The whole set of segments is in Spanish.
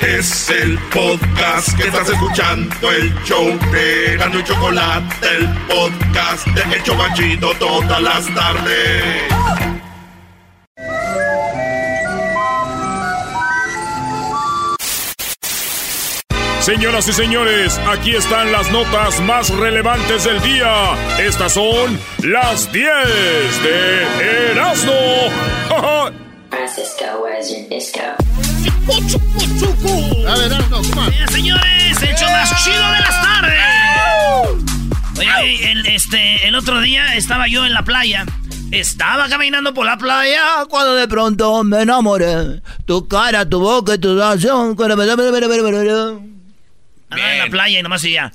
Es el podcast que estás escuchando, el show de y Chocolate, el podcast de El Chobachito todas las tardes. Señoras y señores, aquí están las notas más relevantes del día. Estas son las 10 de Erasmo. Francisco, where's your disco? A ver, no, Bien, señores, el show más chido de las tardes. Oye, el, este, el otro día estaba yo en la playa. Estaba caminando por la playa cuando de pronto me enamoré. Tu cara, tu boca, tu razón. Andaba en la playa y nomás seguía.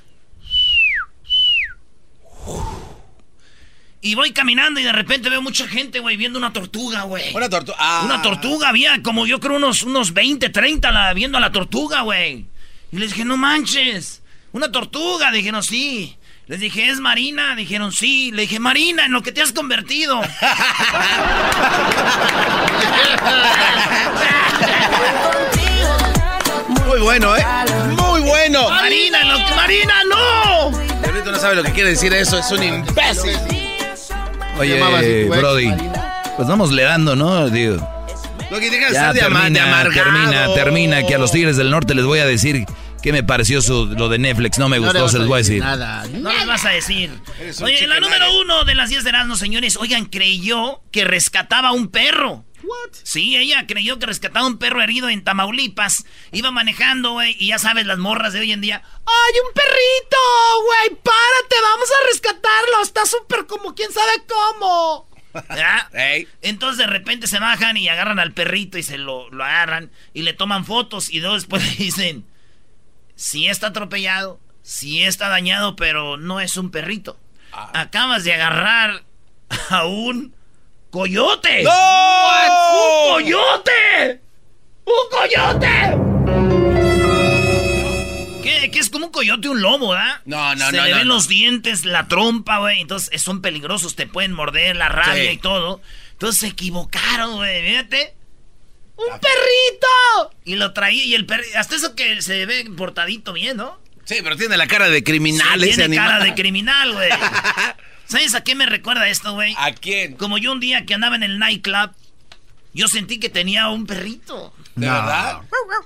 Y voy caminando y de repente veo mucha gente, güey, viendo una tortuga, güey. Una tortuga. Ah. Una tortuga, había como yo creo unos, unos 20, 30 la, viendo a la tortuga, güey. Y les dije, no manches, una tortuga. Dijeron, sí. Les dije, ¿es Marina? Dijeron, sí. Le dije, Marina, en lo que te has convertido. Muy bueno, ¿eh? Muy bueno. Marina, en lo que... Marina, no. Ahorita no sabe lo que quiere decir eso, es un imbécil. Oye, así Brody, pues vamos le dando, ¿no? Digo, Lo que que ya ser de, ama- de termina, termina, termina, que a los Tigres del Norte les voy a decir qué me pareció su, lo de Netflix, no me No gustó, vas se les voy a decir. Nada. No les vas a decir. Oye, la número uno de las 10 de Erasmus, señores, oigan, creyó que rescataba a un perro. Sí, ella creyó que rescataba un perro herido en Tamaulipas. Iba manejando, güey, y ya sabes, las morras de hoy en día. ¡Ay, un perrito! Güey, párate, vamos a rescatarlo. Está súper como quién sabe cómo. Entonces de repente se bajan y agarran al perrito y se lo, lo agarran y le toman fotos y luego después le dicen, si está atropellado, si está dañado, pero no es un perrito. Acabas de agarrar a un coyote. ¡No! ¡Un coyote! ¡Un coyote! ¿Qué, qué es como un coyote, un lobo, ¿verdad? No, no, Se no, le no, ven no. los dientes, la trompa, güey. Entonces son peligrosos, te pueden morder, la rabia Sí. y todo. Entonces se equivocaron, güey, fíjate. ¡Un perrito! Y lo traía, y el perrito, hasta eso que se ve portadito bien, ¿no? Sí, pero tiene la cara de criminal Sí, ese tiene animal. cara de criminal, güey. ¿Sabes a qué me recuerda esto, güey? ¿A quién? Como yo un día que andaba en el nightclub, yo sentí que tenía un perrito. ¿De verdad?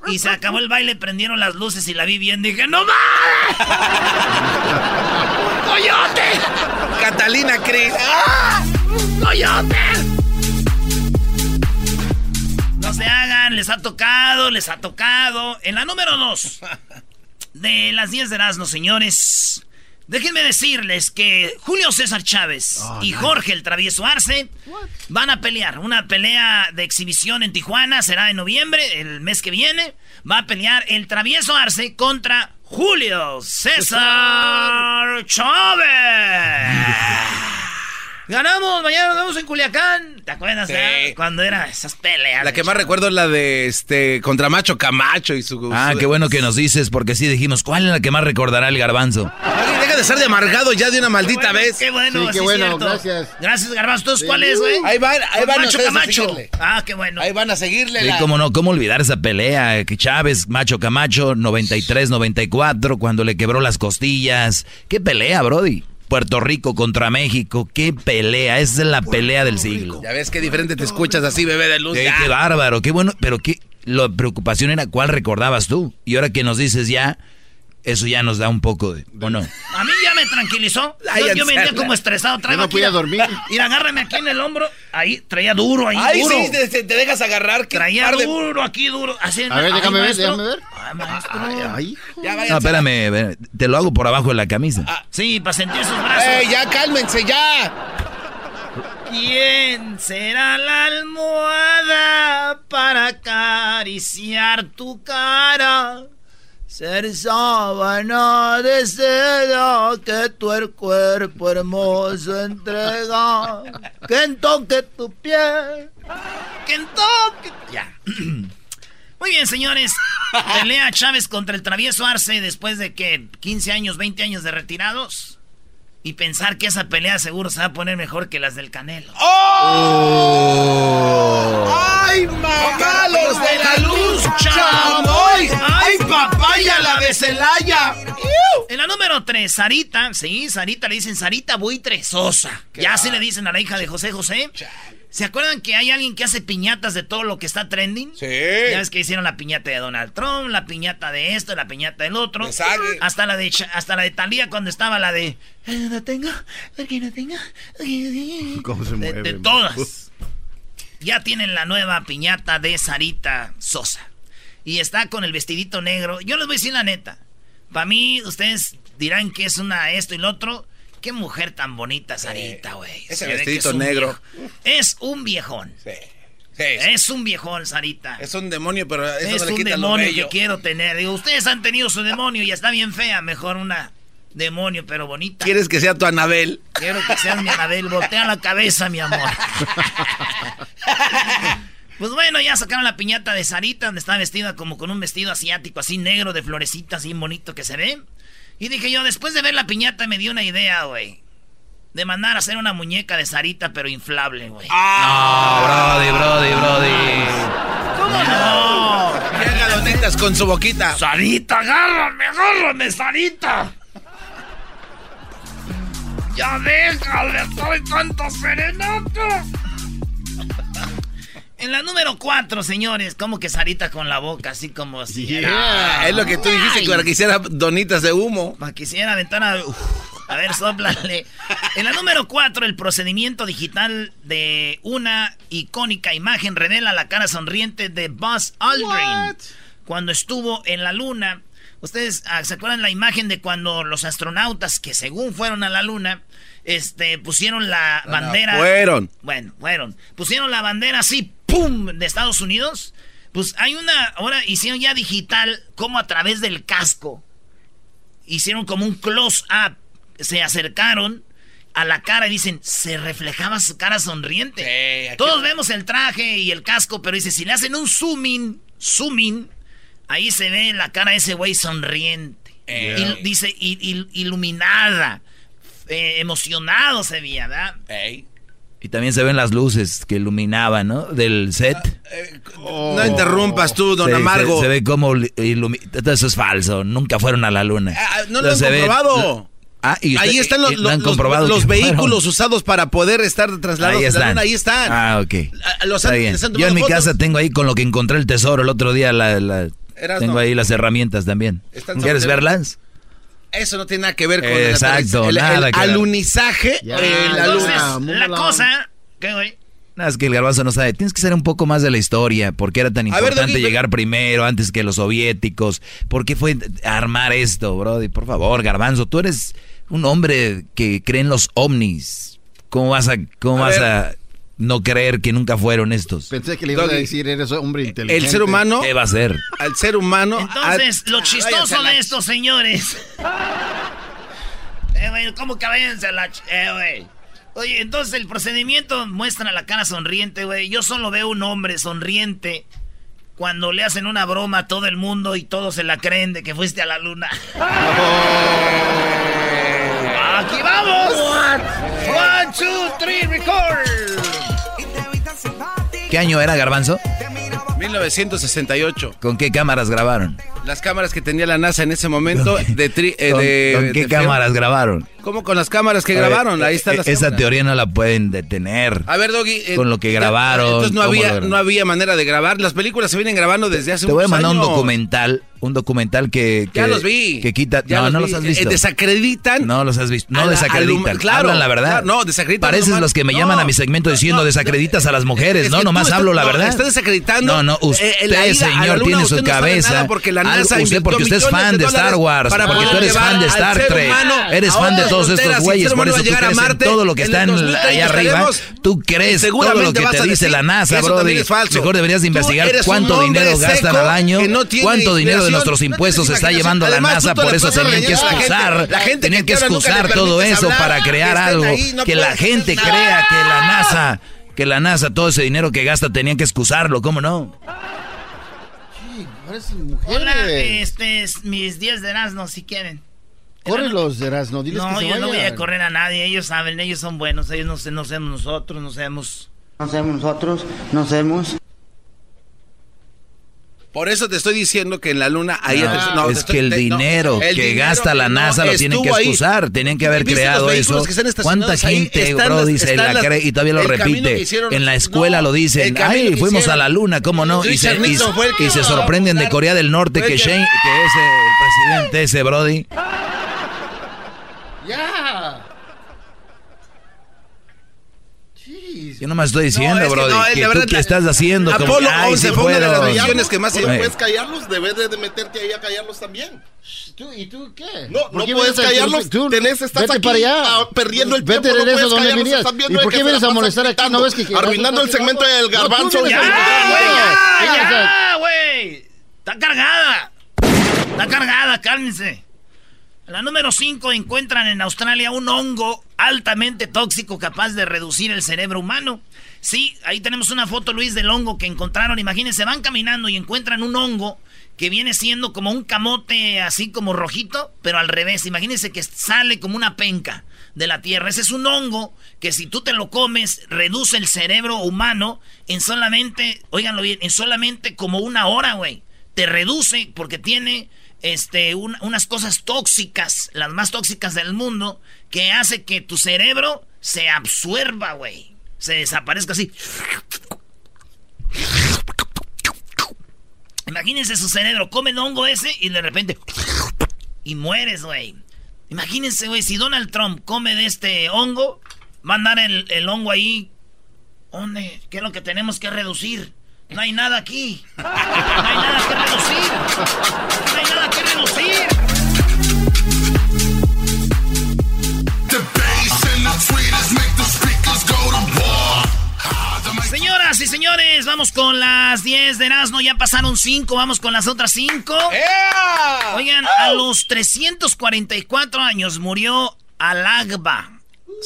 Y se acabó el baile, prendieron las luces y la vi bien. Dije, ¡No mames! ¡Un coyote! Catalina Cris. ¡Un coyote! No se hagan, les ha tocado, les ha tocado. En la número dos de las 10 de Erasmo, señores. Déjenme decirles que Julio César Chávez y Jorge el Travieso Arce van a pelear. Una pelea de exhibición en Tijuana será en noviembre, el mes que viene. Va a pelear el Travieso Arce contra Julio César Chávez. Ganamos, mañana nos vemos en Culiacán. ¿Te acuerdas? Sí. eh? Cuando eran esas peleas. La que más recuerdo es la de este contra Macho Camacho y su. Ah, su- qué bueno que nos dices, porque sí dijimos, ¿cuál es la que más recordará el garbanzo? Oye, deja de ser de amargado ya de una maldita Qué bueno, vez. Qué bueno, Sí, qué sí, bueno, cierto. gracias. Gracias, Garbanzo. ¿Tú cuál es, güey? Ahí van, ahí van Macho Camacho. seguirle. Ah, qué bueno. Ahí van a seguirle Sí, la... cómo no, cómo olvidar esa pelea, que Chávez, Macho Camacho, 93, 94, cuando le quebró las costillas. ¿Qué pelea, Brody? Puerto Rico contra México, qué pelea, esa es la pelea del siglo. Ya ves qué diferente te escuchas así, bebé de luz. Qué, bárbaro, qué bueno, pero qué, la preocupación era cuál recordabas tú. Y ahora que nos dices ya, eso ya nos da un poco de... ¿O no? A mí ya me tranquilizó. Ay, Yo, yo venía como estresado. Yo Traigo no podía aquí, dormir. Mira, agárrame aquí en el hombro. Ahí, traía duro, ahí Ay, duro. sí, te, te dejas agarrar. qué Traía de- duro, aquí duro. Así, A ver, ay, déjame ver, déjame ver. Ay, maestro. Ay, ay. Ya No, espérame, espérame, te lo hago por abajo de la camisa. Sí, para sentir sus brazos. ¡Ey, ya cálmense, ya! ¿Quién será la almohada para acariciar tu cara? Ser sábana de seda que tu el cuerpo hermoso entrega. Que toque tu piel. Que toque. Ya. Muy bien, señores. Pelea Chávez contra el travieso Arce después de que 15 años, 20 años de retirados. Y pensar que esa pelea seguro se va a poner mejor que las del Canelo. ¡Ay, mamá, los de la luz, chamoy! ¡Ay, papaya, la de Celaya! En la número 3, Sarita. Sí, Sarita le dicen Sarita Buitre Sosa. Ya se le dicen a la hija de José José. ¿Se acuerdan que hay alguien que hace piñatas de todo lo que está trending? Sí. Ya ves que hicieron la piñata de Donald Trump, la piñata de esto, la piñata del otro. De. Hasta la de hasta la de Talía cuando estaba la de "Eh, no tengo, porque no tengo. ¿Cómo se De, mueve? de todas. Ya tienen la nueva piñata de Sarita Sosa. Y está con el vestidito negro. Yo les voy a decir la neta. Para mí, ustedes dirán que es una esto y lo otro. Qué mujer tan bonita, Sarita, güey. ese Se vestidito es negro. viejo- Es un viejón. Sí. Sí, Es un viejón, Sarita. es un demonio, pero eso Es no le un quita lo demonio que quiero tener. Digo, ustedes han tenido su demonio y está bien fea. Mejor una demonio, pero bonita. ¿Quieres que sea tu Anabel? Quiero que seas mi Anabel. Voltea la cabeza, mi amor. Pues bueno, ya sacaron la piñata de Sarita, donde está vestida como con un vestido asiático, así negro, de florecitas, así bonito que se ve. Y dije yo, después de ver la piñata, me dio una idea, güey. De mandar a hacer una muñeca de Sarita, pero inflable, güey. Ah. No, Brody, Brody, Brody. ¿Cómo no? Que haga donitas con su boquita. Sarita, agárrame, agárrame, Sarita. Ya déjale, estoy tanto serenato. En la número 4, señores, como que Sarita con la boca, así como si Yeah. Ah, es lo que tú dijiste, que que hiciera donitas de humo. Pa' quisiera ventana. Uf, a ver, sóplale. En la número 4, el procedimiento digital de una icónica imagen revela la cara sonriente de Buzz Aldrin cuando estuvo en la luna. Ustedes ah, se acuerdan la imagen de cuando los astronautas que según fueron a la luna, este, pusieron la bandera. Fueron. Bueno, fueron. Pusieron la bandera así, ¡pum! de Estados Unidos. Pues hay una, ahora hicieron ya digital, como a través del casco. Hicieron como un close-up. Se acercaron a la cara y dicen, se reflejaba su cara sonriente. Sí, Todos vemos el traje y el casco, pero dice, si le hacen un zooming, zooming, ahí se ve la cara de ese güey sonriente. Eh. Y dice, il- il- iluminada, eh, emocionado se veía, ¿verdad? Y también se ven las luces que iluminaban, ¿no? Del set. No interrumpas tú, don Amargo. Se, se ve como ilumina. Todo eso es falso. Nunca fueron a la luna. Ah, no lo han ve- comprobado. Ah, y Ahí usted- están los, lo los- vehículos usados para poder estar trasladados Ahí a la luna. Ahí están. Ah, ok. Ah, los Está han- bien. Yo en mi casa tengo ahí con lo que encontré el tesoro el otro día. La, la- tengo no. ahí las herramientas también. ¿Quieres verlas? Eso no tiene nada que ver con el Exacto, el, nada el que alunizaje Ya, en la Entonces, cosa... ¿Qué, güey? Nada, es que el garbanzo no sabe. Tienes que saber un poco más de la historia. ¿Por qué era tan ver, importante llegar primero antes que los soviéticos? ¿Por qué fue armar esto, Brody? Por favor, garbanzo, tú eres un hombre que cree en los ovnis. ¿Cómo vas a, cómo A vas ver. a no creer que nunca fueron estos? Pensé que le ibas a decir, eres hombre inteligente. El ser humano, ¿Qué va a ser? al ser humano. Entonces, al- lo Ah, chistoso la- de estos señores. eh, güey, ¿cómo que váyanse a la... ch- Eh, güey. Oye, entonces el procedimiento muestra la cara sonriente, güey. Yo solo veo un hombre sonriente cuando le hacen una broma a todo el mundo y todos se la creen de que fuiste a la luna. ¡Aquí vamos! One, two, three, record. ¿Qué año era, garbanzo? 1968. ¿Con qué cámaras grabaron? Las cámaras que tenía la NASA en ese momento de... tri- eh, ¿Con, de- con qué de- cámaras grabaron? ¿Cómo con las cámaras que grabaron? Ahí están eh, las Esa cámaras. teoría no la pueden detener. A ver, Doggy. eh, Con lo que grabaron, Entonces no ¿cómo había, no había manera de grabar. Las películas se vienen grabando desde hace Te voy a mandar un documental, un documental que, que Ya los vi. que quita, Ya no, no vi. los has Eh, visto. desacreditan. No los has visto, no la- desacreditan, al hum- claro, hablan la verdad. claro, no, desacreditan Pareces los que me No, llaman a mi segmento diciendo no, desacreditas a las mujeres, Es no, nomás hablo la verdad. Estás desacreditando. No, no, usted, eh, la ida a la señor, luna, tiene usted su cabeza. porque la NASA usted porque usted es fan de Star Wars, porque tú eres fan de Star Trek, eres fan de todos estos güeyes, por eso llegar a Marte, todo lo que está el en- 2030 allá arriba, tú crees todo Seguramente lo que te dice la NASA, que eso bro. también es falso. Mejor deberías investigar cuánto dinero gastan al año, cuánto dinero de nuestros impuestos se está llevando la NASA, por eso tenían que excusar, La gente tenían que excusar todo eso hablar, para crear algo, ahí, no que la gente crea que la NASA, que la NASA todo ese dinero que gasta tenían que excusarlo, ¿cómo no? Hola, este es mis 10 de Erasmo, si quieren. Córrelos, Erasno, diles No, que se yo no voy a vayan. correr a nadie, ellos saben, ellos son buenos, ellos no, se- no somos nosotros, no sabemos. No sabemos nosotros, no sabemos. Por eso te estoy diciendo que en la luna ahí No, es estoy- que el te- no, dinero el que dinero gasta la no NASA lo tienen que estuvo ahí. excusar. Tenían que haber ¿Viste los creado eso. ¿Cuánta gente, Están bro, dice la las- cree y todavía lo repite? hicieron en la escuela no, lo dicen. Ay, fuimos hicieron. a la luna, ¿cómo no? Y se, y- y sorprenden de Corea del Norte que que- Shane, que es el presidente ese, Brody. Ya. Yo nomás estoy diciendo, No, es que no, que, tú la- estás haciendo. Como Apolo ay, 11 sí fue una de las misiones que más no puedes callarlos, debes de meterte ahí a callarlos también. ¿Tú, ¿Y tú qué? No, ¿Por no qué puedes callarlos, tú- tenés- estás vete aquí, para allá. ah, perdiendo el Vete tiempo, de no donde callarlos, venías. ¿Y por qué vienes a molestar aquí? gritando, ¿No ves que... que- Arruinando el segmento del garbanzo. ¡Ya, güey, ¡Ya, güey! ¡Está cargada! Está cargada, cálmense. La número 5 encuentran en Australia un hongo altamente tóxico capaz de reducir el cerebro humano. Sí, ahí tenemos una foto, Luis, del hongo que encontraron. Imagínense, van caminando y encuentran un hongo que viene siendo como un camote así como rojito, pero al revés. Imagínense que sale como una penca de la tierra. Ese es un hongo que si tú te lo comes, reduce el cerebro humano en solamente, óiganlo bien, en solamente como una hora, güey. Te reduce porque tiene este, un- unas cosas tóxicas, las más tóxicas del mundo, que hace que tu cerebro se absuerva, güey. Se desaparezca así. Imagínense su cerebro, come el hongo ese y de repente... Y mueres, güey. Imagínense, güey, si Donald Trump come de este hongo, va a andar el, el hongo ahí. ¿Dónde? ¿Qué es lo que tenemos que reducir? No hay nada aquí. No hay nada que reducir. No hay nada que reducir. Señoras y señores, vamos con las 10 de Erasmo. Ya pasaron 5, vamos con las otras 5. Oigan, a los 344 años murió Alagba.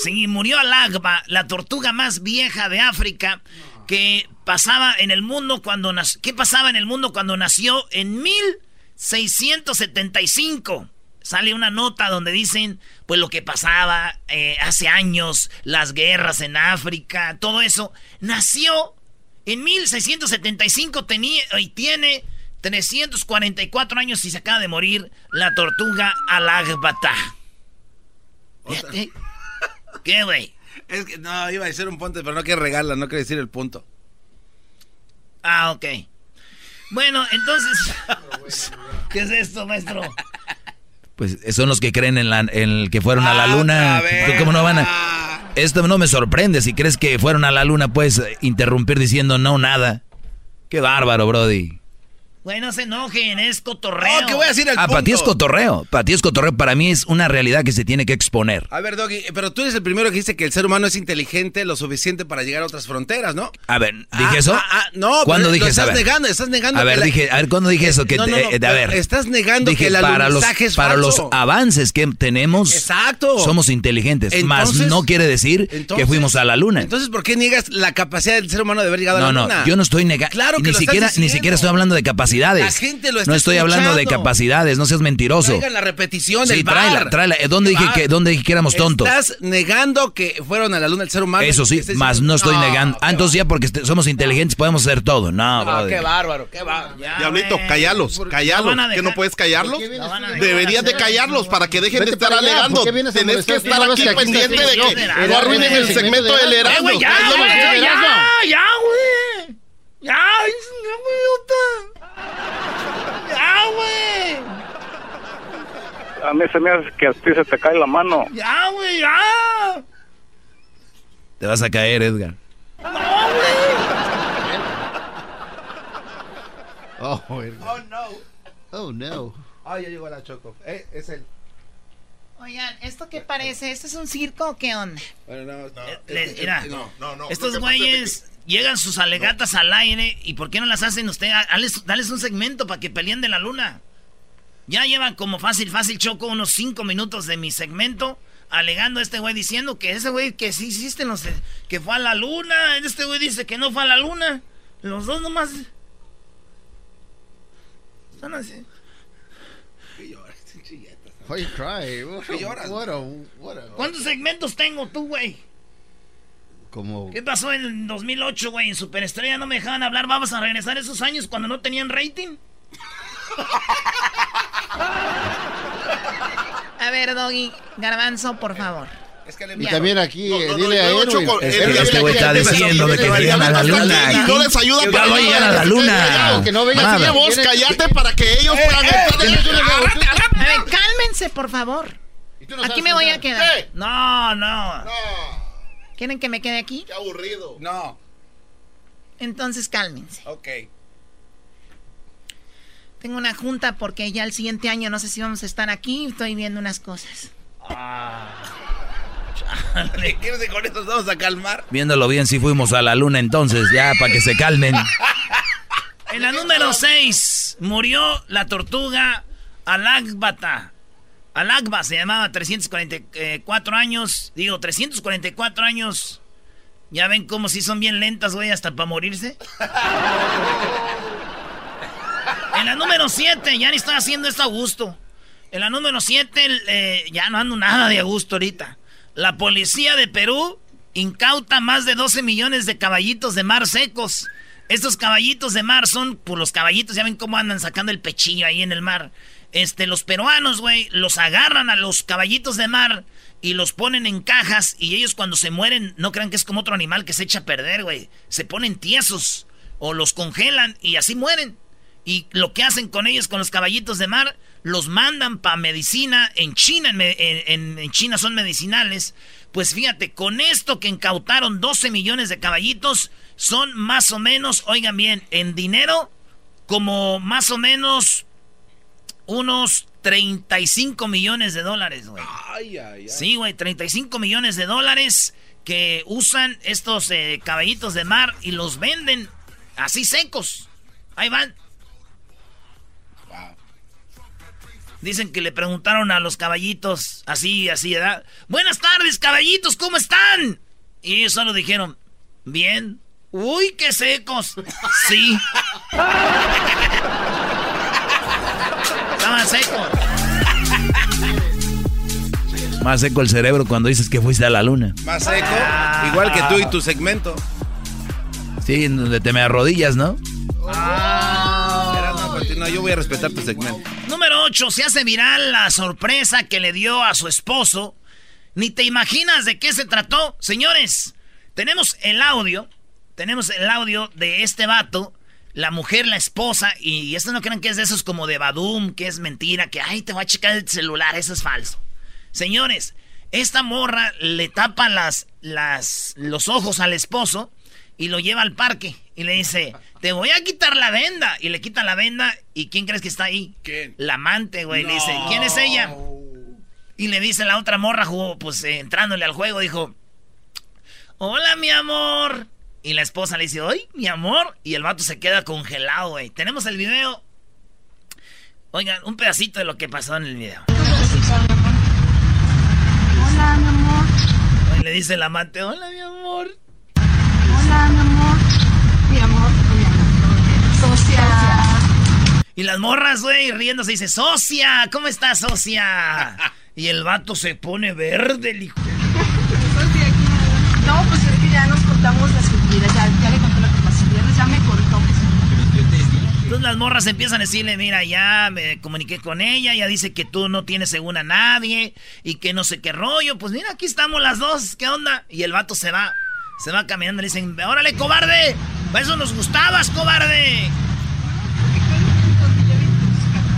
Sí, murió Alagba, la tortuga más vieja de África que pasaba en el mundo cuando. ¿Qué pasaba en el mundo cuando nació? En 1675. Sale una nota donde dicen, pues lo que pasaba eh, hace años, las guerras en África, todo eso. Nació en 1675 tenía, y tiene 344 años y se acaba de morir la tortuga Alagbata. Fíjate. ¿Qué, güey? Es que no, iba a decir un punto, pero no quiero regarla, no quiero decir el punto. Ah, ok. Bueno, entonces... ¿Qué es esto, maestro? Pues son los que creen en, la, en el que fueron a la luna. Otra vez. ¿Tú ¿Cómo no van a...? Esto no me sorprende. Si crees que fueron a la luna, puedes interrumpir diciendo no, nada. Qué bárbaro, Brody. Güey, no se enojen, es cotorreo. No, que voy a decir el Ah, punto. para ti es cotorreo. Para ti es cotorreo. Para mí es una realidad que se tiene que exponer. A ver, Doggy, pero tú eres el primero que dice que el ser humano es inteligente lo suficiente para llegar a otras fronteras, ¿no? A ver, ¿dije Ah, eso? ah, ah, no, ¿Cuándo pero dije lo estás negando, estás negando. A que ver, la- dije, a ver, ¿cuándo dije eso? Que No, no, te- no, eh, a ver. Estás negando Dije, que el para los, es para los avances que tenemos, Exacto. somos inteligentes. Más no quiere decir que fuimos a la luna. Entonces, ¿por qué niegas la capacidad del ser humano de haber llegado no, a la no, luna? yo no estoy negando. Claro que ni lo siquiera, estás ni siquiera estoy hablando de capacidad. Capacidades. La gente lo está no estoy hablando de capacidades, no seas mentiroso. Traigan la repetición Sí, del tráela, bar. tráela. Eh, ¿Dónde dije Bar. que, dónde dije que éramos tontos? Estás negando que fueron a la luna el ser humano. Eso sí, Estás más no estoy negando. Ah, entonces ya porque est- somos inteligentes podemos hacer todo. No, brother. qué bárbaro, qué bárbaro. Diablito, callalos, callalos. ¿Que no puedes callarlos? Deberías de callarlos para que dejen de estar alegando. ¿por qué vienes a Tienes que estar No, aquí pendiente de que no arruinen el segmento del de Eh, Erasmo. güey, ya, Es lo güey, ya, ya, ya, güey. Ya, güey. A mí se me hace que a ti se te cae la mano. Ya, güey, ya. Te vas a caer, Edgar. No, güey. Oh, el- oh, no. Ah, ya llegó la Choco. Eh, es el. Oigan, ¿esto qué parece? ¿Esto es un circo o qué onda? Bueno, no. Le- mira, No, no, no. estos güeyes llegan sus alegatas al aire y ¿por qué no las hacen ustedes? Dales, dales un segmento para que peleen de la luna. Ya llevan como fácil, fácil, Choco, unos cinco minutos de mi segmento alegando a este güey diciendo que ese güey que sí hiciste, no sé, que fue a la luna. Este güey dice que no fue a la luna. Los dos nomás... Están así. Why you cry? What ¿Qué a- lloras? What a, what a- ¿Cuántos segmentos tengo tú, güey? Como... ¿Qué pasó en el 2008, güey? En Superestrella no me dejaban hablar. Vamos a regresar a esos años cuando no tenían rating. A ver, Doggy, Garbanzo, por favor. Es que le Y también aquí, No, eh, no, no, dile a no. Choco, Es- Edwin, Este güey está Edwin, diciendo de que Edwin, llegan a la Edwin, luna. Y no les ayuda para a nada. llegar a la luna. Que no vengas aquí, Vos cállate para que ellos puedan entrar. A ver, cálmense, por favor. No Aquí me voy a quedar. No, no. No, ¿Quieren que me quede aquí? qué aburrido. No. Entonces cálmense. Ok. Tengo una junta porque ya el siguiente año no sé si vamos a estar aquí. Estoy viendo unas cosas. ¿Qué quieres que con esto vamos a calmar? Viéndolo bien, sí fuimos a la luna entonces, ya, para que se calmen. En la número 6 murió la tortuga Alagbata. Alagba se llamaba 344 años. Digo, 344 años. Ya ven cómo si son bien lentas, güey, hasta para morirse. En la número 7, ya ni estoy haciendo esto a gusto. En la número 7, ya no ando nada de a gusto ahorita. La policía de Perú incauta más de 12 millones de caballitos de mar secos. Estos caballitos de mar son, por los caballitos, ya ven cómo andan sacando el pechillo ahí en el mar. Este, los peruanos, güey, los agarran a los caballitos de mar y los ponen en cajas y ellos cuando se mueren no crean que es como otro animal que se echa a perder, güey. Se ponen tiesos o los congelan y así mueren. Y lo que hacen con ellos, con los caballitos de mar, los mandan para medicina. En China, en, en- en China son medicinales. Pues fíjate, con esto que incautaron 12 millones de caballitos, son más o menos, oigan bien, en dinero, como más o menos unos 35 millones de dólares, güey. Ay, ay, ay. Sí, güey, 35 millones de dólares que usan estos eh, caballitos de mar y los venden así secos. Ahí van. Dicen que le preguntaron a los caballitos, así, así, ¿verdad? Buenas tardes, caballitos, ¿cómo están? Y ellos solo dijeron, bien. Uy, qué secos. Sí. Estaban secos. Más seco el cerebro cuando dices que fuiste a la luna. Más seco. Igual que tú y tu segmento. Sí, en donde te me arrodillas, ¿no? Era, no, yo voy a respetar tu segmento. Número 8. Se hace viral la sorpresa que le dio a su esposo. Ni te imaginas de qué se trató. Señores, tenemos el audio. Tenemos el audio de este vato. La mujer, la esposa. Y esto no crean que es de esos como de Badum, que es mentira. Que, ay, te voy a checar el celular. Eso es falso. Señores, esta morra le tapa las, las, los ojos al esposo y lo lleva al parque. Y le dice, te voy a quitar la venda. Y le quita la venda. ¿Y quién crees que está ahí? ¿Quién? La amante, güey. Le dice, ¿quién es ella? Y le dice la otra morra, jugó, pues eh, entrándole al juego, dijo, hola mi amor. Y la esposa le dice, ¡ay, mi amor! Y el vato se queda congelado, güey. Tenemos el video. Oigan, un pedacito de lo que pasó en el video. Hola, mi amor. Y le dice el amante, hola mi amor. Hola, mi amor. Mi amor. Socia. Y las morras, güey, riéndose, dice, socia, ¿cómo estás, socia? Y el vato se pone verde, el hijo. No, pues es que ya nos contamos las mentiras, ya, ya le conté lo que pasó, ya, ya me contó. Entonces las morras empiezan a decirle, mira, ya me comuniqué con ella, ya dice que tú no tienes según a nadie y que no sé qué rollo. Pues mira, aquí estamos las dos, ¿qué onda? Y el vato se va, se va caminando y le dicen, órale, cobarde, para eso nos gustabas, cobarde.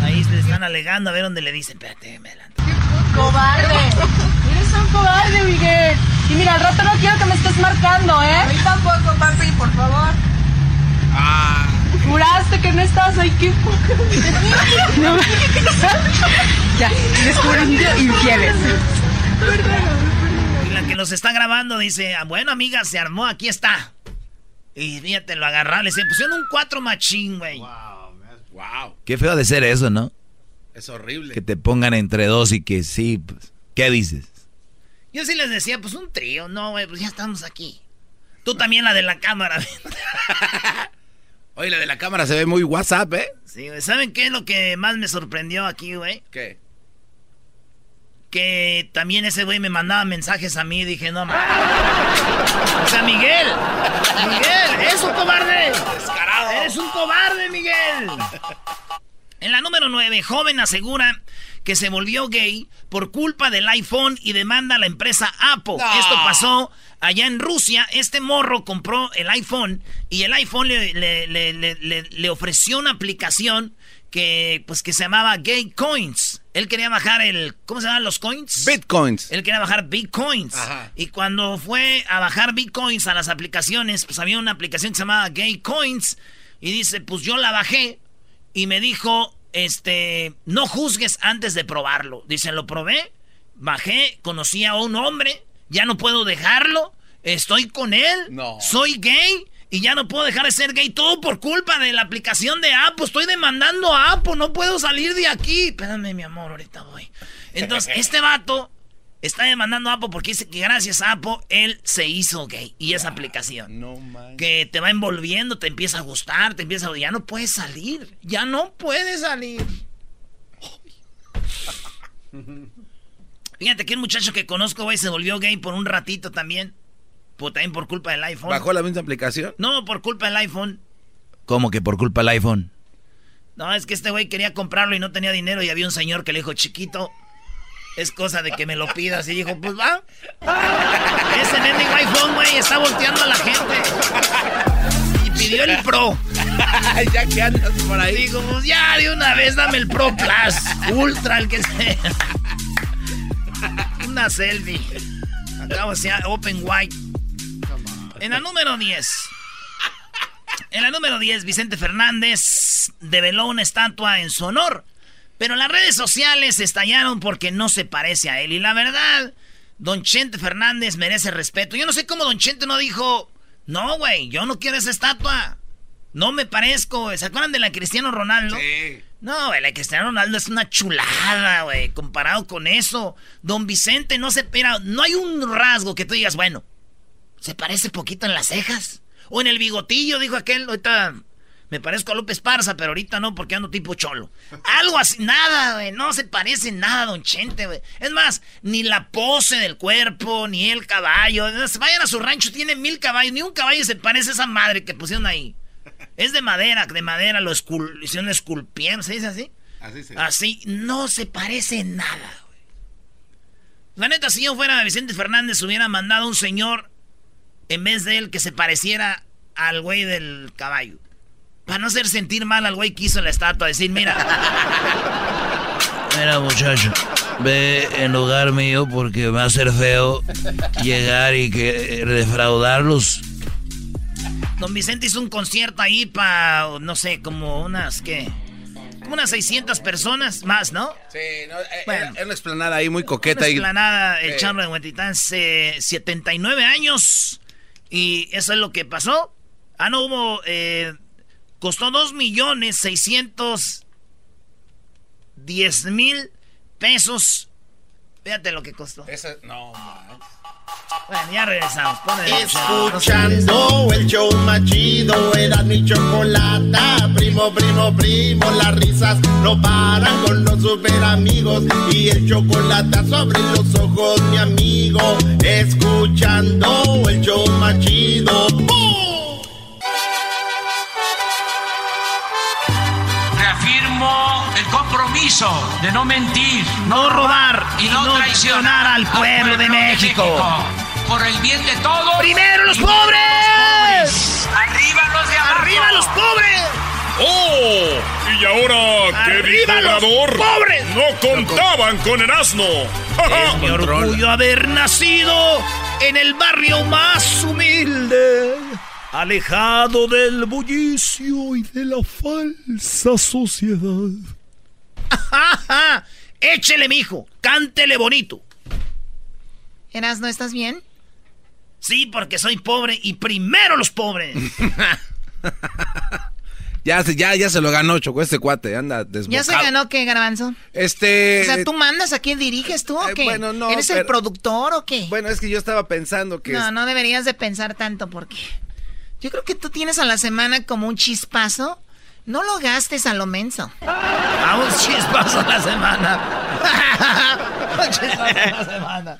Ahí le están alegando a ver dónde le dicen, espérate, me adelanto. ¡Cobarde! Eres un cobarde, Miguel. Y mira, al rato no quiero que me estés marcando, ¿eh? A mí tampoco, papi, por favor. Ah. Juraste que no estabas ahí, qué poca. No. ya, descubriendo infieles. Y la que nos está grabando dice, ah, bueno, amiga, se armó, aquí está. Y fíjate, lo agarraron, le pusieron un cuatro machín, güey. Wow. Qué feo de ser eso, ¿no? Es horrible. Que te pongan entre dos y que sí, pues, ¿qué dices? Yo sí les decía, pues un trío, no, güey, pues ya estamos aquí. Tú también la de la cámara. Oye, la de la cámara se ve muy WhatsApp, ¿eh? Sí, güey. ¿Saben qué es lo que más me sorprendió aquí, güey? ¿Qué? Que también ese güey me mandaba mensajes a mí y dije, no, mames. O sea, Miguel. Miguel, eres un cobarde. Descarado. Eres un cobarde, Miguel. En la número 9, joven asegura que se volvió gay por culpa del iPhone y demanda a la empresa Apple. No. Esto pasó allá en Rusia. Este morro compró el iPhone y el iPhone le, le- le- le- le- le ofreció una aplicación que, pues, que se llamaba Gay Coins. Él quería bajar el... ¿Cómo se llaman los coins? Bitcoins. Él quería bajar Bitcoins. Ajá. Y cuando fue a bajar Bitcoins a las aplicaciones, pues había una aplicación que se llamaba Gay Coins. Y dice, pues yo la bajé y me dijo, este, no juzgues antes de probarlo. Dice, lo probé, bajé, conocí a un hombre, ya no puedo dejarlo, estoy con él, No. soy gay. Y ya no puedo dejar de ser gay todo por culpa de la aplicación de Apple. Estoy demandando a Apple. No puedo salir de aquí. Espérame, mi amor, ahorita voy. Entonces, este vato está demandando a Apple porque dice que gracias a Apple él se hizo gay. Y esa aplicación. No man. Que te va envolviendo, te empieza a gustar, te empieza a... Ya no puedes salir. Ya no puedes salir. Fíjate que un muchacho que conozco, güey, se volvió gay por un ratito también. Por, también por culpa del iPhone. ¿Bajó la misma aplicación? No, por culpa del iPhone. ¿Cómo que por culpa del iPhone? No, es que este güey quería comprarlo y no tenía dinero y había un señor que le dijo, chiquito, es cosa de que me lo pidas. Y dijo, pues va. Ese mendigo iPhone, güey, está volteando a la gente. Y pidió el Pro. ya que andas por ahí. Digo, pues ya de una vez dame el Pro Plus, Ultra, el que sea. Una selfie. Acabo de Open White. En la número 10. En la número 10, Vicente Fernández develó una estatua en su honor. Pero las redes sociales estallaron porque no se parece a él. Y la verdad, Don Chente Fernández merece respeto. Yo no sé cómo Don Chente no dijo, no, güey, yo no quiero esa estatua. No me parezco. ¿Se acuerdan de la Cristiano Ronaldo? Sí. No, güey, la Cristiano Ronaldo es una chulada, güey, comparado con eso. Don Vicente no se... Mira, no hay un rasgo que tú digas, bueno, se parece poquito en las cejas. O en el bigotillo, dijo aquel, ahorita me parezco a López Parza, pero ahorita no, porque ando tipo cholo. Algo así, nada, güey, no se parece nada, don Chente, güey. Es más, ni la pose del cuerpo, ni el caballo. Vayan a su rancho, tiene mil caballos, ni un caballo se parece a esa madre que pusieron ahí. Es de madera, de madera, lo escul hicieron esculpieron, ¿se dice así? Así se Así, no se parece nada, güey. La neta, si yo fuera Vicente Fernández, hubiera mandado un señor en vez de él que se pareciera al güey del caballo. Para no hacer sentir mal al güey que hizo la estatua, decir, mira. Mira, muchacho, ve en lugar mío porque va a ser feo llegar y que defraudarlos. Don Vicente hizo un concierto ahí para, no sé, como unas, ¿qué? Como unas 600 personas más, ¿no? Sí, no, eh, Bueno. era, una explanada ahí muy coqueta. Una y- explanada, el Eh. charro de Huentitán, se- 79 años. Y eso es lo que pasó. Ah, no hubo. eh, costó 2 millones 610 mil pesos. Fíjate lo que costó. Esa- no, man. Bueno, ya regresamos. Ponle- Escuchando el show más chido, era mi chocolata. Primo, primo, primo, las risas no paran con los super amigos. Y el chocolate sobre los ojos, mi amigo. Escuchando el show machido. Reafirmo compromiso de no mentir, no robar y no, traicionar al pueblo, de México. Por el bien de todos. ¡Primero los pobres! ¡Arriba los de abajo! ¡Arriba los pobres! ¡Oh! ¿Y ahora qué dijo ¡Arriba los Obrador? pobres! No contaban con el asno. Es mi orgullo haber nacido en el barrio más humilde, alejado del bullicio y de la falsa sociedad. Échele, mijo, cántele bonito. Eras, ¿no estás bien? Sí, porque soy pobre y primero los pobres. Ya, se- ya, ya se lo ganó, Choco, este cuate, anda desbocado. ¿Ya se ganó qué, Garbanzo? Este... O sea, ¿tú mandas a quién diriges tú o Eh, qué? bueno, no, ¿Eres el productor o qué? Bueno, es que yo estaba pensando que... No, no deberías de pensar tanto porque yo creo que tú tienes a la semana como un chispazo. No lo gastes a lo menso. A un chispazo a la semana. un chispazo a la semana.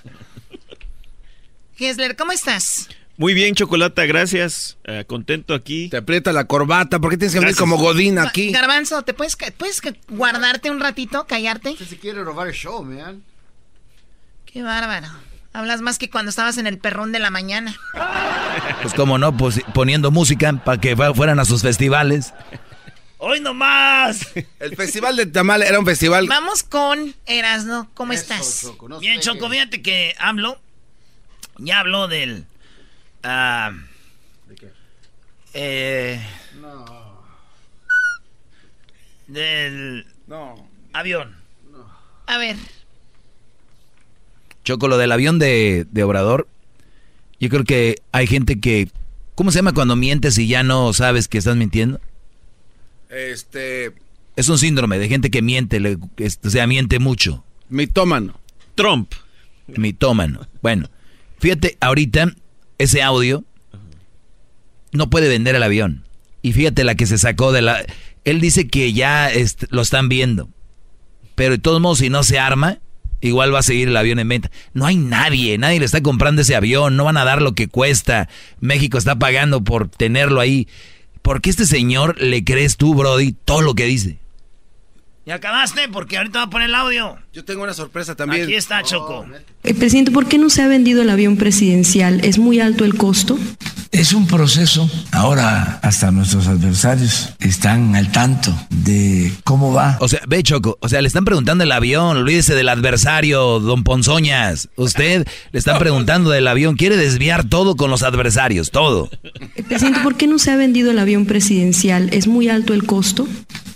Gessler, ¿cómo estás? Muy bien, Chocolata, gracias. Eh, contento aquí. Te aprieta la corbata, ¿por qué tienes que venir como Godín aquí? Garbanzo, ¿te puedes, ca- puedes ca- guardarte un ratito, callarte? Se quiere robar el show, man. Qué bárbaro. Hablas más que cuando estabas en el perrón de la mañana. Pues como no, pues poniendo música para que fu- fueran a sus festivales. ¡Hoy nomás! El festival de Tamal era un festival... Vamos con Erasno. ¿Cómo estás? Bien, Choco, fíjate que hablo. Ya habló del. ah, eh, Del. No. Avión. A ver, Choco, lo del avión de, de Obrador. Yo creo que hay gente que. ¿Cómo se llama cuando mientes y ya no sabes que estás mintiendo? Este... Es un síndrome de gente que miente, le- o sea, miente mucho. Mitómano. Trump. Mitómano. Bueno, fíjate, ahorita ese audio no puede vender el avión. Y fíjate la que se sacó de la... Él dice que ya est- lo están viendo. Pero de todos modos, si no se arma, igual va a seguir el avión en venta. No hay nadie, nadie le está comprando ese avión, no van a dar lo que cuesta. México está pagando por tenerlo ahí. ¿Por qué este señor le crees tú, Brody, todo lo que dice? ¿Ya acabaste? Porque ahorita va a poner el audio. Yo tengo una sorpresa también. Aquí está, Choco. Eh, presidente, ¿por qué no se ha vendido el avión presidencial? ¿Es muy alto el costo? Es un proceso. Ahora hasta nuestros adversarios están al tanto de cómo va. O sea, ve Choco, o sea, le están preguntando el avión, olvídese del adversario, don Ponzoñas. Usted le están preguntando del avión, quiere desviar todo con los adversarios, todo. Eh, presidente, ¿por qué no se ha vendido el avión presidencial? ¿Es muy alto el costo?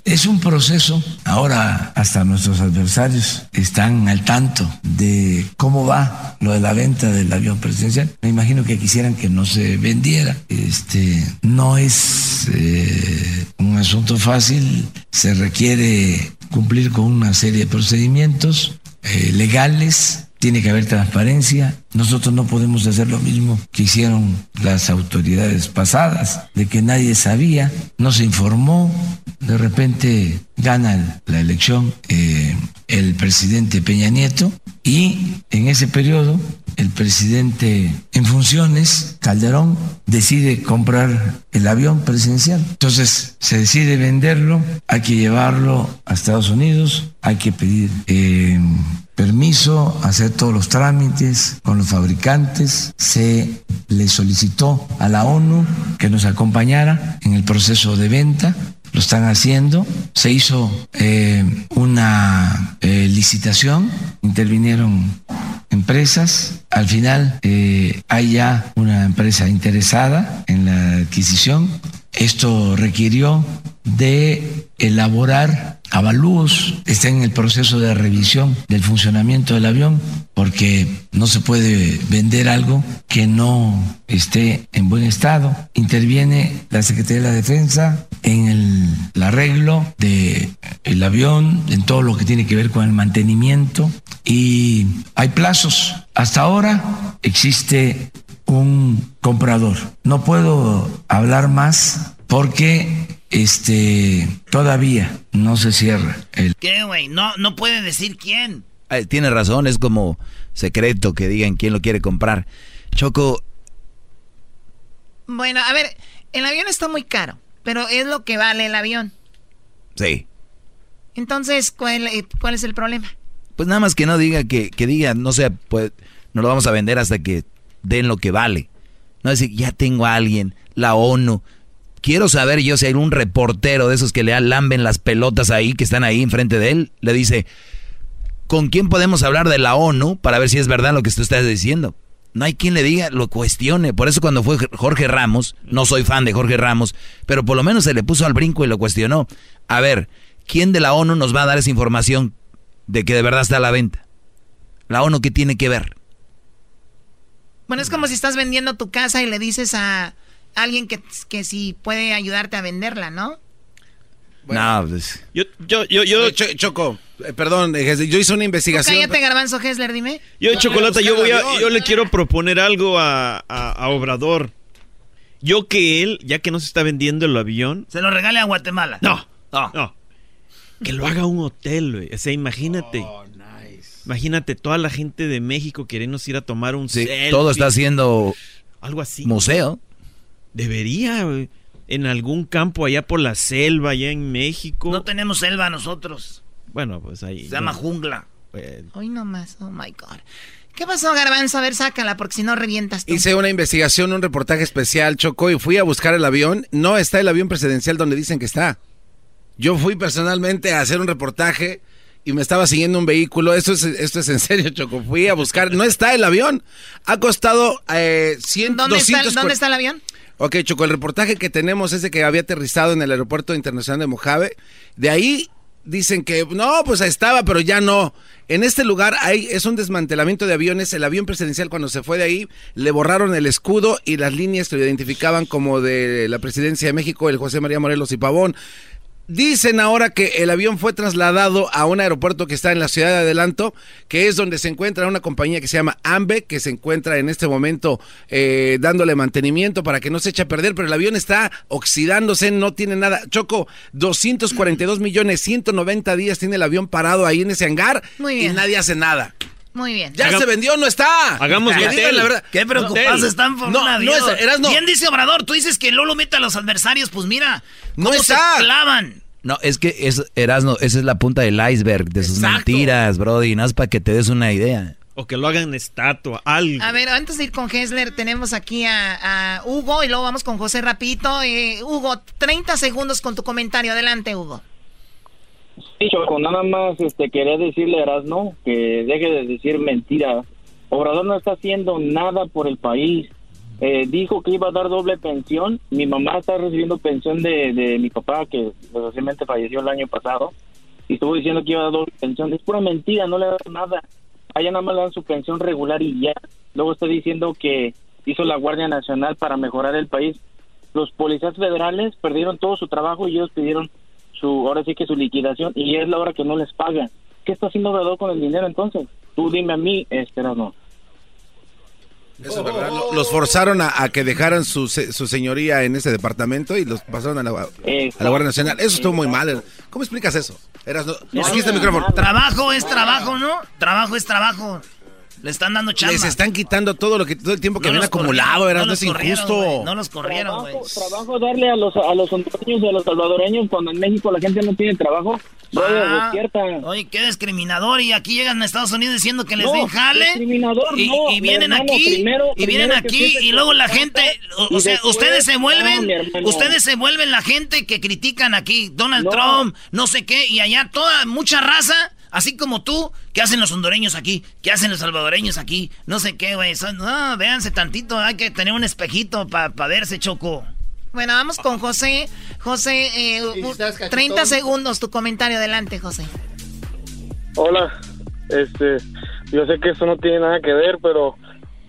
Es un proceso. Ahora hasta nuestros adversarios están al tanto de cómo va lo de la venta del avión presidencial. Me imagino que quisieran que no se vendiera. Este no es eh, un asunto fácil. Se requiere cumplir con una serie de procedimientos eh, legales. Tiene que haber transparencia. Nosotros no podemos hacer lo mismo que hicieron las autoridades pasadas, de que nadie sabía, no se informó, de repente gana la elección eh, el presidente Peña Nieto y en ese periodo el presidente en funciones, Calderón, decide comprar el avión presidencial. Entonces se decide venderlo, hay que llevarlo a Estados Unidos, hay que pedir eh, permiso, hacer todos los trámites con los fabricantes. Se le solicitó a la ONU que nos acompañara en el proceso de venta. Lo están haciendo. Se hizo eh, una eh, licitación, intervinieron empresas. Al final eh, hay ya una empresa interesada en la adquisición. Esto requirió de elaborar avalúos, está en el proceso de revisión del funcionamiento del avión, porque no se puede vender algo que no esté en buen estado. Interviene la Secretaría de la Defensa en el, arreglo del el avión, en todo lo que tiene que ver con el mantenimiento y hay plazos. Hasta ahora existe un comprador. No puedo hablar más porque este, todavía no se cierra el... ¿Qué, güey? No, no puede decir quién. Eh, tiene razón, es como secreto que digan quién lo quiere comprar. Choco. Bueno, a ver, el avión está muy caro, pero es lo que vale el avión. Sí. Entonces, ¿cuál, eh, cuál es el problema? Pues nada más que no diga que, que diga, no sé, pues no lo vamos a vender hasta que den lo que vale. No decir, ya tengo a alguien, la ONU. Quiero saber yo si hay un reportero de esos que le lamben las pelotas ahí, que están ahí enfrente de él, le dice, ¿con quién podemos hablar de la ONU para ver si es verdad lo que usted está diciendo? No hay quien le diga, lo cuestione. Por eso cuando fue Jorge Ramos, no soy fan de Jorge Ramos, pero por lo menos se le puso al brinco y lo cuestionó. A ver, ¿quién de la ONU nos va a dar esa información de que de verdad está a la venta? ¿La ONU qué tiene que ver? Bueno, es como si estás vendiendo tu casa y le dices a alguien que, que si puede ayudarte a venderla, ¿no? no, pues... Yo, yo, yo, yo... Choco, eh, perdón, eh, yo hice una investigación. cállate, Garbanzo Hessler, dime. Yo, Chocolata, yo, voy a, yo le quiero proponer algo a, a, Obrador. Yo que él, ya que no se está vendiendo el avión... Se lo regale a Guatemala. No, no. no. Que lo haga un hotel, güey. O sea, imagínate. Oh, imagínate toda la gente de México queriendo ir a tomar un sí, Todo está haciendo... Algo así. Museo. Debería, güey en algún campo allá por la selva, allá en México. No tenemos selva nosotros. Bueno, pues ahí. Se llama jungla. Hoy nomás, oh my God. ¿Qué pasó, Garbanzo? A ver, sácala, porque si no revientas tú. Hice una investigación, un reportaje especial, Choco, y fui a buscar el avión. No está el avión presidencial donde dicen que está. Yo fui personalmente a hacer un reportaje y me estaba siguiendo un vehículo. Esto es, esto es en serio, Choco. Fui a buscar. No está el avión. Ha costado eh, 100, ¿Dónde, está, ¿Dónde está el avión? Ok, Choco, el reportaje que tenemos es de que había aterrizado en el aeropuerto internacional de Mojave. De ahí dicen que no, pues estaba, pero ya no. En este lugar hay, es un desmantelamiento de aviones. El avión presidencial cuando se fue de ahí le borraron el escudo y las líneas que lo identificaban como de la presidencia de México, el José María Morelos y Pavón. Dicen ahora que el avión fue trasladado a un aeropuerto que está en la ciudad de Adelanto, que es donde se encuentra una compañía que se llama AMBE, que se encuentra en este momento eh, dándole mantenimiento para que no se eche a perder, pero el avión está oxidándose, no tiene nada. Choco, 242 millones, 190 días tiene el avión parado ahí en ese hangar y nadie hace nada. Muy bien. Ya se vendió, no está. Hagamos la verdad. Qué preocupados están por no, un No es, no. Bien dice Obrador, tú dices que Lolo mete a los adversarios, pues mira, no está. se clavan. No, es que es, Erasno, esa es la punta del iceberg de sus mentiras, Brody, no es para que te des una idea. O que lo hagan estatua, algo. A ver, antes de ir con Hessler, tenemos aquí a, Hugo y luego vamos con José Rapito. Eh, Hugo, 30 segundos con tu comentario. Adelante, Hugo. Sí, Choco, nada más este, quería decirle a que deje de decir mentiras. Obrador no está haciendo nada por el país. Eh, dijo que iba a dar doble pensión. Mi mamá está recibiendo pensión de, de mi papá, que recientemente falleció el año pasado. Y estuvo diciendo que iba a dar doble pensión. Es pura mentira, no le da nada. Allá nada más le dan su pensión regular y ya. Luego está diciendo que hizo la Guardia Nacional para mejorar el país. Los policías federales perdieron todo su trabajo y ellos pidieron su, ahora sí que su liquidación y es la hora que no les pagan. ¿Qué está haciendo Obrador con el dinero entonces? Tú dime a mí, este no. Eso es verdad. Los forzaron a, que dejaran su, su, señoría en ese departamento y los pasaron a la, a la Guardia Nacional. Eso estuvo muy mal. ¿Cómo explicas eso? Eras, no, el micrófono. Trabajo es trabajo, ¿no? Trabajo es trabajo. Le están dando chamba. Les están quitando todo lo que todo el tiempo que no acumulado, era no, es injusto. No los corrieron, güey. Trabajo, darle a los a los hondureños y a los salvadoreños cuando en México la gente no tiene trabajo. Ah, oye, qué discriminador y aquí llegan a Estados Unidos diciendo que les den jale. Discriminador, y, y vienen aquí y vienen aquí y luego la gente, o, sea, ustedes se vuelven, ustedes se vuelven la gente que critican aquí Donald Trump, no sé qué y allá toda mucha raza Así como tú, ¿qué hacen los hondureños aquí? ¿Qué hacen los salvadoreños aquí? No sé qué, güey. No, véanse tantito. Hay que tener un espejito para verse, Choco. Bueno, vamos con José. José, eh, 30 segundos tu comentario. Adelante, José. Hola. Este, yo sé que eso no tiene nada que ver, pero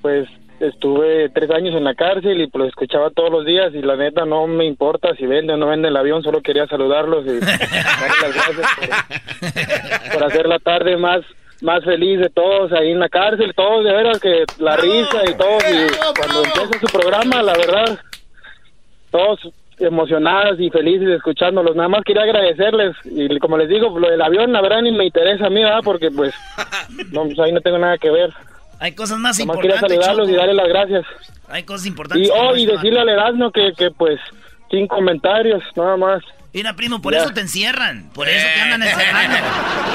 pues estuve tres años en la cárcel y pues lo escuchaba todos los días y la neta no me importa si vende o no vende el avión, solo quería saludarlos y darles las gracias por, hacer la tarde más más feliz de todos ahí en la cárcel, todos de veras que la risa y todo y cuando empieza su programa, la verdad, todos emocionadas y felices escuchándolos. Nada más quería agradecerles y como les digo, lo del avión la verdad ni me interesa a mí, ¿verdad? Porque pues, no, pues, ahí no tengo nada que ver. Hay cosas más Nada más importantes. quería saludarlos Choco. y darles las gracias. Hay cosas importantes. Y, oh, y decirle al Erasmo que, que pues, sin comentarios, nada más. Mira, primo, por Ya. eso te encierran. Por eso te andan encerrando.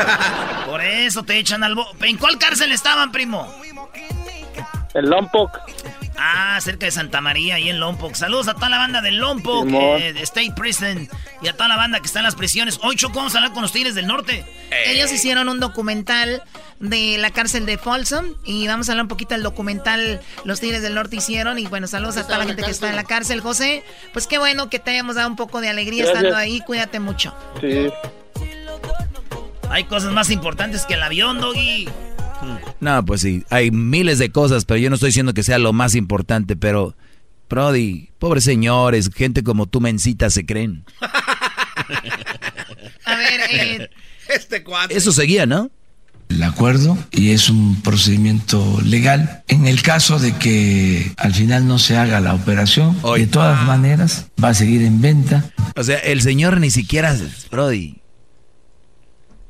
por eso te echan al... bo- ¿En cuál cárcel estaban, primo? El Lompoc. Ah, cerca de Santa María, ahí en Lompoc. Saludos a toda la banda del Lompoc, eh, de State Prison, y a toda la banda que está en las prisiones. Hoy, Choco, vamos a hablar con los Tigres del Norte. Ellos hicieron un documental de la cárcel de Folsom y vamos a hablar un poquito del documental Los Tigres del Norte hicieron y bueno, saludos a toda la gente que está en la cárcel. José, pues qué bueno que te hayamos dado un poco de alegría Gracias. estando ahí, cuídate mucho. Sí. Hay cosas más importantes que el avión, Doggy. No, pues sí, hay miles de cosas, pero yo no estoy diciendo que sea lo más importante, pero, Brody, pobres señores, gente como tú, mencita, se creen. A ver, eh, Este cuadro. Eso seguía, ¿no? el acuerdo y es un procedimiento legal. En el caso de que al final no se haga la operación, de todas maneras va a seguir en venta. O sea, el señor ni siquiera, Brody.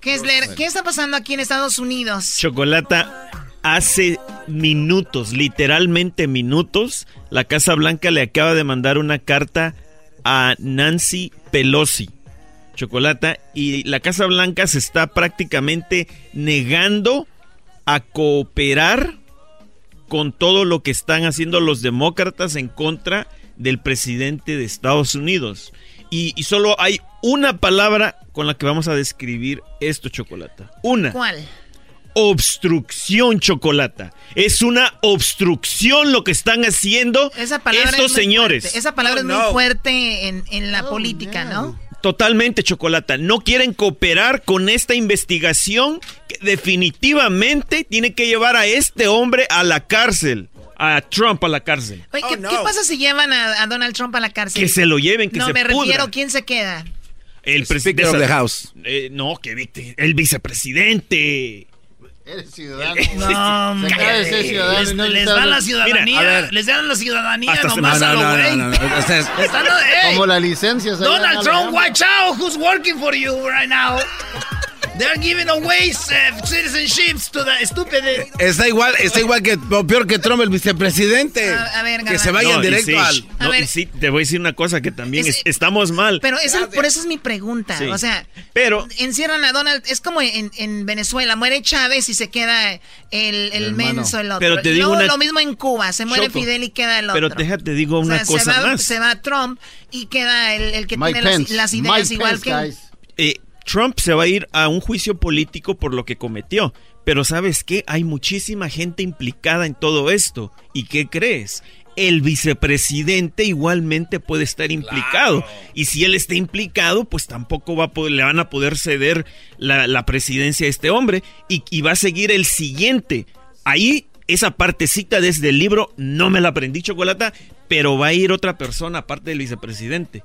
Kessler, ¿qué está pasando aquí en Estados Unidos? Chocolata, hace minutos, literalmente minutos, la Casa Blanca le acaba de mandar una carta a Nancy Pelosi. Chocolata, y la Casa Blanca se está prácticamente negando a cooperar con todo lo que están haciendo los demócratas en contra del presidente de Estados Unidos. Y solo hay una palabra con la que vamos a describir esto, Chocolata. Una ¿Cuál? obstrucción chocolata. Es una obstrucción lo que están haciendo Esa palabra estos es señores. fuerte. Esa palabra Oh, es muy no. fuerte en, en la política, ¿no? Totalmente chocolata. No quieren cooperar con esta investigación que definitivamente tiene que llevar a este hombre a la cárcel. A Trump a la cárcel. Oye, ¿qué, qué pasa si llevan a, a Donald Trump a la cárcel? Que se lo lleven, que no, se me pudra. refiero, ¿quién se queda? El presidente Speaker of the House. Eh, no, que viste. El vicepresidente. Eres ciudadano. No, Se de ser ciudadano Les, no les está- dan la ciudadanía. Mira, les dan la ciudadanía Hasta se- nomás no, a no, lo güey. Como la licencia. Donald Trump, watch out who's working for you right now. They're giving away uh, citizenships to the stupid. Está igual, está igual que, o peor que Trump, el vicepresidente. A- a ver, que se vayan No, y directo sí, al. no, A y ver. sí, te voy a decir una cosa que también Es- es- estamos mal. Pero eso, por eso es mi pregunta. Sí. O sea, Pero- encierran a Donald. Es como en, en Venezuela. Muere Chávez y se queda el, el hermano. menso, el otro. Pero te digo Luego una- lo mismo en Cuba. Se muere Choco. Fidel y queda el otro. Pero déjate digo O sea, una se cosa va, más. Se va Trump y queda el, el que Mike tiene las, Pence. las ideas Mike igual Pence, que... guys. Eh, Trump se va a ir a un juicio político por lo que cometió. Pero ¿sabes qué? Hay muchísima gente implicada en todo esto. ¿Y qué crees? El vicepresidente igualmente puede estar implicado. Y si él está implicado, pues tampoco va a poder- le van a poder ceder la, la presidencia a este hombre. Y, y va a seguir el siguiente. Ahí, esa partecita desde el libro, no me la aprendí, Chocolata, pero va a ir otra persona aparte del vicepresidente.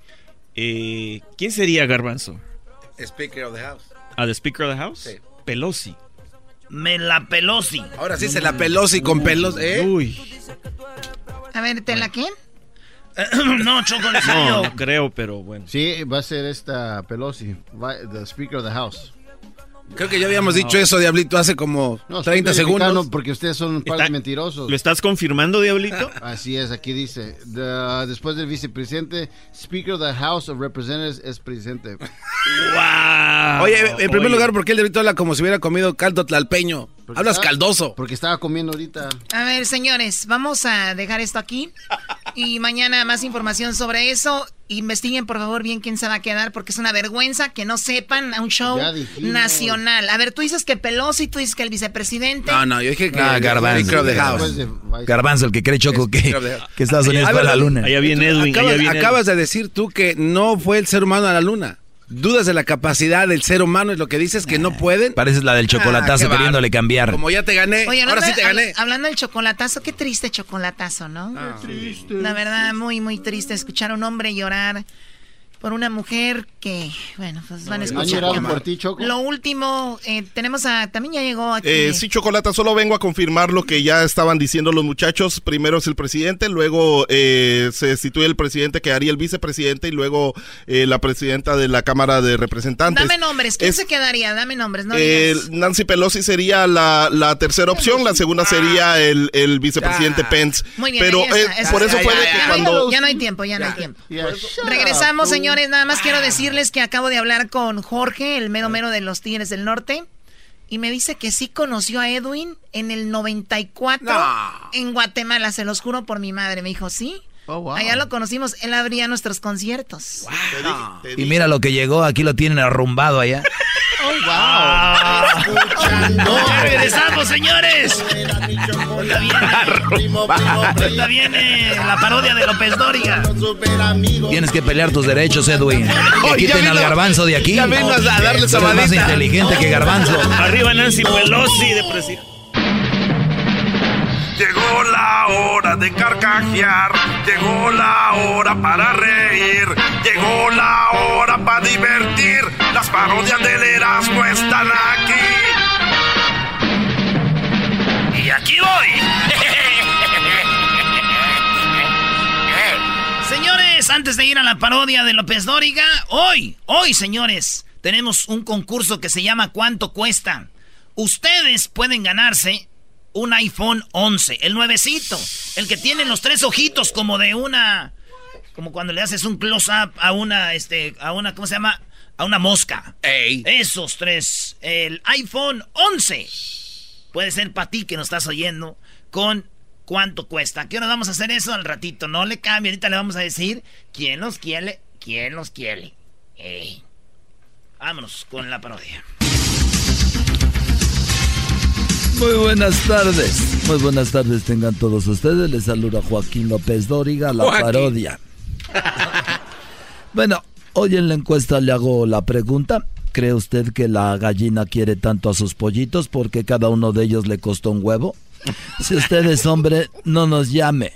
Eh, ¿Quién sería Garbanzo? Speaker of the House. ¿A the Speaker of the House? Pelosi. Me la Pelosi. Ahora sí se la Pelosi con pelos, ¿eh? Uy. A ver, ¿te la quién? no, Choco, le No, no creo, pero bueno. Sí, va a ser esta Pelosi, the Speaker of the House. Creo que ya habíamos dicho eso, Diablito, hace como No, estoy 30 verificando segundos. Porque ustedes son un par de mentirosos. ¿Lo estás confirmando, Diablito? Así es, aquí dice. the- después del vicepresidente, Speaker of the House of Representatives es presidente. ¡Wow! Oye, en primer Oye. lugar, ¿por qué el Diablito habla como si hubiera comido caldo tlalpeño? Hablas está- caldoso. Porque estaba comiendo ahorita. A ver, señores, vamos a dejar esto aquí. Y mañana más información sobre eso. Investiguen, por favor, bien quién se va a quedar, porque es una vergüenza que no sepan a un show nacional. A ver, tú dices que Pelosi, tú dices que el vicepresidente. No, no, yo dije que. Ah, Garbanzo. House. Garbanzo, el que cree Choco que, Estados Unidos fue a la luna. Allá viene Edwin, acabas, allá viene acabas de decir tú que no fue el ser humano a la luna. Dudas de la capacidad del ser humano, es lo que dices que no pueden. Pareces la del chocolatazo Ah, qué queriéndole cambiar. Como ya te gané, Oye, ahora sí te gané. habla- hablando del chocolatazo, qué triste chocolatazo, ¿no? La verdad, muy, muy triste escuchar a un hombre llorar por una mujer que, bueno, pues van a ¿Han escuchar. llorado por ti, Choco? Lo último, eh, tenemos a, también ya llegó aquí. Eh, sí, Chocolata, solo vengo a confirmar lo que ya estaban diciendo los muchachos. Primero es el presidente, luego eh, se destituye el presidente que haría el vicepresidente y luego eh, la presidenta de la Cámara de Representantes. Dame nombres, ¿quién Es- se quedaría? Dame nombres, no Eh. Nancy Pelosi sería la, la tercera opción, la segunda sería el, el vicepresidente Pence. Muy bien, Pero eh, por eso ya, fue que ya, cuando... Ya no hay tiempo, ya no hay tiempo. Regresamos, señores. Nada más quiero decirles que acabo de hablar con Jorge, el mero mero de los Tigres del Norte. Y me dice que sí conoció a Edwin en el 94 en Guatemala. Se los juro por mi madre. Me dijo, sí. Wow. Allá lo conocimos. Él abría nuestros conciertos. Y mira lo que llegó, aquí lo tienen arrumbado allá. Oh, Ah. Ya regresamos, señores. Ahorita viene, la parodia de López Dóriga. Tienes que pelear tus derechos, Edwin. Que quiten al garbanzo de aquí. ya a darle más inteligente que garbanzo. Arriba Nancy Pelosi de presidente. Llegó la hora de carcajear, llegó la hora para reír, llegó la hora para divertir. Las parodias del Erasmo están aquí. Y aquí voy. Señores, antes de ir a la parodia de López Dóriga, hoy, hoy, señores, tenemos un concurso que se llama ¿Cuánto cuesta? Ustedes pueden ganarse un iPhone 11, el nuevecito, el que tiene los tres ojitos como de una, como cuando le haces un close-up a una, este, a una, ¿cómo se llama? A una mosca. Esos tres, el iPhone 11. Puede ser para ti que nos estás oyendo con cuánto cuesta. ¿Qué hora vamos a hacer eso al ratito? No le cambie, ahorita le vamos a decir quién los quiere, quién los quiere. Ey. Vámonos con la parodia. Muy buenas tardes. Muy buenas tardes tengan todos ustedes. Les saluda Joaquín López Dóriga, la Joaquín. parodia. bueno, hoy en la encuesta le hago la pregunta. ¿Cree usted que la gallina quiere tanto a sus pollitos porque cada uno de ellos le costó un huevo? Si usted es hombre, no nos llame.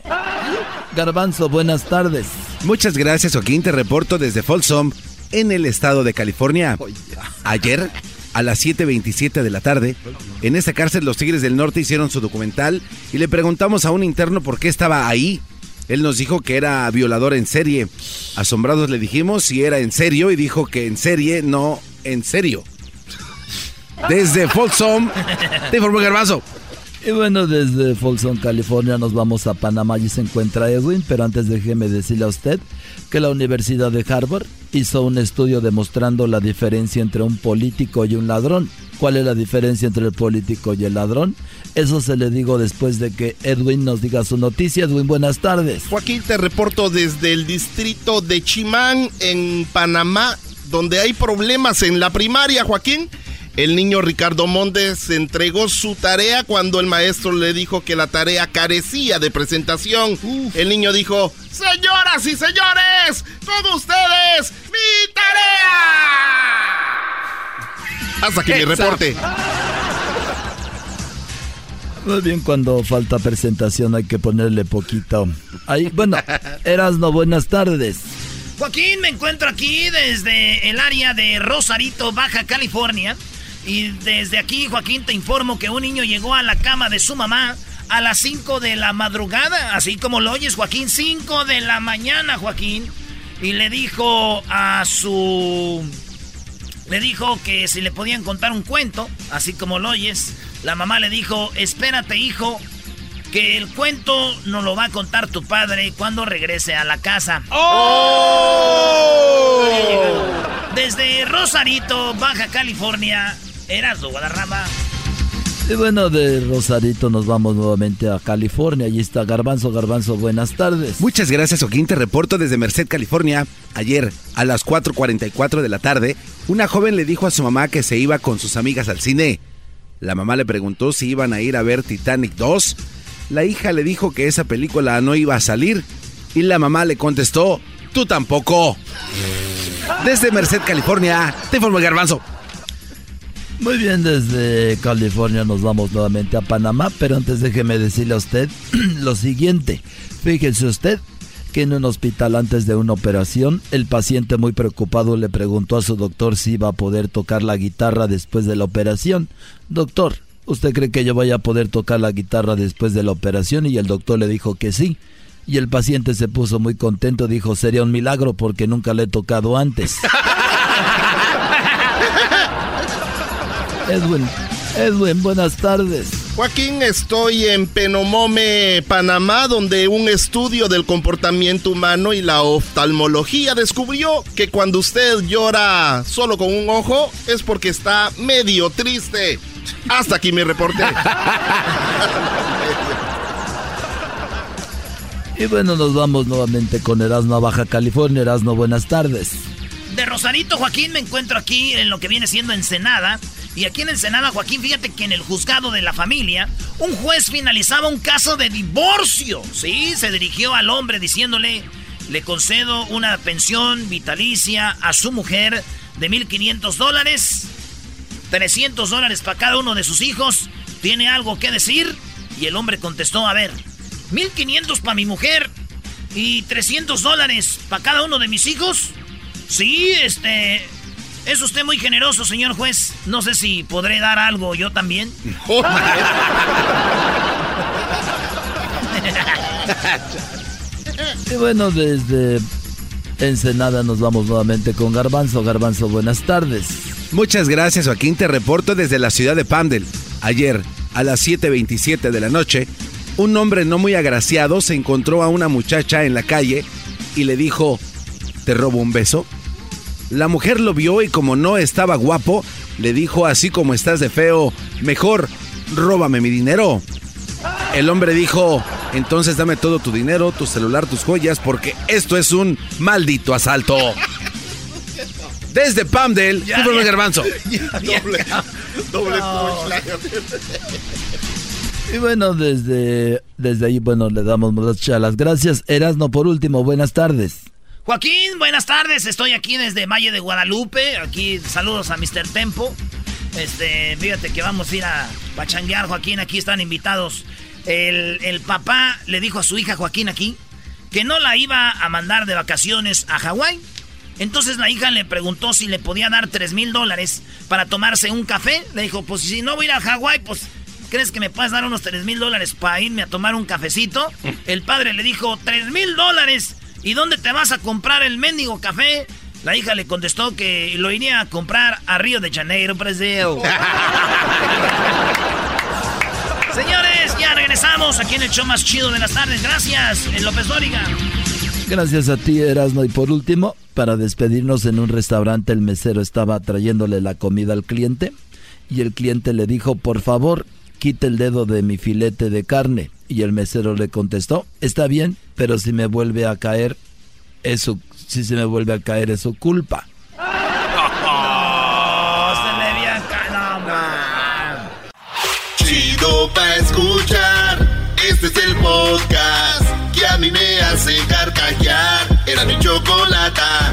Garbanzo, buenas tardes. Muchas gracias, Joaquín. Te reporto desde Folsom, en el estado de California. Ayer, a las 7.27 de la tarde, en esta cárcel los Tigres del Norte hicieron su documental y le preguntamos a un interno por qué estaba ahí. Él nos dijo que era violador en serie. Asombrados le dijimos si era en serio y dijo que en serie, no en serio. Desde Folsom, te informó Garbanzo. Y bueno, desde Folsom, California, nos vamos a Panamá y se encuentra Edwin, pero antes déjeme decirle a usted que la Universidad de Harvard hizo un estudio demostrando la diferencia entre un político y un ladrón. ¿Cuál es la diferencia entre el político y el ladrón? Eso se le digo después de que Edwin nos diga su noticia. Edwin, buenas tardes. Joaquín, te reporto desde el distrito de Chimán, en Panamá, donde hay problemas en la primaria, Joaquín. El niño Ricardo Montes entregó su tarea cuando el maestro le dijo que la tarea carecía de presentación. El niño dijo, señoras y señores, con ustedes, mi tarea. Hasta aquí mi reporte. Muy bien, cuando falta presentación hay que ponerle poquito. Ahí, bueno, Erasno, buenas tardes. Joaquín, me encuentro aquí desde el área de Rosarito, Baja California. Y desde aquí, Joaquín, te informo que un niño llegó a la cama de su mamá a las 5 de la madrugada, así como lo oyes, Joaquín, 5 de la mañana, Joaquín. Y le dijo a su... Le dijo que si le podían contar un cuento, así como lo oyes. La mamá le dijo, espérate, hijo, que el cuento nos lo va a contar tu padre cuando regrese a la casa. Desde Rosarito, Baja California, Erasmo Guadarrama. Y bueno, de Rosarito nos vamos nuevamente a California. Allí está Garbanzo. Garbanzo, buenas tardes. Muchas gracias, Joaquín. Te reporto desde Merced, California. Ayer, a las 4.44 de la tarde, una joven le dijo a su mamá que se iba con sus amigas al cine. La mamá le preguntó si iban a ir a ver Titanic 2. La hija le dijo que esa película no iba a salir. Y la mamá le contestó, tú tampoco. Desde Merced, California, te informo garbanzo. Muy bien, desde California nos vamos nuevamente a Panamá, pero antes déjeme decirle a usted lo siguiente. Fíjese usted que en un hospital antes de una operación, el paciente muy preocupado le preguntó a su doctor si iba a poder tocar la guitarra después de la operación. Doctor, ¿usted cree que yo vaya a poder tocar la guitarra después de la operación? Y el doctor le dijo que sí. Y el paciente se puso muy contento, dijo, sería un milagro porque nunca le he tocado antes. Edwin, Edwin, buenas tardes. Joaquín, estoy en Penomome, Panamá, donde un estudio del comportamiento humano y la oftalmología descubrió que cuando usted llora solo con un ojo es porque está medio triste. Hasta aquí mi reporte. Y bueno, nos vamos nuevamente con Erasmo a Baja California. Erasmo, buenas tardes. De Rosarito, Joaquín, me encuentro aquí en lo que viene siendo Ensenada. Y aquí en Ensenada, Joaquín, fíjate que en el juzgado de la familia, un juez finalizaba un caso de divorcio. Sí, se dirigió al hombre diciéndole, le concedo una pensión vitalicia a su mujer de 1.500 dólares, 300 dólares para cada uno de sus hijos. ¿Tiene algo que decir? Y el hombre contestó, a ver, 1500 para mi mujer y 300 dólares para cada uno de mis hijos. Sí, este. Es usted muy generoso, señor juez. No sé si podré dar algo yo también. y bueno, desde Ensenada nos vamos nuevamente con Garbanzo. Garbanzo, buenas tardes. Muchas gracias, Joaquín. Te reporto desde la ciudad de Pandel. Ayer, a las 7.27 de la noche, un hombre no muy agraciado se encontró a una muchacha en la calle y le dijo, ¿te robo un beso? La mujer lo vio y como no estaba guapo, le dijo así como estás de feo, mejor róbame mi dinero. El hombre dijo, entonces dame todo tu dinero, tu celular, tus joyas, porque esto es un maldito asalto. Desde Pamdel, fútbol garbanzo. doble, doble y bueno, desde, desde ahí, bueno, le damos muchas las gracias. Erasno, por último, buenas tardes. Joaquín, buenas tardes. Estoy aquí desde Valle de Guadalupe. Aquí saludos a Mr. Tempo. Este, fíjate que vamos a ir a pachanguear, Joaquín. Aquí están invitados. El, el papá le dijo a su hija Joaquín aquí que no la iba a mandar de vacaciones a Hawái. Entonces la hija le preguntó si le podía dar 3 mil dólares para tomarse un café. Le dijo, pues si no voy a ir a Hawái, pues ¿crees que me puedes dar unos 3 mil dólares para irme a tomar un cafecito? El padre le dijo, 3 mil dólares. ¿Y dónde te vas a comprar el mendigo café? La hija le contestó que lo iría a comprar a Río de Janeiro, Brasil. Señores, ya regresamos aquí en el show más chido de las tardes. Gracias, en López Dóriga. Gracias a ti, Erasmo. Y por último, para despedirnos en un restaurante, el mesero estaba trayéndole la comida al cliente y el cliente le dijo, por favor, quite el dedo de mi filete de carne. Y el mesero le contestó, está bien, pero si me vuelve a caer, es si se me vuelve a caer es su culpa. Chido pa escuchar, este es el podcast que a mí me hace carcajear. Era mi chocolata.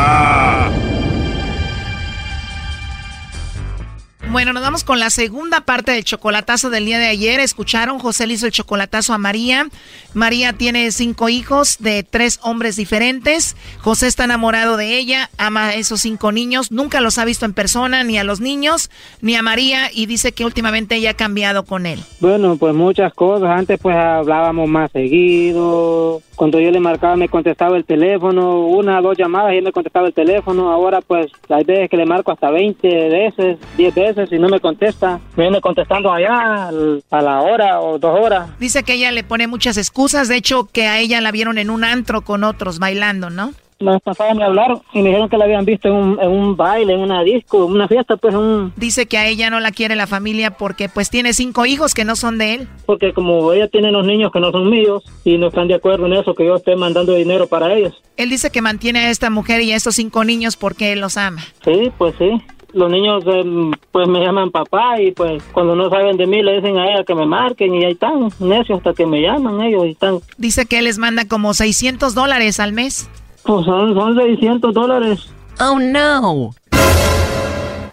Bueno, nos vamos con la segunda parte del chocolatazo del día de ayer. Escucharon, José le hizo el chocolatazo a María. María tiene cinco hijos de tres hombres diferentes. José está enamorado de ella, ama a esos cinco niños. Nunca los ha visto en persona, ni a los niños, ni a María. Y dice que últimamente ella ha cambiado con él. Bueno, pues muchas cosas. Antes pues hablábamos más seguido. Cuando yo le marcaba me contestaba el teléfono. Una dos llamadas y él me contestaba el teléfono. Ahora pues hay veces que le marco hasta 20 veces, 10 veces si no me contesta. Me viene contestando allá a la hora o dos horas. Dice que ella le pone muchas excusas. De hecho, que a ella la vieron en un antro con otros bailando, ¿no? la vez pasada me hablaron y me dijeron que la habían visto en un, en un baile, en una disco, una fiesta, pues un... Dice que a ella no la quiere la familia porque pues tiene cinco hijos que no son de él. Porque como ella tiene los niños que no son míos y no están de acuerdo en eso, que yo esté mandando dinero para ellos. Él dice que mantiene a esta mujer y a estos cinco niños porque él los ama. Sí, pues sí los niños em, pues me llaman papá y pues cuando no saben de mí le dicen a ella que me marquen y ahí están, necios hasta que me llaman ellos y están. Dice que él les manda como 600 dólares al mes. Pues son, son 600 dólares. Oh no.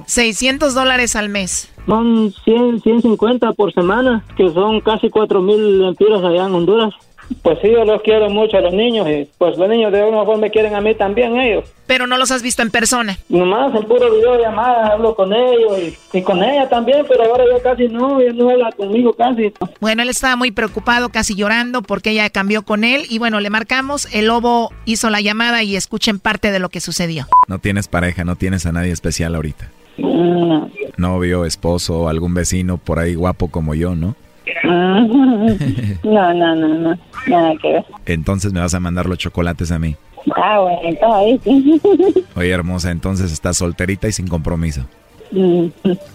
600 dólares al mes. Son 100, 150 por semana, que son casi 4 mil lempiras allá en Honduras. Pues sí, yo los quiero mucho a los niños y pues los niños de alguna forma me quieren a mí también ellos. Pero no los has visto en persona. Nomás en puro videollamada hablo con ellos y, con ella también, pero ahora ya casi no, ella no habla conmigo casi. Bueno, él estaba muy preocupado, casi llorando porque ella cambió con él y bueno, le marcamos, el lobo hizo la llamada y escuchen parte de lo que sucedió. No tienes pareja, no tienes a nadie especial ahorita. No. Novio, esposo, algún vecino por ahí guapo como yo, ¿no? No, no, no, no, nada que ver. Entonces me vas a mandar los chocolates a mí. Ah, bueno, sí. Oye, hermosa, entonces estás solterita y sin compromiso.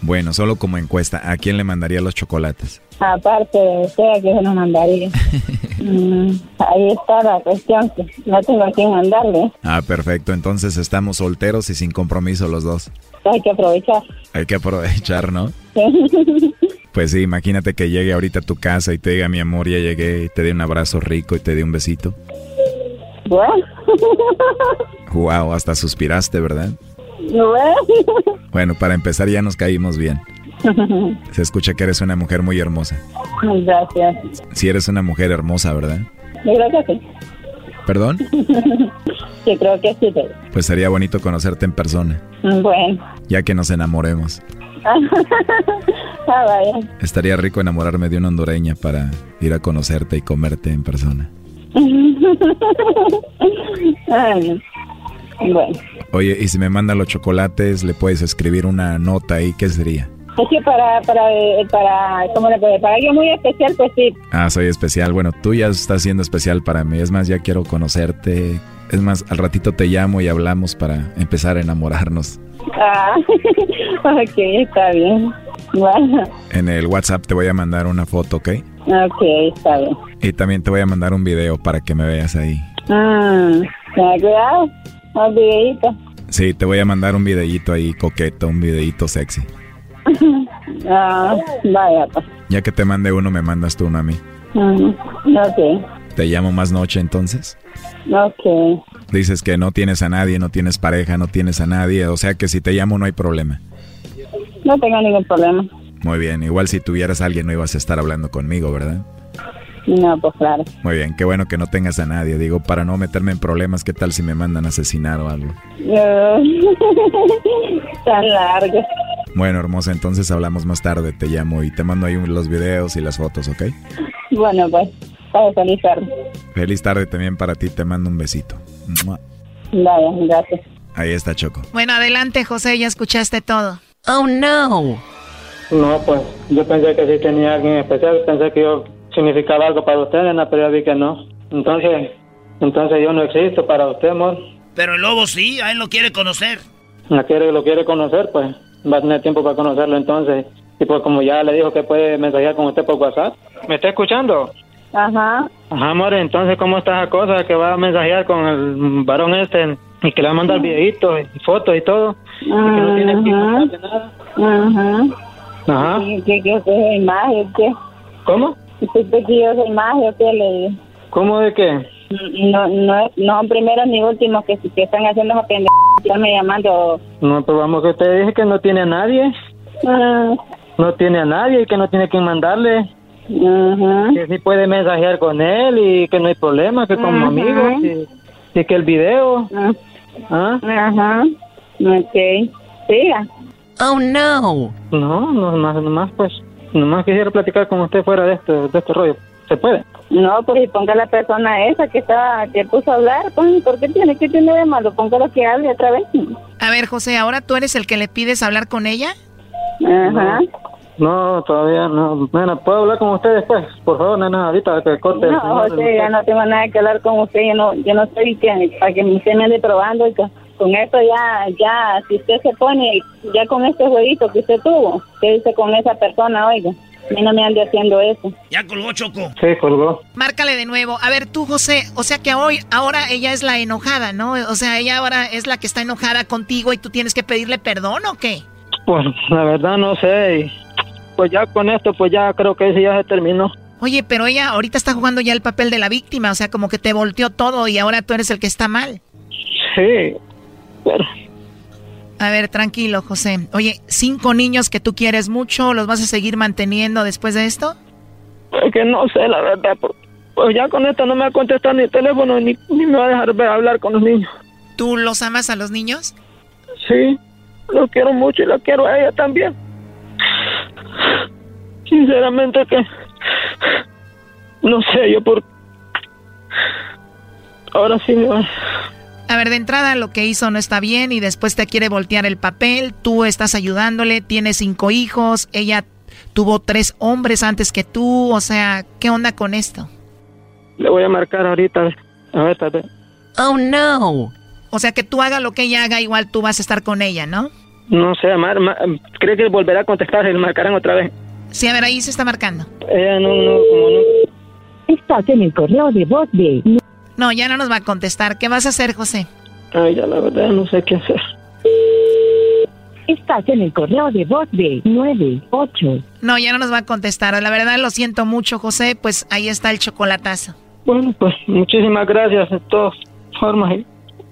Bueno, solo como encuesta, ¿a quién le mandaría los chocolates? Aparte de usted, ¿a quién se los mandaría? Mm, ahí está la cuestión, que no tengo a quién mandarle. Ah, perfecto, entonces estamos solteros y sin compromiso los dos. Hay que aprovechar. Hay que aprovechar, ¿no? Pues sí, imagínate que llegue ahorita a tu casa y te diga, mi amor, ya llegué, y te dé un abrazo rico y te dé un besito. Bueno. Wow, hasta suspiraste, ¿verdad? Bueno. Bueno, para empezar ya nos caímos bien. Se escucha que eres una mujer muy hermosa. Gracias. Si eres una mujer hermosa, ¿verdad? Yo creo que sí. ¿Perdón? Yo creo que sí. Pues sería bonito conocerte en persona. Bueno. Ya que nos enamoremos. ah, vaya. Estaría rico enamorarme de una hondureña para ir a conocerte y comerte en persona. Ay, bueno. Oye, y si me mandan los chocolates, le puedes escribir una nota ahí, ¿qué sería? Es que para, para, eh, para, ¿cómo le puede? Para alguien muy especial, pues sí. Ah, soy especial. Bueno, tú ya estás siendo especial para mí. Es más, ya quiero conocerte. Es más, al ratito te llamo y hablamos para empezar a enamorarnos. Ah, ok, está bien. Bueno. En el WhatsApp te voy a mandar una foto, ¿ok? Ok, está bien. Y también te voy a mandar un video para que me veas ahí. Ten cuidado, un videito. Sí, te voy a mandar un videíto ahí coqueto, un videíto sexy. ah, vaya, pues. Ya que te mande uno, me mandas tú uno a mí. Mm, ok, ¿Te llamo más noche entonces? Ok. Dices que no tienes a nadie, no tienes pareja, no tienes a nadie, o sea que si te llamo no hay problema. No tengo ningún problema. Muy bien, igual si tuvieras a alguien no ibas a estar hablando conmigo, ¿verdad? No, pues claro. Muy bien, qué bueno que no tengas a nadie. Digo, para no meterme en problemas, ¿qué tal si me mandan a asesinar o algo? Tan largo. Bueno, hermosa, entonces hablamos más tarde, te llamo y te mando ahí los videos y las fotos, ¿ok? Bueno, pues, feliz tarde. Feliz tarde también para ti, te mando un besito. Vaya, gracias. Ahí está Choco. Bueno, adelante, José, ya escuchaste todo. Oh, no. No, pues, yo pensé que sí tenía alguien especial, pensé que yo significaba algo para usted, nena, pero ya vi que no. Entonces, entonces yo no existo para usted, amor. Pero el lobo sí, a él lo quiere conocer. La quiere, lo quiere conocer, pues va a tener tiempo para conocerlo entonces. Y pues como ya le dijo que puede mensajear con usted por WhatsApp. ¿Me está escuchando? Ajá. Ajá, amor, entonces ¿cómo está la cosa que va a mensajear con el varón este y que le va a mandar videitos y fotos y todo? Y que no tiene que mandarle nada. Ajá. Ajá. ¿Qué, qué, qué imagen? ¿Qué? ¿Cómo? ¿Qué, qué, qué yo soy imagen? ¿Qué le digo? ¿Cómo de qué? No, no, no son primeros ni últimos que, que están haciendo esa pendeja, llamando. No, pues vamos, que usted dice que no tiene a nadie. Ah, No tiene a nadie y que no tiene quien mandarle. Ajá. Que sí puede mensajear con él y que no hay problema, que como Ajá. amigos. Y, y que el video. ¿Ah? Ajá. Ok. Siga. Oh, no. No, nomás, nomás, pues. Nomás quisiera platicar con usted fuera de este, de este rollo. ¿Se puede? No, pues y ponga la persona esa que estaba, que puso a hablar. pues, ¿Por qué tiene? ¿Qué tiene de malo? Póngalo que hable otra vez. A ver, José, ¿ahora tú eres el que le pides hablar con ella? Ajá. No, todavía no. Nena, ¿puedo hablar con usted después? Por favor, nena, ahorita que corte. No, José, ya no tengo nada que hablar con usted. Yo no, yo no estoy que, para que usted me ande probando. Y con, con esto ya, ya, si usted se pone, ya con este jueguito que usted tuvo, ¿qué dice con esa persona, oiga? A mí no me ande haciendo eso. Ya colgó Choco. Sí, colgó. Márcale de nuevo. A ver, tú, José, o sea que hoy, ahora ella es la enojada, ¿no? O sea, ella ahora es la que está enojada contigo y tú tienes que pedirle perdón o qué? Pues la verdad no sé. Pues ya con esto, pues ya creo que ya se terminó. Oye, pero ella ahorita está jugando ya el papel de la víctima, o sea, como que te volteó todo y ahora tú eres el que está mal. Sí, pero... A ver, tranquilo, José. Oye, cinco niños que tú quieres mucho, ¿los vas a seguir manteniendo después de esto? Es que no sé, la verdad. Pues ya con esto no me va a contestar ni el teléfono ni, ni me va a dejar ver, hablar con los niños. ¿Tú los amas a los niños? Sí, los quiero mucho y la quiero a ella también. Sinceramente que... No sé, yo por... Ahora sí me va... A ver, de entrada lo que hizo no está bien y después te quiere voltear el papel, tú estás ayudándole, tiene cinco hijos, ella tuvo tres hombres antes que tú, o sea, ¿qué onda con esto? Le voy a marcar ahorita, a ver, tal Oh, no. O sea, que tú hagas lo que ella haga, igual tú vas a estar con ella, ¿no? No sé, Mar, cree que volverá a contestar, le marcarán otra vez. Sí, a ver, ahí se está marcando. Ella no, no, como no. Estás en el correo de voz de... No, ya no nos va a contestar. ¿Qué vas a hacer, José? Ay, ya la verdad no sé qué hacer. Estás en el correo de voz de 98. No, ya no nos va a contestar. La verdad lo siento mucho, José. Pues ahí está el chocolatazo. Bueno, pues muchísimas gracias de todas formas.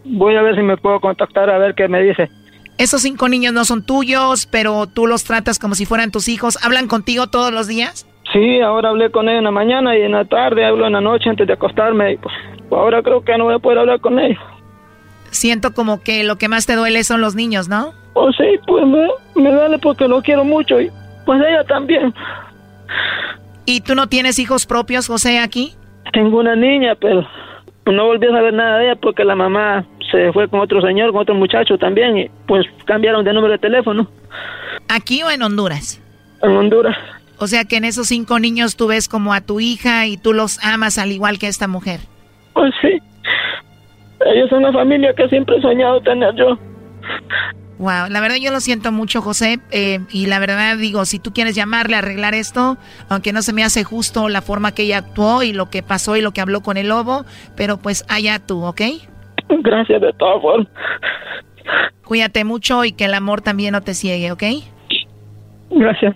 Voy a ver si me puedo contactar a ver qué me dice. Esos cinco niños no son tuyos, pero tú los tratas como si fueran tus hijos. ¿Hablan contigo todos los días? Sí, ahora hablé con ellos en la mañana y en la tarde, hablo en la noche antes de acostarme. Y pues, ahora creo que no voy a poder hablar con ellos. Siento como que lo que más te duele son los niños, ¿no? Oh, sí, pues me, me duele porque los quiero mucho y pues ella también. ¿Y tú no tienes hijos propios, José, aquí? Tengo una niña, pero no volví a saber nada de ella porque la mamá se fue con otro señor, con otro muchacho también y pues cambiaron de número de teléfono. ¿Aquí o en Honduras? En Honduras. O sea que en esos cinco niños tú ves como a tu hija y tú los amas al igual que a esta mujer. Pues sí. Ellos son una familia que siempre he soñado tener yo. Wow, la verdad yo lo siento mucho, José. Eh, y la verdad digo, si tú quieres llamarle a arreglar esto, aunque no se me hace justo la forma que ella actuó y lo que pasó y lo que habló con el lobo, pero pues allá tú, ¿ok? Gracias de todas formas. Cuídate mucho y que el amor también no te ciegue, ¿ok? Gracias.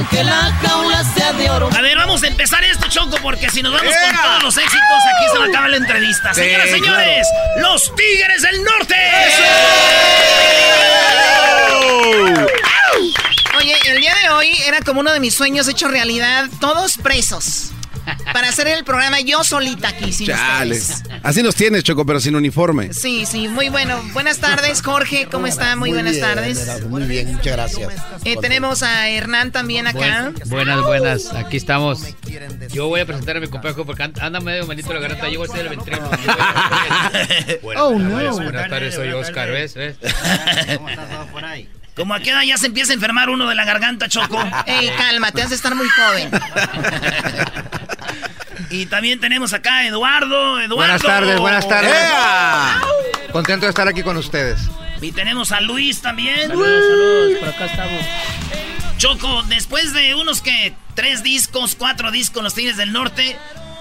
aunque la jaula sea de oro. A ver, vamos a empezar esto, Choco, porque si nos vamos con todos los éxitos, aquí se va a acabar la entrevista. Sí, Señoras, señores, los Tigres del Norte. Oye, el día de hoy era como uno de mis sueños hecho realidad, todos presos. Para hacer el programa yo solita aquí, sin Chales. ustedes. Así nos tienes, Choco, pero sin uniforme. Sí, sí, muy bueno. Buenas tardes, Jorge, ¿cómo está? Muy, buenas bien, tardes. Muy bien, muchas gracias. Eh, tenemos a Hernán también acá. Buenas, buenas, aquí estamos. Yo voy a presentar a mi compañero porque and- anda medio malito la garganta. Yo voy a ser el ventrilo. Buenas Oh, no. Buenas tardes, soy Oscar, ¿ves? ¿Ves? Como a qué edad ya se empieza a enfermar uno de la garganta, Choco. Ey, cálmate, has de estar muy joven. Y también tenemos acá a Eduardo. Eduardo. Buenas tardes, buenas tardes. ¡Ea! Contento de estar aquí con ustedes. Y tenemos a Luis también. Saludos, saludos, por acá estamos. Choco, después de unos que tres discos, cuatro discos, los Tigres del Norte,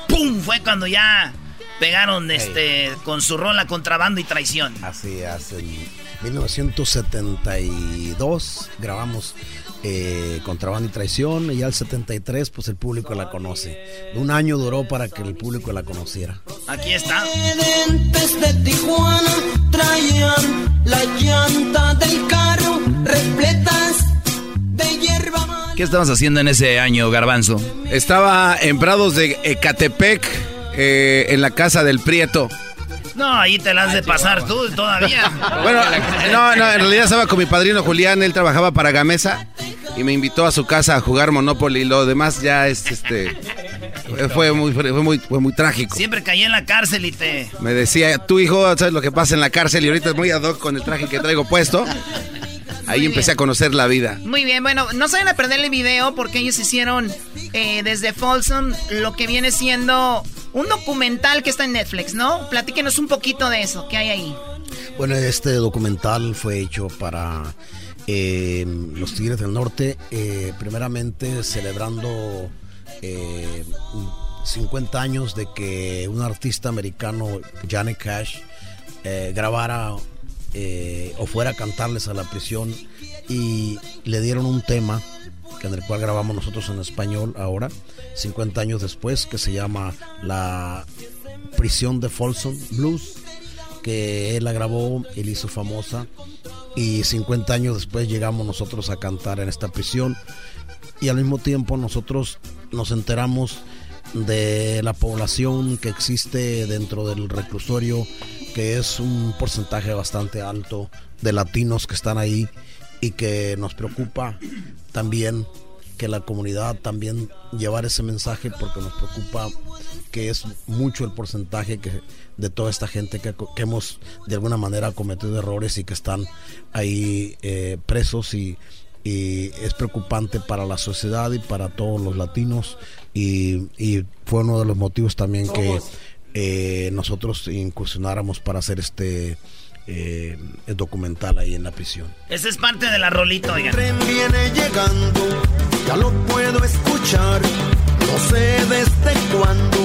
¡pum! Fue cuando ya pegaron este con su rola Contrabando y Traición. Así en 1972 grabamos eh, Contrabando y Traición y ya el 73 pues el público la conoce. Un año duró para que el público la conociera. Aquí está. de Tijuana traían la llanta del carro repletas de hierba. ¿Qué estabas haciendo en ese año, Garbanzo? Estaba en Prados de Ecatepec, eh, en la casa del Prieto. No, ahí te la has de pasar tú todavía. Bueno, no, no, en realidad estaba con mi padrino Julián, él trabajaba para Gamesa y me invitó a su casa a jugar Monopoly. Lo demás ya es este fue muy fue muy fue muy trágico. Siempre caí en la cárcel y te Me decía, "Tu hijo, ¿sabes lo que pasa en la cárcel?" Y ahorita es muy ad hoc con el traje que traigo puesto. Ahí empecé a conocer la vida. Muy bien, bueno, no se vayan a perder el video porque ellos hicieron eh, desde Folsom lo que viene siendo un documental que está en Netflix, ¿no? Platíquenos un poquito de eso, ¿qué hay ahí? Bueno, este documental fue hecho para eh, los Tigres del Norte, eh, primeramente celebrando eh, 50 años de que un artista americano, Johnny Cash, eh, grabara eh, o fuera a cantarles a la prisión y le dieron un tema que en el cual grabamos nosotros en español ahora, 50 años después, que se llama La prisión de Folsom Blues, que él la grabó, él hizo famosa y 50 años después llegamos nosotros a cantar en esta prisión y al mismo tiempo nosotros nos enteramos de la población que existe dentro del reclusorio, que es un porcentaje bastante alto de latinos que están ahí y que nos preocupa también que la comunidad también llevar ese mensaje porque nos preocupa que es mucho el porcentaje que de toda esta gente que, que hemos de alguna manera cometido errores y que están ahí eh, presos y, y es preocupante para la sociedad y para todos los latinos. Y, y fue uno de los motivos también que eh, nosotros incursionáramos para hacer este eh, documental ahí en la prisión. Esa es parte de la rolita, oigan. tren viene llegando, ya lo puedo escuchar. No sé desde cuándo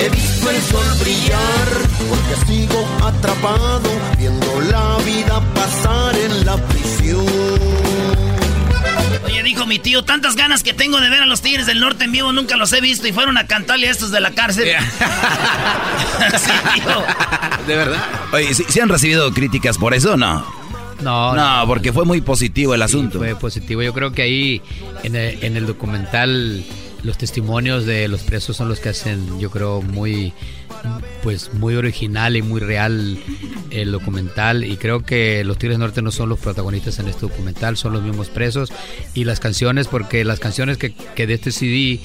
he visto el sol brillar, porque sigo atrapado viendo la vida pasar en la prisión. Oye, dijo mi tío, tantas ganas que tengo de ver a los Tigres del Norte en vivo, nunca los he visto y fueron a cantarle a estos de la cárcel. Sí, tío. ¿De verdad? Oye, ¿sí, sí han recibido críticas por eso o no? No, No, porque fue muy positivo el asunto. Fue positivo. Yo creo que ahí en el, en el documental los testimonios de los presos son los que hacen, yo creo, muy pues muy original y muy real el documental y creo que los Tigres del Norte no son los protagonistas en este documental, son los mismos presos y las canciones, porque las canciones que, que de este CD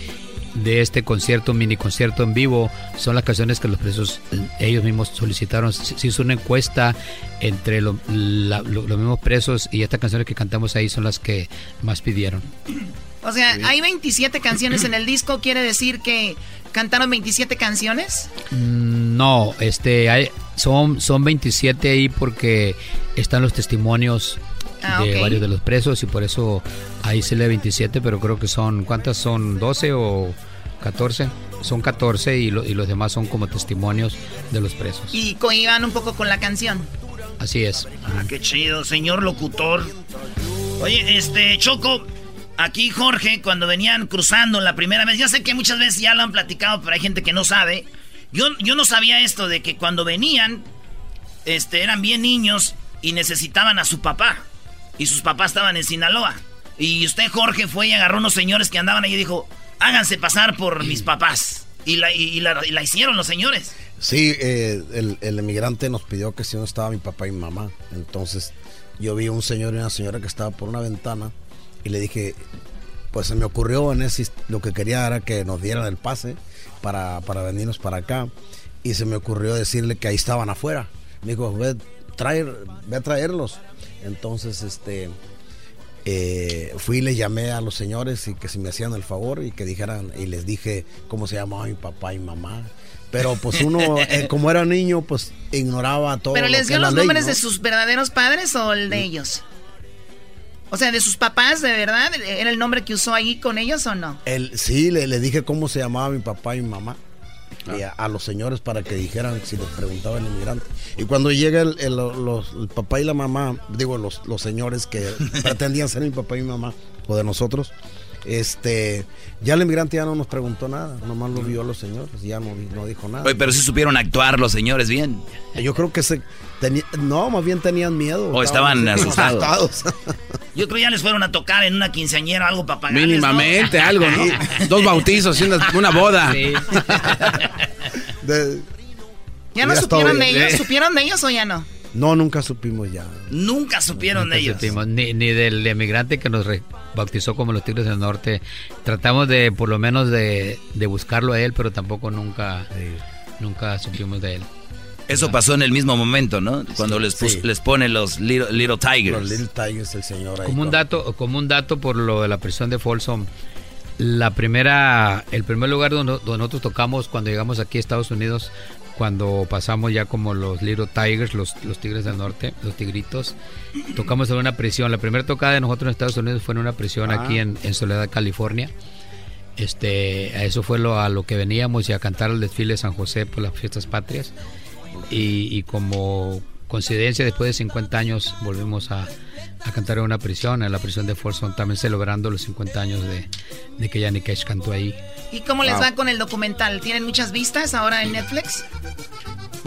de este concierto, mini concierto en vivo, son las canciones que los presos eh, ellos mismos solicitaron. Se se hizo una encuesta entre lo- la- lo- los mismos presos y estas canciones que cantamos ahí son las que más pidieron. O sea, hay 27 canciones en el disco, ¿quiere decir que cantaron 27 canciones? Mm, No, este, hay, son, son 27 ahí porque están los testimonios Ah, de varios de los presos y por eso ahí se lee 27, pero creo que son, ¿cuántas son? ¿12 o 14? Son 14 y, lo- y los demás son como testimonios de los presos. Y coiban un poco con la canción. Así es. Ah, qué chido, señor locutor. Oye, este, Choco, aquí Jorge, cuando venían cruzando la primera vez, ya sé que muchas veces ya lo han platicado, pero hay gente que no sabe. Yo, yo no sabía esto de que cuando venían, este, eran bien niños y necesitaban a su papá. Y sus papás estaban en Sinaloa. Y usted, Jorge, fue y agarró unos señores que andaban ahí y dijo, háganse pasar por mis papás. Y la, y- y la- y la hicieron los señores. Sí, eh, el, el emigrante nos pidió que si no estaba mi papá y mi mamá. Entonces yo vi un señor y una señora que estaba por una ventana y le dije, pues se me ocurrió en ese, lo que quería era que nos dieran el pase para, para venirnos para acá. Y se me ocurrió decirle que ahí estaban afuera. Me dijo, ve, traer, ve a traerlos. Entonces, este, eh, fui y le llamé a los señores y que si me hacían el favor y que dijeran, y les dije cómo se llamaba mi papá y mamá. Pero pues uno, eh, como era niño, pues ignoraba todo. ¿Pero lo les dio los ley, nombres ¿no? de sus verdaderos padres o el de ellos? O sea, de sus papás, ¿de verdad? ¿Era el nombre que usó ahí con ellos o no? El, sí, le, le dije cómo se llamaba mi papá y mi mamá. y a, a los señores para que dijeran si les preguntaba el inmigrante. Y cuando llega el, el- los- el papá y la mamá, digo, los, los señores que pretendían ser mi papá y mi mamá, o de nosotros, este, ya el inmigrante ya no nos preguntó nada, nomás lo vio a los señores, ya no, di- no dijo nada. Oye, pero sí supieron actuar los señores bien. Yo creo que se tenía, no, más bien tenían miedo. O estaban como asustados. Yo creo ya les fueron a tocar en una quinceañera algo para pagarles, ¿no? Mínimamente, algo, ¿no? Dos bautizos y una, una boda. ¿Ya no Ya supieron de ellos? ¿Supieron de ellos o ya no? No, nunca supimos ya. Nunca supieron Nunca de ellos. supimos, ni, ni del emigrante que nos bautizó como los Tigres del Norte. Tratamos de, por lo menos, de, de buscarlo a él, pero tampoco nunca, nunca supimos de él. Eso pasó en el mismo momento, ¿no? Cuando les, pus- Sí. les ponen los Little, little Tigers. Los Little Tigers, el señor ahí. Como un dato, como un dato por lo de la prisión de Folsom, la primera, el primer lugar donde, donde nosotros tocamos cuando llegamos aquí a Estados Unidos, cuando pasamos ya como los Little Tigers, los, los Tigres del Norte, los Tigritos, tocamos en una prisión. La primera tocada de nosotros en Estados Unidos fue en una prisión Ah. aquí en, en Soledad, California. Este, a eso fue lo, a lo que veníamos y a cantar el desfile de San José por las fiestas patrias. Y, y como coincidencia, después de 50 años volvimos a, a cantar en una prisión, en la prisión de Folsom, también celebrando los 50 años de, de que Johnny Cash cantó ahí. ¿Y cómo les Wow. va con el documental? ¿Tienen muchas vistas ahora en Netflix?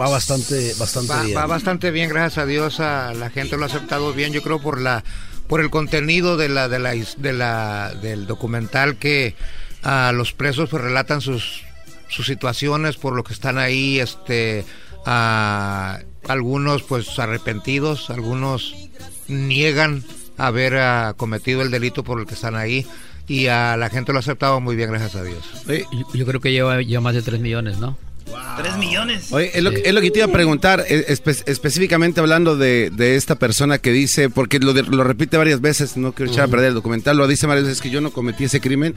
Va bastante, bastante Va, bien. va bastante bien, gracias a Dios. a la gente lo ha aceptado bien. Yo creo por la por el contenido de la de la de la del documental que a los presos pues relatan sus sus situaciones por lo que están ahí, este a algunos pues arrepentidos, algunos niegan haber ah, cometido el delito por el que están ahí y a la gente lo ha aceptado muy bien, gracias a Dios. Yo, yo creo que lleva ya más de 3 millones, ¿no? Tres millones. Oye, es lo, que- es lo que te iba a preguntar, eh, espe- específicamente hablando de, de esta persona que dice, porque lo, de- lo repite varias veces, no quiero echar a perder el documental, lo dice varias veces que yo no cometí ese crimen,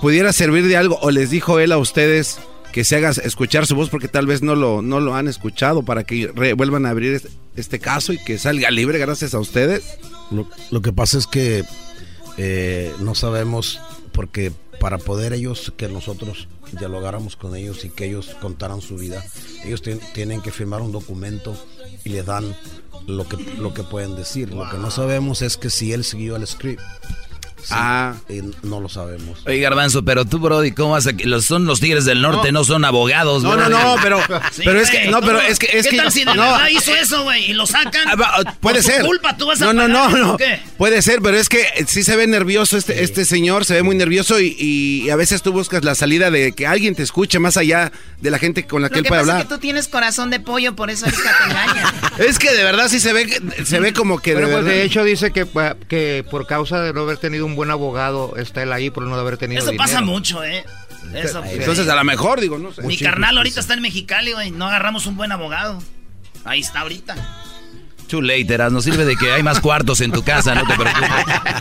¿pudiera servir de algo o les dijo él a ustedes que se haga escuchar su voz porque tal vez no lo, no lo han escuchado para que re- vuelvan a abrir este, este caso y que salga libre gracias a ustedes? Lo, lo que pasa es que eh, no sabemos, porque para poder ellos, que nosotros dialogáramos con ellos y que ellos contaran su vida, ellos tien- tienen que firmar un documento y le dan lo que, lo que pueden decir. Lo que no sabemos es que si él siguió el script. Sí, Ah. y no lo sabemos. Oye, Garbanzo, pero tú, Brody, ¿cómo vas a que los, son los Tigres del Norte, no, son abogados, No, no, no, pero, Sí, pero es que, no, pero es que, es ¿Qué que, tal si de no, verdad hizo eso, güey, y lo sacan? Ah, Puede Por su ser. culpa, tú vas a no, no, no, no. ¿o qué? Puede ser, pero es que sí se ve nervioso este, este señor, se ve muy nervioso y, y a veces tú buscas la salida de que alguien te escuche más allá de la gente con la que Lo él que puede pasa hablar. es que tú tienes corazón de pollo, por eso ahorita te engañan. Es que de verdad sí se ve, se ve como que Pero de pues de hecho dice que, que por causa de no haber tenido un buen abogado está él ahí por no haber tenido Eso pasa mucho, ¿eh? Eso, Entonces a lo mejor digo, no sé. Mi carnal ahorita está en Mexicali, güey. No agarramos un buen abogado. Ahí está ahorita. Too late, Eras, no sirve de que hay más cuartos en tu casa, no te preocupes.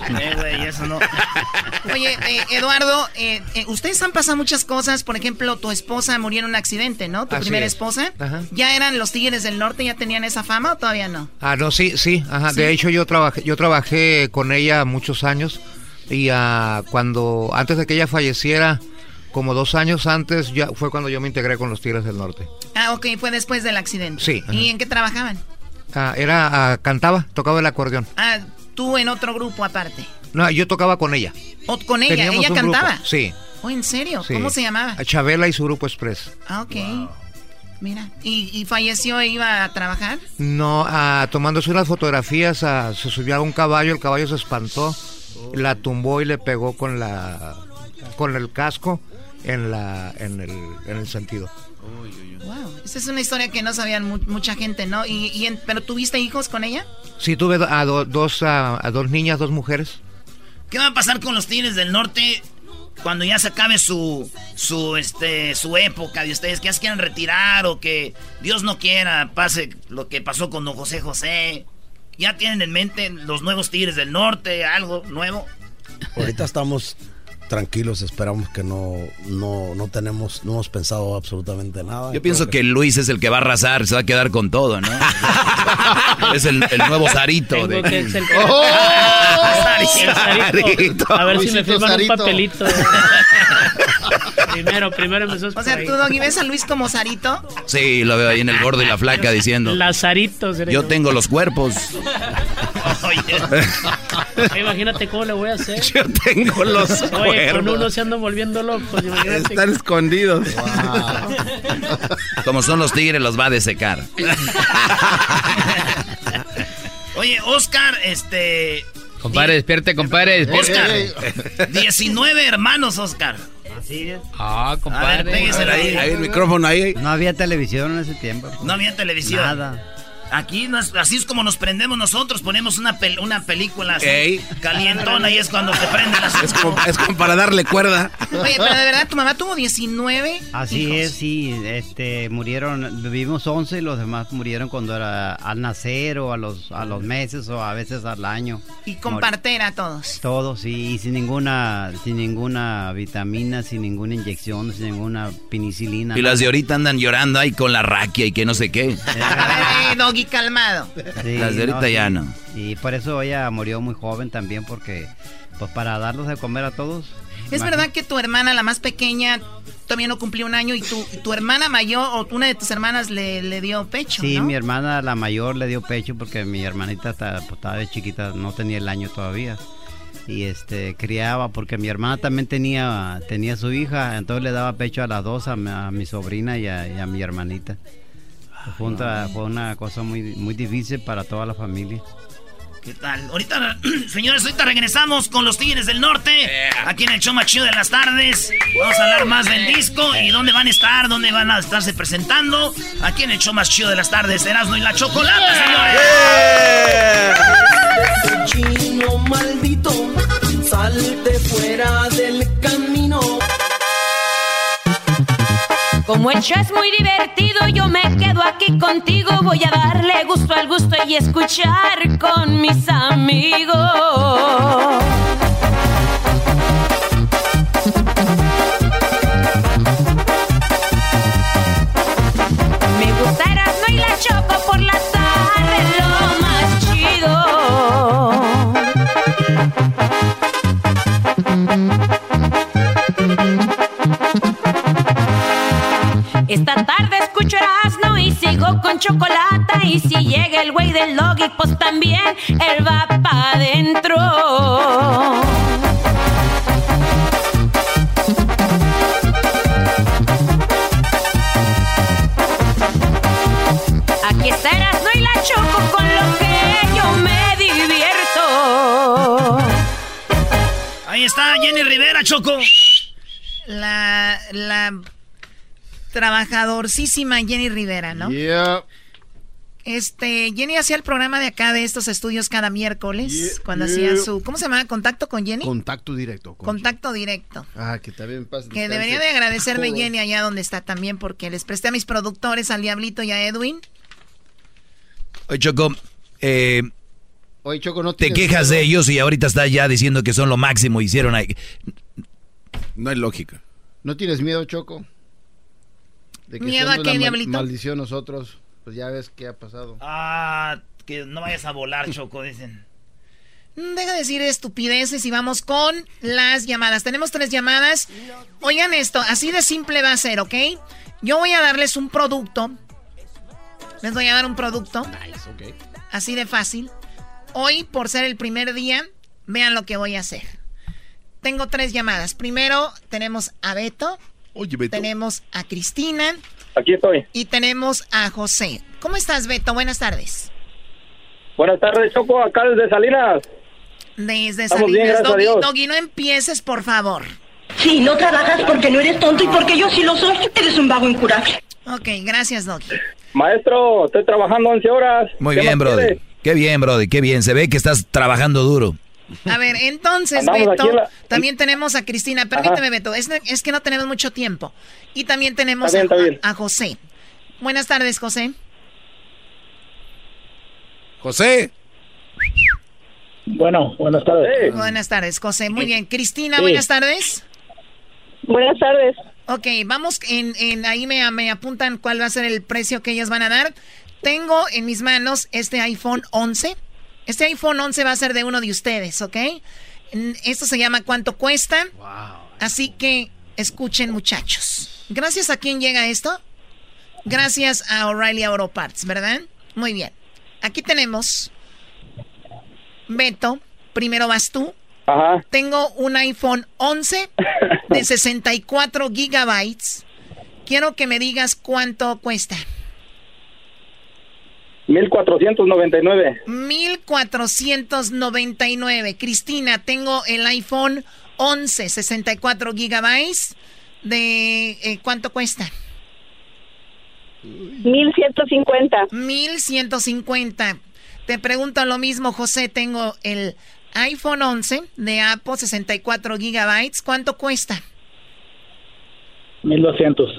Eh, güey, eso no. Oye, eh, Eduardo, eh, eh, ustedes han pasado muchas cosas. Por ejemplo, tu esposa murió en un accidente, ¿no? Tu Así primera es. esposa. Ajá. ¿Ya eran los Tigres del Norte? ¿Ya tenían esa fama o todavía no? Ah, no, sí, sí, ajá. Sí. De hecho, yo trabajé, yo trabajé con ella muchos años y ah, cuando, antes de que ella falleciera, como dos años antes, ya fue cuando yo me integré con los Tigres del Norte. Ah, ok, fue después del accidente. Sí, ¿Y ajá. en qué trabajaban? Ah, era, ah, cantaba, tocaba el acordeón. Ah, tú en otro grupo aparte. No, yo tocaba con ella. ¿O con ella? Teníamos ¿Ella cantaba? grupo, Sí. ¿Oh, en serio? sí. ¿Cómo se llamaba? A Chabela y su grupo Express. Ah, ok. Mira. ¿Y, y falleció e iba a trabajar? No, ah, tomándose unas fotografías, ah, se subió a un caballo, el caballo se espantó, la tumbó y le pegó con la con el casco en la en el, en el sentido. Wow. Esa es una historia que no sabían mu- mucha gente, ¿no? Y, y en- ¿Pero tuviste hijos con ella? Sí, tuve a, do- dos a, a dos niñas, dos mujeres. ¿Qué va a pasar con los Tigres del Norte cuando ya se acabe su su este su época de ustedes que ya se quieran retirar o que Dios no quiera pase lo que pasó con don José José? ¿Ya tienen en mente los nuevos Tigres del Norte, algo nuevo? Ahorita estamos tranquilos, esperamos que no, no, no tenemos, no hemos pensado absolutamente nada. Yo pienso que Luis es el que va a arrasar, se va a quedar con todo, ¿no? es el, el nuevo Sarito. Tengo de- que ser- ¡Oh! El Sarito. A ver si me Luisito firman Sarito. un papelito. Primero, primero empezó O sea, tú, Doggy, ves a Luis como Sarito. Sí, lo veo ahí en el gordo y la flaca diciendo. Lazarito. Yo tengo los cuerpos. Imagínate cómo le voy a hacer. Yo tengo los Oye, con uno se andan volviendo locos. Imagínate. Están escondidos. Como son los tigres, los va a desecar. Oye, Oscar, este. Compadre, despierte, compadre, despierte. Oscar. 19 hermanos, Oscar. Ah, A ver, compadre. pégueselo ahí. Ahí el micrófono ahí. No había televisión en ese tiempo. No había televisión. Nada. Aquí nos- así es como nos prendemos nosotros, ponemos una, pel- una película así, Ey. calientona y es cuando se prende la Es como, es como para darle cuerda. Oye, pero de verdad, tu mamá tuvo 19 Así hijos. es, sí, este, murieron, vivimos 11 y los demás murieron cuando era al nacer o a los, a los meses o a veces al año. Y con partera todos. Todos, sí, y sin ninguna, sin ninguna vitamina, sin ninguna inyección, sin ninguna penicilina. Y las de ahorita andan llorando ahí con la raquia y que no sé qué. A eh, Doggy, calmado. Sí, Las de ahorita ya sí. no. Y por eso ella murió muy joven también porque, pues para darlos de comer a todos. ¿Es Imagínate. verdad que tu hermana, la más pequeña, todavía no cumplió un año y tu, tu hermana mayor o una de tus hermanas le, le dio pecho, Sí, ¿no? mi hermana, la mayor, le dio pecho porque mi hermanita ta- pues, estaba de chiquita, no tenía el año todavía. Y este criaba porque mi hermana también tenía, tenía su hija, entonces le daba pecho a las dos, a mi, a mi sobrina y a, y a mi hermanita. Fue, un fue una cosa muy, muy difícil para toda la familia. ¿Qué tal? Ahorita, señores, ahorita regresamos con los Tigres del Norte. Aquí en el show más chido de las tardes. Vamos a hablar más del disco y dónde van a estar, dónde van a estarse presentando. Aquí en el show más chido de las tardes, Erasmo y la Chocolata, señores. Chino maldito, salte fuera del camino. Como el show es muy divertido, yo me quedo aquí contigo. Voy a darle gusto al gusto y escuchar con mis amigos. Me gusta Erasmo y la Choco por la Esta tarde escucho Erasmo y sigo con chocolate. Y si llega el güey del Logi, pues también él va pa' adentro. Aquí está Erasmo y la Choco con lo que yo me divierto. Ahí está Jenny Rivera, Choco. La, la trabajadorcísima Jenny Rivera, ¿no? Yeah. Este, Jenny hacía el programa de acá de estos estudios cada miércoles, Yeah, cuando yeah. hacía su, ¿cómo se llama? ¿Contacto con Jenny? Contacto directo. con- Contacto directo. Ah, que también pasa. Que debería de agradecerme Jenny allá donde está también, porque les presté a mis productores, al Diablito y a Edwin. Oye, Choco, eh, Oye, Choco, no te quejas miedo? de ellos y ahorita estás ya diciendo que son lo máximo, hicieron ahí. No hay lógica. ¿No tienes miedo, Choco? De ¿Miedo a qué, mal- Diablito? maldición nosotros. Pues ya ves qué ha pasado. Ah, que no vayas a volar, Choco, dicen. Mm, Deja de decir estupideces y vamos con las llamadas. Tenemos tres llamadas. Oigan esto, así de simple va a ser, ¿ok? Yo voy a darles un producto. Les voy a dar un producto. Así de fácil. Hoy, por ser el primer día, vean lo que voy a hacer. Tengo tres llamadas. Primero tenemos a Beto. Tenemos a Cristina. Aquí estoy. Y tenemos a José. ¿Cómo estás, Beto? Buenas tardes. Buenas tardes, Choco, acá desde Salinas. Desde Estamos bien, Salinas. a Doggy, Dios. Doggy, no empieces, por favor. Sí, no trabajas porque no eres tonto y porque yo sí lo soy. Eres un vago incurable. Ok, gracias, Doggy. Maestro, estoy trabajando 11 horas. Muy ¿Qué bien, Brody. Qué bien, Brody, qué bien. Se ve que estás trabajando duro. A ver, entonces, Andamos Beto, la- también tenemos a Cristina. Permíteme, Beto, es, es que no tenemos mucho tiempo. Y también tenemos Está bien, a, está bien. a José. Buenas tardes, José. José. Bueno, buenas tardes. Buenas tardes, José. Muy bien. Cristina, Sí. buenas tardes. Buenas tardes. Ok, vamos, en, en ahí me, me apuntan cuál va a ser el precio que ellas van a dar. Tengo en mis manos este iPhone 11. Este iPhone 11 va a ser de uno de ustedes, ¿ok? Esto se llama ¿Cuánto cuesta? Así que Escuchen, muchachos. Gracias a quién llega esto. Gracias a O'Reilly Auto Parts, ¿verdad? Muy bien. Aquí tenemos. Beto, primero vas tú. Ajá. Tengo un iPhone 11 de 64 gigabytes. Quiero que me digas cuánto cuesta. 1499. 1499. Cristina, tengo el iPhone 11, 64 gigabytes. ¿De eh, cuánto cuesta? 1150. 1150. Te pregunto lo mismo, José. Tengo el iPhone 11 de Apple, 64 gigabytes. ¿Cuánto cuesta? 1200.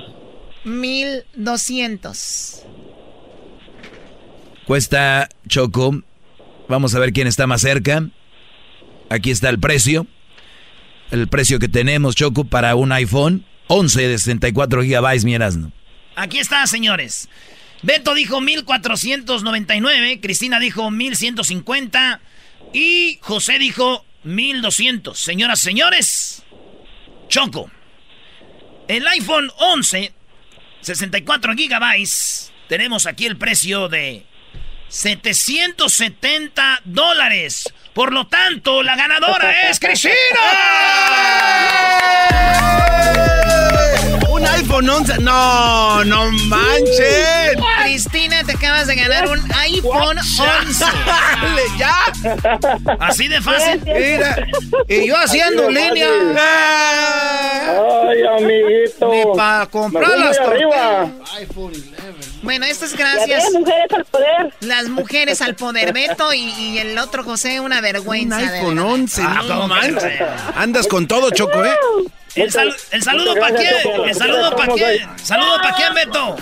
1200. Cuesta Choco. Vamos a ver quién está más cerca. Aquí está el precio. El precio que tenemos, Choco, para un iPhone 11 de 64 gigabytes, mi Erasmo. Aquí está, señores. Beto dijo 1499, Cristina dijo 1150 y José dijo 1200. Señoras, señores, Choco. El iPhone 11, 64 gigabytes. Tenemos aquí el precio de 770 dólares. Por lo tanto, la ganadora es Cristina. Un iPhone 11. No, no manches. Uh, Cristina, te acabas de ganar un iPhone What? 11. Dale, ya. Así de fácil. Mira, y yo haciendo Así línea. Ay, amiguito. Ni para comprar las arriba. iPhone 11. Bueno, estas gracias. Las mujeres al poder. Las mujeres al poder. Beto y, el otro José, una vergüenza. Un iPhone 11. Ah, Andas con todo, Choco, ¿eh? El, saludo para quién, el saludo para quién, saludo para quién, Beto.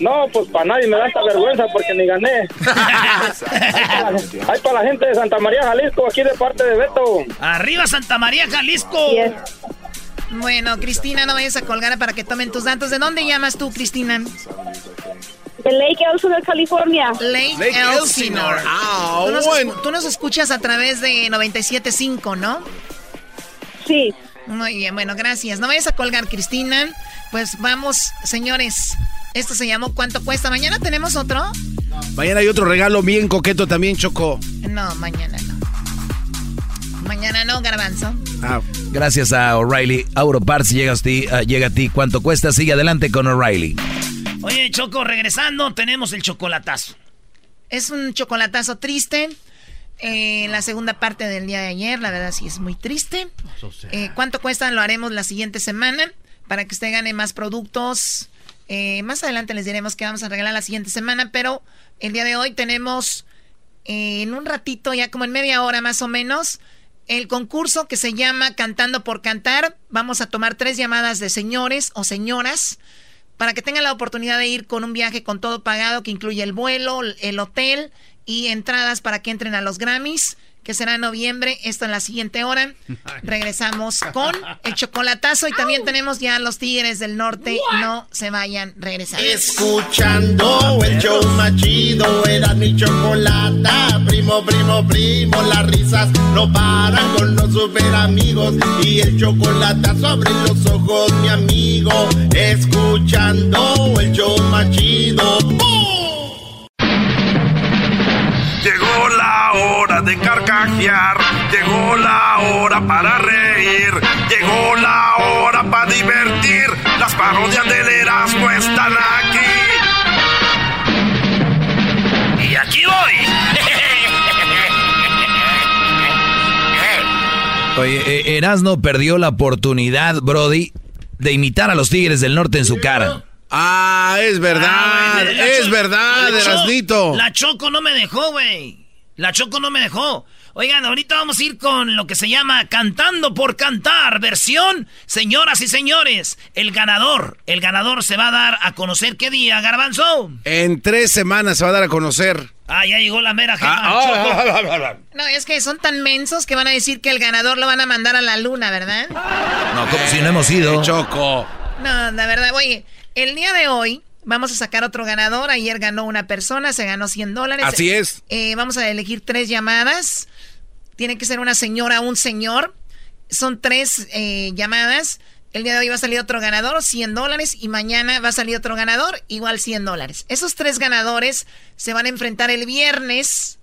No, pues para nadie me da esta vergüenza porque ni gané. Hay para la gente de Santa María, Jalisco, aquí de parte de Beto. Arriba Santa María, Jalisco. Yes. Bueno, Cristina, no vayas a colgar para que tomen tus datos. ¿De dónde llamas tú, Cristina? De Lake Elsinore, California. Lake, Lake Elsinore. Elsinore. Ah, tú, nos, bueno. tú nos escuchas a través de 97.5, ¿no? Sí. Muy bien, bueno, gracias. No vayas a colgar, Cristina. Pues vamos, señores. Esto se llamó ¿Cuánto cuesta? ¿Mañana tenemos otro? Mañana hay otro regalo bien coqueto también, Choco. No, mañana no. Mañana no, garbanzo. Ah, Gracias a O'Reilly Auto Parts llega a ti, ah, llega a ti cuánto cuesta. Sigue adelante con O'Reilly. Oye, Choco, regresando, tenemos el chocolatazo. Es un chocolatazo triste. Eh, la segunda parte del día de ayer, la verdad sí es muy triste. Eh, ¿Cuánto cuesta? Lo haremos la siguiente semana para que usted gane más productos. Eh, más adelante les diremos que vamos a regalar la siguiente semana, pero el día de hoy tenemos eh, en un ratito, ya como en media hora más o menos, el concurso que se llama Cantando por Cantar. Vamos a tomar tres llamadas de señores o señoras para que tengan la oportunidad de ir con un viaje con todo pagado que incluye el vuelo, el hotel y entradas para que entren a los Grammys, que será en noviembre. Esto en la siguiente hora. Regresamos con el chocolatazo y también tenemos ya los Tigres del Norte. No se vayan, regresamos. Escuchando el show más chido, era mi chocolata. Primo, primo, primo, las risas no paran con los super amigos. Y el chocolate sobre los ojos, mi amigo. Escuchando el show más chido. ¡Bum! Llegó la hora de carcajear, llegó la hora para reír, llegó la hora para divertir. Las parodias del Erasmo están aquí. Y aquí voy. Oye, eh, Erasno perdió la oportunidad, Brody, de imitar a los Tigres del Norte en su cara. Ah, es verdad, Ah, la es Cho- verdad, Erasnito. La Choco no me dejó, güey. La Choco no me dejó. Oigan, ahorita vamos a ir con lo que se llama Cantando por Cantar, versión, señoras y señores, el ganador. El ganador se va a dar a conocer qué día, Garbanzo. En tres semanas se va a dar a conocer. Ah, ya llegó la mera jefa. Ah, Choco. ah, ah, ah, No, es que son tan mensos que van a decir que el ganador lo van a mandar a la luna, ¿verdad? No, como si no hemos ido. Choco. No, la verdad, oye, el día de hoy vamos a sacar otro ganador. Ayer ganó una persona, se ganó 100 dólares. Así es. Eh, vamos a elegir tres llamadas. Tiene que ser una señora o un señor. Son tres eh, llamadas. El día de hoy va a salir otro ganador, 100 dólares, y mañana va a salir otro ganador, igual 100 dólares. Esos tres ganadores se van a enfrentar el viernes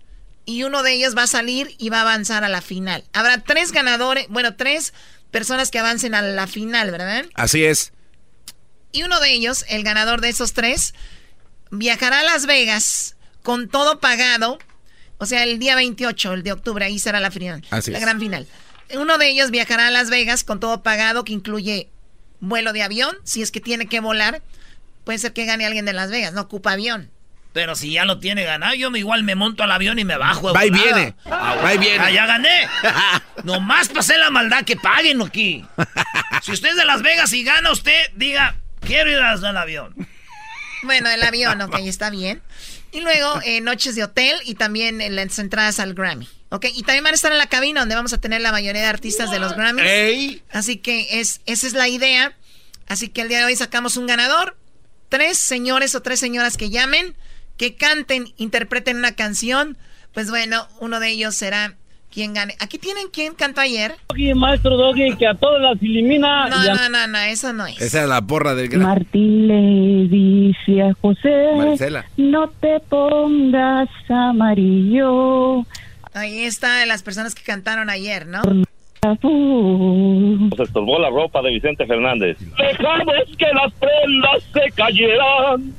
y uno de ellos va a salir y va a avanzar a la final. Habrá tres ganadores, bueno, tres personas que avancen a la final, ¿verdad? Así es. Y uno de ellos, el ganador de esos tres, viajará a Las Vegas con todo pagado. O sea, el día 28, el de octubre, ahí será la final. Así la es. gran final. Uno de ellos viajará a Las Vegas con todo pagado, que incluye vuelo de avión, si es que tiene que volar. Puede ser que gane alguien de Las Vegas, no ocupa avión. Pero si ya lo tiene ganado, yo me igual me monto al avión y me bajo. Va y viene, va y viene. Ah, ya gané. Nomás pasé la maldad que paguen aquí. Si usted es de Las Vegas y gana usted, diga, quiero ir al avión. Bueno, el avión, ok, está bien. Y luego eh, noches de hotel y también eh, las entradas al Grammy. Ok, y también van a estar en la cabina donde vamos a tener la mayoría de artistas de los Grammys. ¡Ey! Así que es, esa es la idea. Así que el día de hoy sacamos un ganador. Tres señores o tres señoras que llamen, que canten, interpreten una canción. Pues bueno, uno de ellos será quien gane. Aquí tienen quien cantó ayer. Doggy, maestro Doggy, que a todos las elimina. No, no, no, no, eso no es. Esa es la porra del gran. Martín le dice a José, Marcela. no te pongas amarillo. Ahí está las personas que cantaron ayer, ¿no? Se estorbó la ropa de Vicente Fernández. Dejamos que las prendas se cayeran.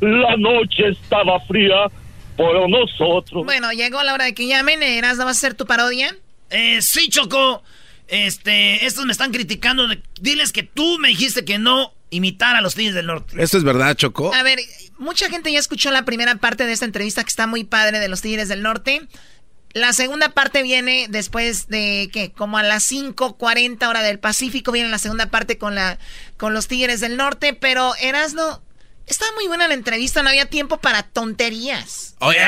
La noche estaba fría por nosotros. Bueno, llegó la hora de que llamen. Eras, ¿no vas a hacer tu parodia? Eh, sí, Choco. Este, estos me están criticando. Diles que tú me dijiste que no imitar a los Tigres del Norte. ¿Esto es verdad, Choco? A ver, mucha gente ya escuchó la primera parte de esta entrevista que está muy padre de los Tigres del Norte. La segunda parte viene después de que como a las 5:40 hora del Pacífico viene la segunda parte con la con los Tigres del Norte, pero Erasno estaba muy buena la entrevista, no había tiempo para tonterías. Oye.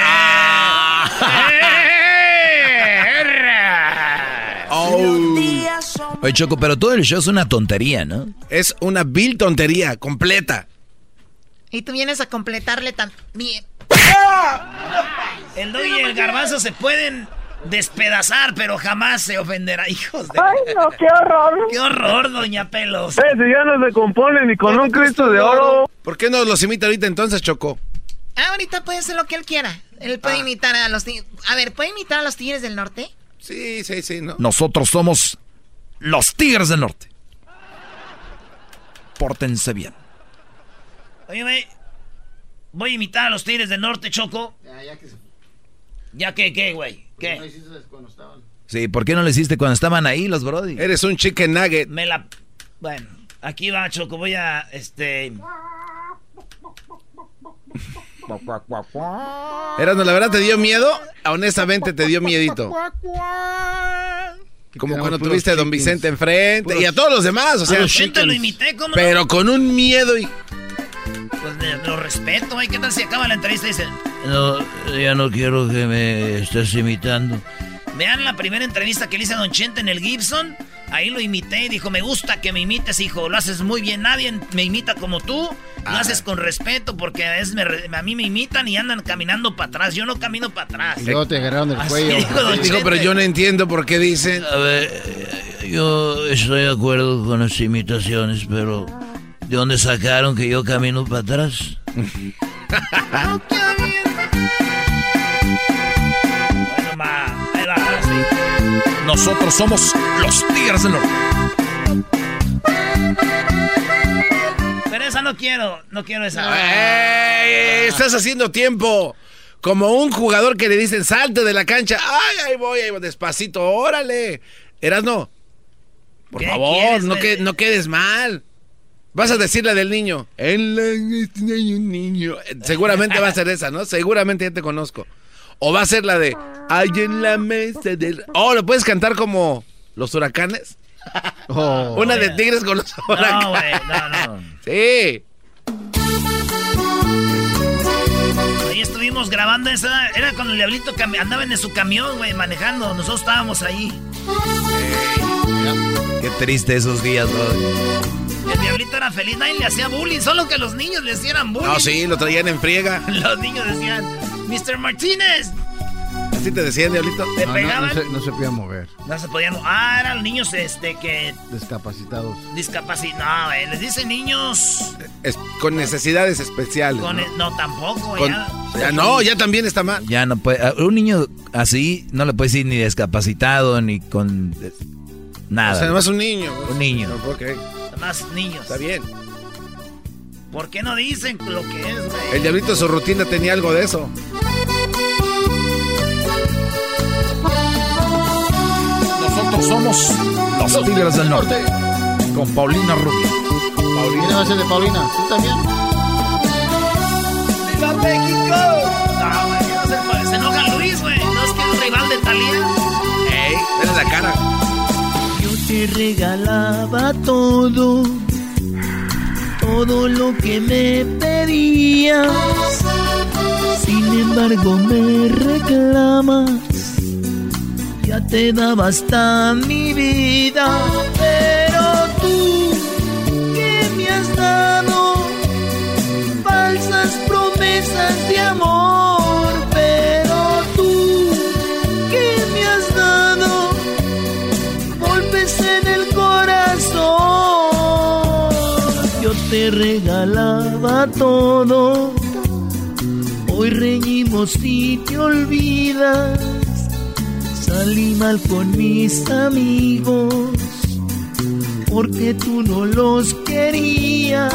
Oh. Oye, Choco, pero todo el show es una tontería, ¿no? Es una vil tontería, completa. Y tú vienes a completarle también. El doy y el garbanzo se pueden despedazar, pero jamás se ofenderá. Hijos de... Ay, no, qué horror. ¡Qué horror, doña Pelos! Eh, si ya no se compone ni con un Cristo de oro. ¿Por qué no los imita ahorita entonces, Choco? Ah, ahorita puede hacer lo que él quiera. Él puede imitar a los tigres. A ver, ¿puede imitar a los tigres del norte? Sí, sí, sí, ¿no? Nosotros somos los Tigres del Norte. Pórtense bien. Oye, güey, voy a imitar a los Tigres del Norte, Choco. Ya, ya que se ¿Ya qué, qué, güey? No ¿Qué? hiciste cuando estaban. Sí, ¿por qué no lo hiciste cuando estaban ahí los brody? Eres un chicken nugget. Me la... Bueno, aquí va, Choco. Voy a, este... Erasmo, la verdad te dio miedo. Honestamente te dio miedito. Como cuando tuviste a Don. Vicente enfrente y a todos los demás. O sea, a lo imité, ¿cómo no? pero con un miedo y. Pues lo respeto, güey. ¿Qué tal si acaba la entrevista y dice... No, ya no quiero que me estés imitando. Vean la primera entrevista que le hice a Don Chente en el Gibson. Ahí lo imité y dijo, me gusta que me imites, hijo. Lo haces muy bien. Nadie me imita como tú. Lo Ah. haces con respeto porque a, veces me a mí me imitan y andan caminando para atrás. Yo no camino para atrás. Y luego te agarraron el Así cuello. dijo Don Dijo, Chente. pero yo no entiendo por qué dicen. A ver, eh, yo estoy de acuerdo con las imitaciones, pero ¿de dónde sacaron que yo camino para atrás? Bueno, ma, ahí va, ahora sí. Nosotros somos los Tigres del Norte. Pero esa no quiero, no quiero esa. ¡Ey! Estás haciendo tiempo. Como un jugador que le dicen salte de la cancha. ¡Ay, ahí voy, ahí voy, despacito! ¡Órale! Por ¿Qué favor, quieres, no, güey? que, no quedes mal. Vas a decir la del niño. En la hay un niño. Seguramente va a ser esa, ¿no? Seguramente ya te conozco. O va a ser la de Hay en la mesa del. Oh, ¿lo puedes cantar como los huracanes? Oh. Una de tigres con los huracanes. No, güey, no, no. Sí. Ahí estuvimos grabando esa. Era cuando el diablito andaba en su camión, güey, manejando. Nosotros estábamos ahí. Qué triste esos días, bro. El diablito era feliz, nadie le hacía bullying, solo que los niños le hacían bullying. No, sí, lo traían en friega. Los niños decían, Mr. Martínez. ¿Así te decían, Diablito? ¿Te No, pegaban? No, se, no se podía mover. No se podían. Ah, eran niños este que. Discapacitados. Discapacitados. No, güey. Les dicen niños. Es- con necesidades especiales. Con ¿no? el- no, tampoco. Con- ya. ya no, ya también está mal. Ya no puede. Un niño así no le puede decir ni discapacitado ni con eh, nada. O sea, nomás un niño. pues. Un niño. No, ok. Más niños. Está bien. ¿Por qué no dicen lo que es, güey? El Diablito en su rutina tenía algo de eso. Nosotros somos los Tigres del Norte. Con Paulina Rubio. Paulina va a ser de Paulina. ¿Tú también? ¡Viva México! No, güey, no se puede. Se enoja Luis, güey. No es que es rival de Talía. Ey, ven la cara. Te regalaba todo, todo lo que me pedías. Sin embargo me reclamas, ya te daba hasta mi vida. Pero tú, ¿qué me has dado? Falsas promesas de amor. Regalaba todo. Hoy reñimos y te olvidas. Salí mal con mis amigos. Porque tú no los querías.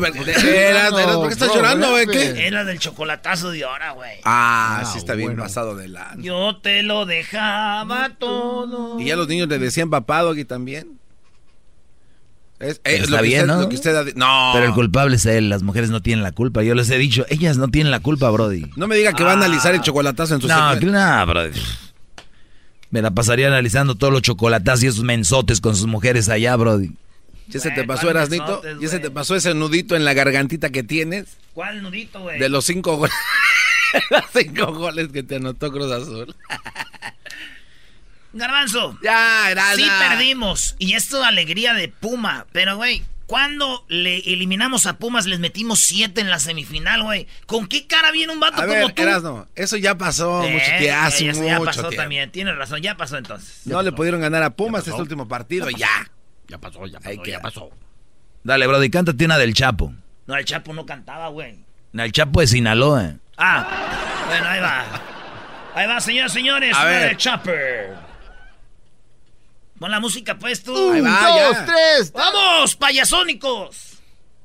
¿Por qué estás llorando, güey? ¿Qué? Era del chocolatazo de ahora, güey. Ah, sí está bien pasado de la. Yo te lo dejaba todo. Y ya los niños le decían papado aquí también. Es, eh, está lo bien, usted- ¿no? lo que usted ha di- no. Pero el culpable es él, las mujeres no tienen la culpa. Yo les he dicho, ellas no tienen la culpa, Brody. No me diga que va a analizar el chocolatazo en su No, no, Brody. Me la pasaría analizando todos los chocolatazos y esos mensotes con sus mujeres allá, Brody. ¿Ya se te pasó, Erasnito? ¿Ya se te pasó ese nudito en la gargantita que tienes? ¿Cuál nudito, güey? De los cinco goles. los cinco goles que te anotó Cruz Azul. Garbanzo. Ya, era Sí perdimos. Y esto alegría de Puma. Pero, güey, cuando le eliminamos a Pumas, les metimos siete en la semifinal, güey. ¿Con qué cara viene un vato A como ver, tú? Erasno, eso ya pasó Eh, mucho tiempo, hace ya, ya mucho pasó tiempo. también. Tienes razón, ya pasó entonces. No le pudieron ganar a Pumas este último partido, ya. Ya pasó, ya pasó, que- ya pasó. Dale, Brody, cántate una del Chapo. No, el Chapo no cantaba, güey. El Chapo de Sinaloa. Ah, bueno, ahí va. Ahí va, señoras y señores. A una ver. de Chopper. Pon la música, pues tú. Ahí va, dos, ya. tres. ¡Vamos, payasónicos!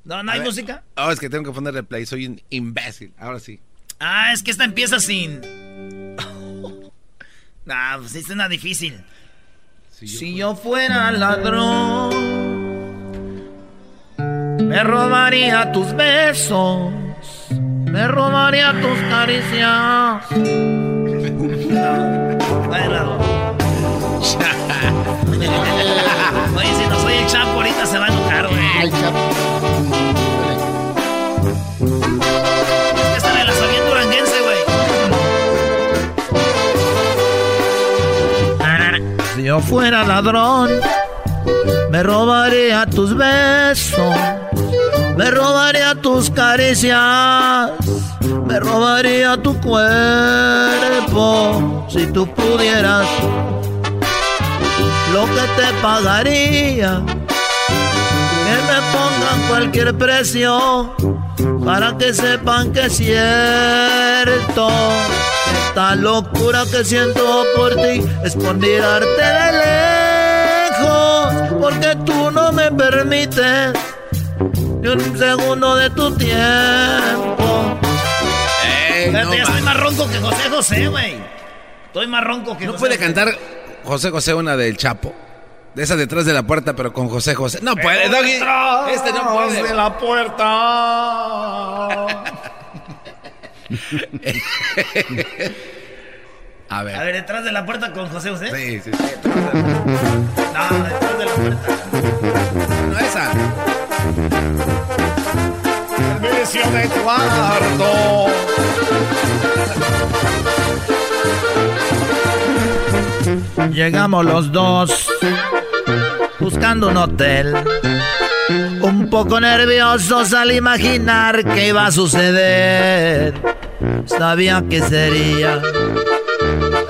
¿No, no hay ver. música? Oh, es que tengo que ponerle play, soy un imbécil. Ahora sí. Ah, es que esta empieza sin. nah, pues es una difícil. Si yo fuera ladrón, me robaría tus besos, me robaría tus caricias. Oye, si no soy el Chapo, ahorita se va a enojar, güey. Yo fuera ladrón, me robaría tus besos, me robaría tus caricias, me robaría tu cuerpo. Si tú pudieras, lo que te pagaría, que me pongan cualquier precio para que sepan que es cierto. Esta locura que siento por ti es por mirarte de lejos, porque tú no me permites ni un segundo de tu tiempo. Fíjate, ya estoy más ronco que José José, güey. Estoy más ronco que ¿No José puede José. cantar José José una del Chapo? De esa detrás de la puerta, pero con José José. No puede, Doggy. Este no puede. de la puerta. A ver. A ver, detrás de la puerta con José José. Sí, sí, sí. No, detrás de la puerta. No, esa. Servicio de cuarto. Llegamos los dos buscando un hotel. Un poco nerviosos al imaginar que iba a suceder. Sabía que sería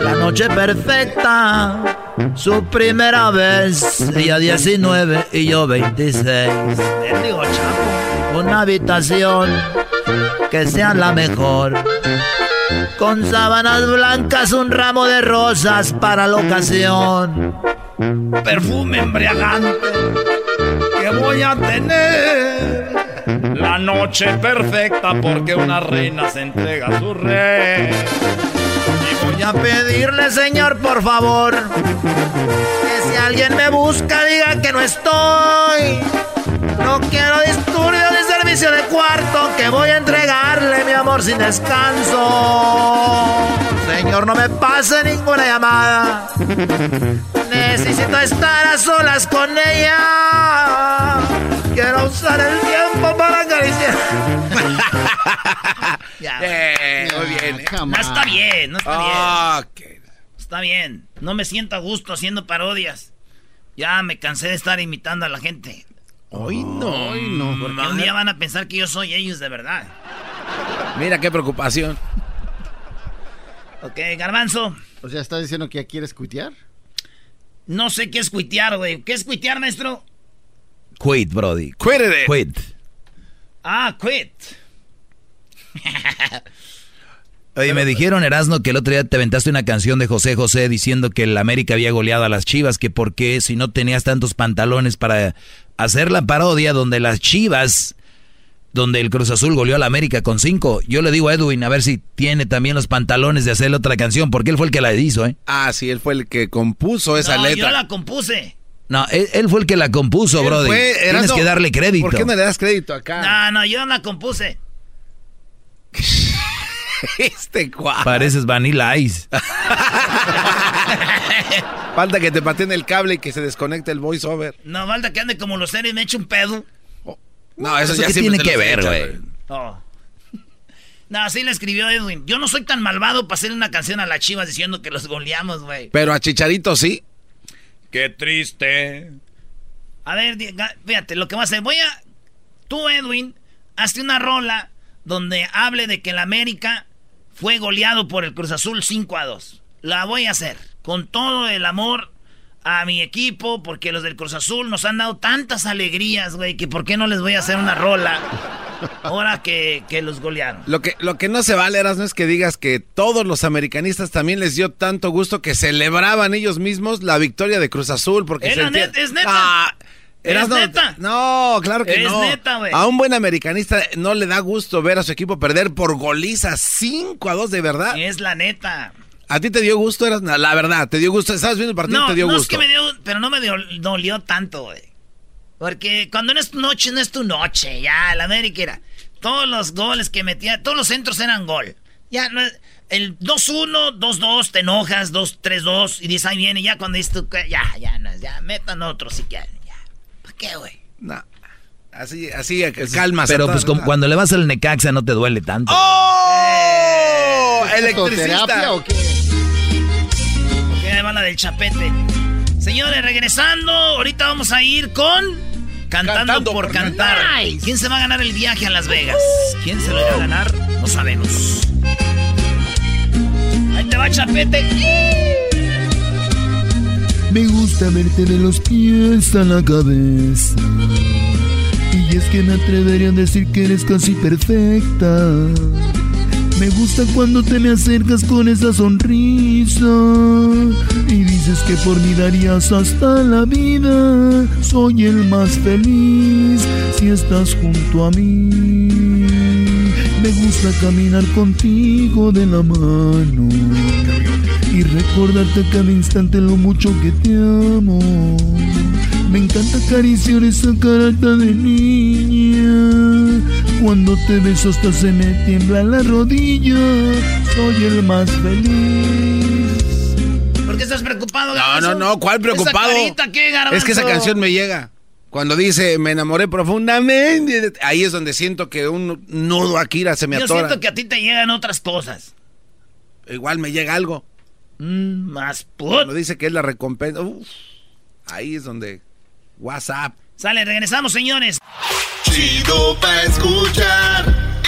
la noche perfecta. Su primera vez, ella 19 y yo 26. Digo, chapo. Una habitación que sea la mejor. Con sábanas blancas, un ramo de rosas para la ocasión. Perfume embriagante que voy a tener. La noche perfecta porque una reina se entrega a su rey. Y voy a pedirle, señor, por favor, que si alguien me busca, diga que no estoy. No quiero disturbios servicio de cuarto, que voy a entregarle mi amor sin descanso. Señor, no me pase ninguna llamada. Necesito estar a solas con ella. Quiero usar el tiempo para acariciar. Ya. Eh, muy bien. eh. No está bien, no está Ah, bien. Está bien. No me siento a gusto haciendo parodias. Ya me cansé de estar imitando a la gente. Hoy no. Hoy no. Porque un día van a pensar que yo soy ellos de verdad. Mira qué preocupación. Ok, garbanzo. O sea, ¿estás diciendo que ya quieres cuitear? No sé qué es cuitear, güey. ¿Qué es cuitear, maestro? Quit, Brody. Quit it. Quit. Ah, quit. Oye, me dijeron, Erasno, que el otro día te aventaste una canción de José José diciendo que el América había goleado a las Chivas, que por qué si no tenías tantos pantalones para hacer la parodia donde las Chivas, donde el Cruz Azul goleó a la América con cinco. Yo le digo a Edwin a ver si tiene también los pantalones de hacer otra canción, porque él fue el que la hizo, ¿eh? Ah, sí, él fue el que compuso esa no, letra. yo la compuse. No, él, él fue el que la compuso, fue- Tienes que darle crédito. ¿Por qué no le das crédito acá? No, no, yo la compuse. este cuadro. Pareces Vanilla Ice. Falta que te pateen el cable y que se desconecte el voiceover. No, falta que ande como los seres y me eche un pedo. No, eso, ¿Eso ya tiene te que ver, güey? Oh. No, así le escribió Edwin. Yo no soy tan malvado para hacerle una canción a las chivas diciendo que los goleamos, güey. Pero a Chicharito sí. Qué triste. A ver, fíjate, lo que voy a hacer. Voy a. Tú, Edwin, hazte una rola donde hable de que el América fue goleado por el Cruz Azul 5 a 2. La voy a hacer con todo el amor a mi equipo, porque los del Cruz Azul nos han dado tantas alegrías, güey, que por qué no les voy a hacer una rola ahora que, que los golearon. Lo que, lo que no se vale, Eras, no es que digas que todos los americanistas también les dio tanto gusto que celebraban ellos mismos la victoria de Cruz Azul. Porque Es se la entiende- net- es neta. Ah, Es no, neta. No, claro que Es no. neta, güey. A un buen americanista no le da gusto ver a su equipo perder por goliza 5 a 2 de verdad. Es la neta. ¿A ti te dio gusto, Eras? La verdad, te dio gusto. Estabas viendo el partido No, te dio no gusto. es que me dio, pero no me dio- dolió tanto, güey. Porque cuando no es tu noche, no es tu noche. Ya, la América era. Todos los goles que metía, todos los centros eran gol. Ya, no es- el 2-1, 2-2, te enojas, 2-3-2, y dices, ahí viene, ya cuando dices tú, ya, ya, no, ya, metan otro si quieren, ya. ¿Para qué, güey? No. Así, así, calma. Pero pues como cuando le vas al Necaxa no te duele tanto. ¡Oh! ¿Electricista? ¡Electricista! o qué? Del chapete. Señores, regresando, ahorita vamos a ir con Cantando, Cantando por, por cantar. ¿Quién se va a ganar el viaje a Las Vegas? ¿Quién se lo irá a ganar? No sabemos. Ahí te va chapete. Me gusta verte de los pies a la cabeza. Y es que me atrevería a decir que eres casi perfecta. Me gusta cuando te me acercas con esa sonrisa. Y dices que por mí darías hasta la vida. Soy el más feliz si estás junto a mí. Me gusta caminar contigo de la mano y recordarte cada instante lo mucho que te amo. Me encanta acariciar esa carita de niña. Cuando te beso hasta se me tiembla la rodilla. Soy el más feliz. ¿Por qué estás preocupado, No, Garbanzo? no, no, ¿cuál preocupado? ¿Esa carita qué, Garbanzo? Es que esa canción me llega. Cuando dice, me enamoré profundamente, ahí es donde siento que un nudo Akira se me Yo atora. siento que a ti te llegan otras cosas. Igual me llega algo. Mm, más put. Cuando dice que es la recompensa. uf, ahí es donde. WhatsApp. Sale, regresamos, señores. Chido pa' escuchar.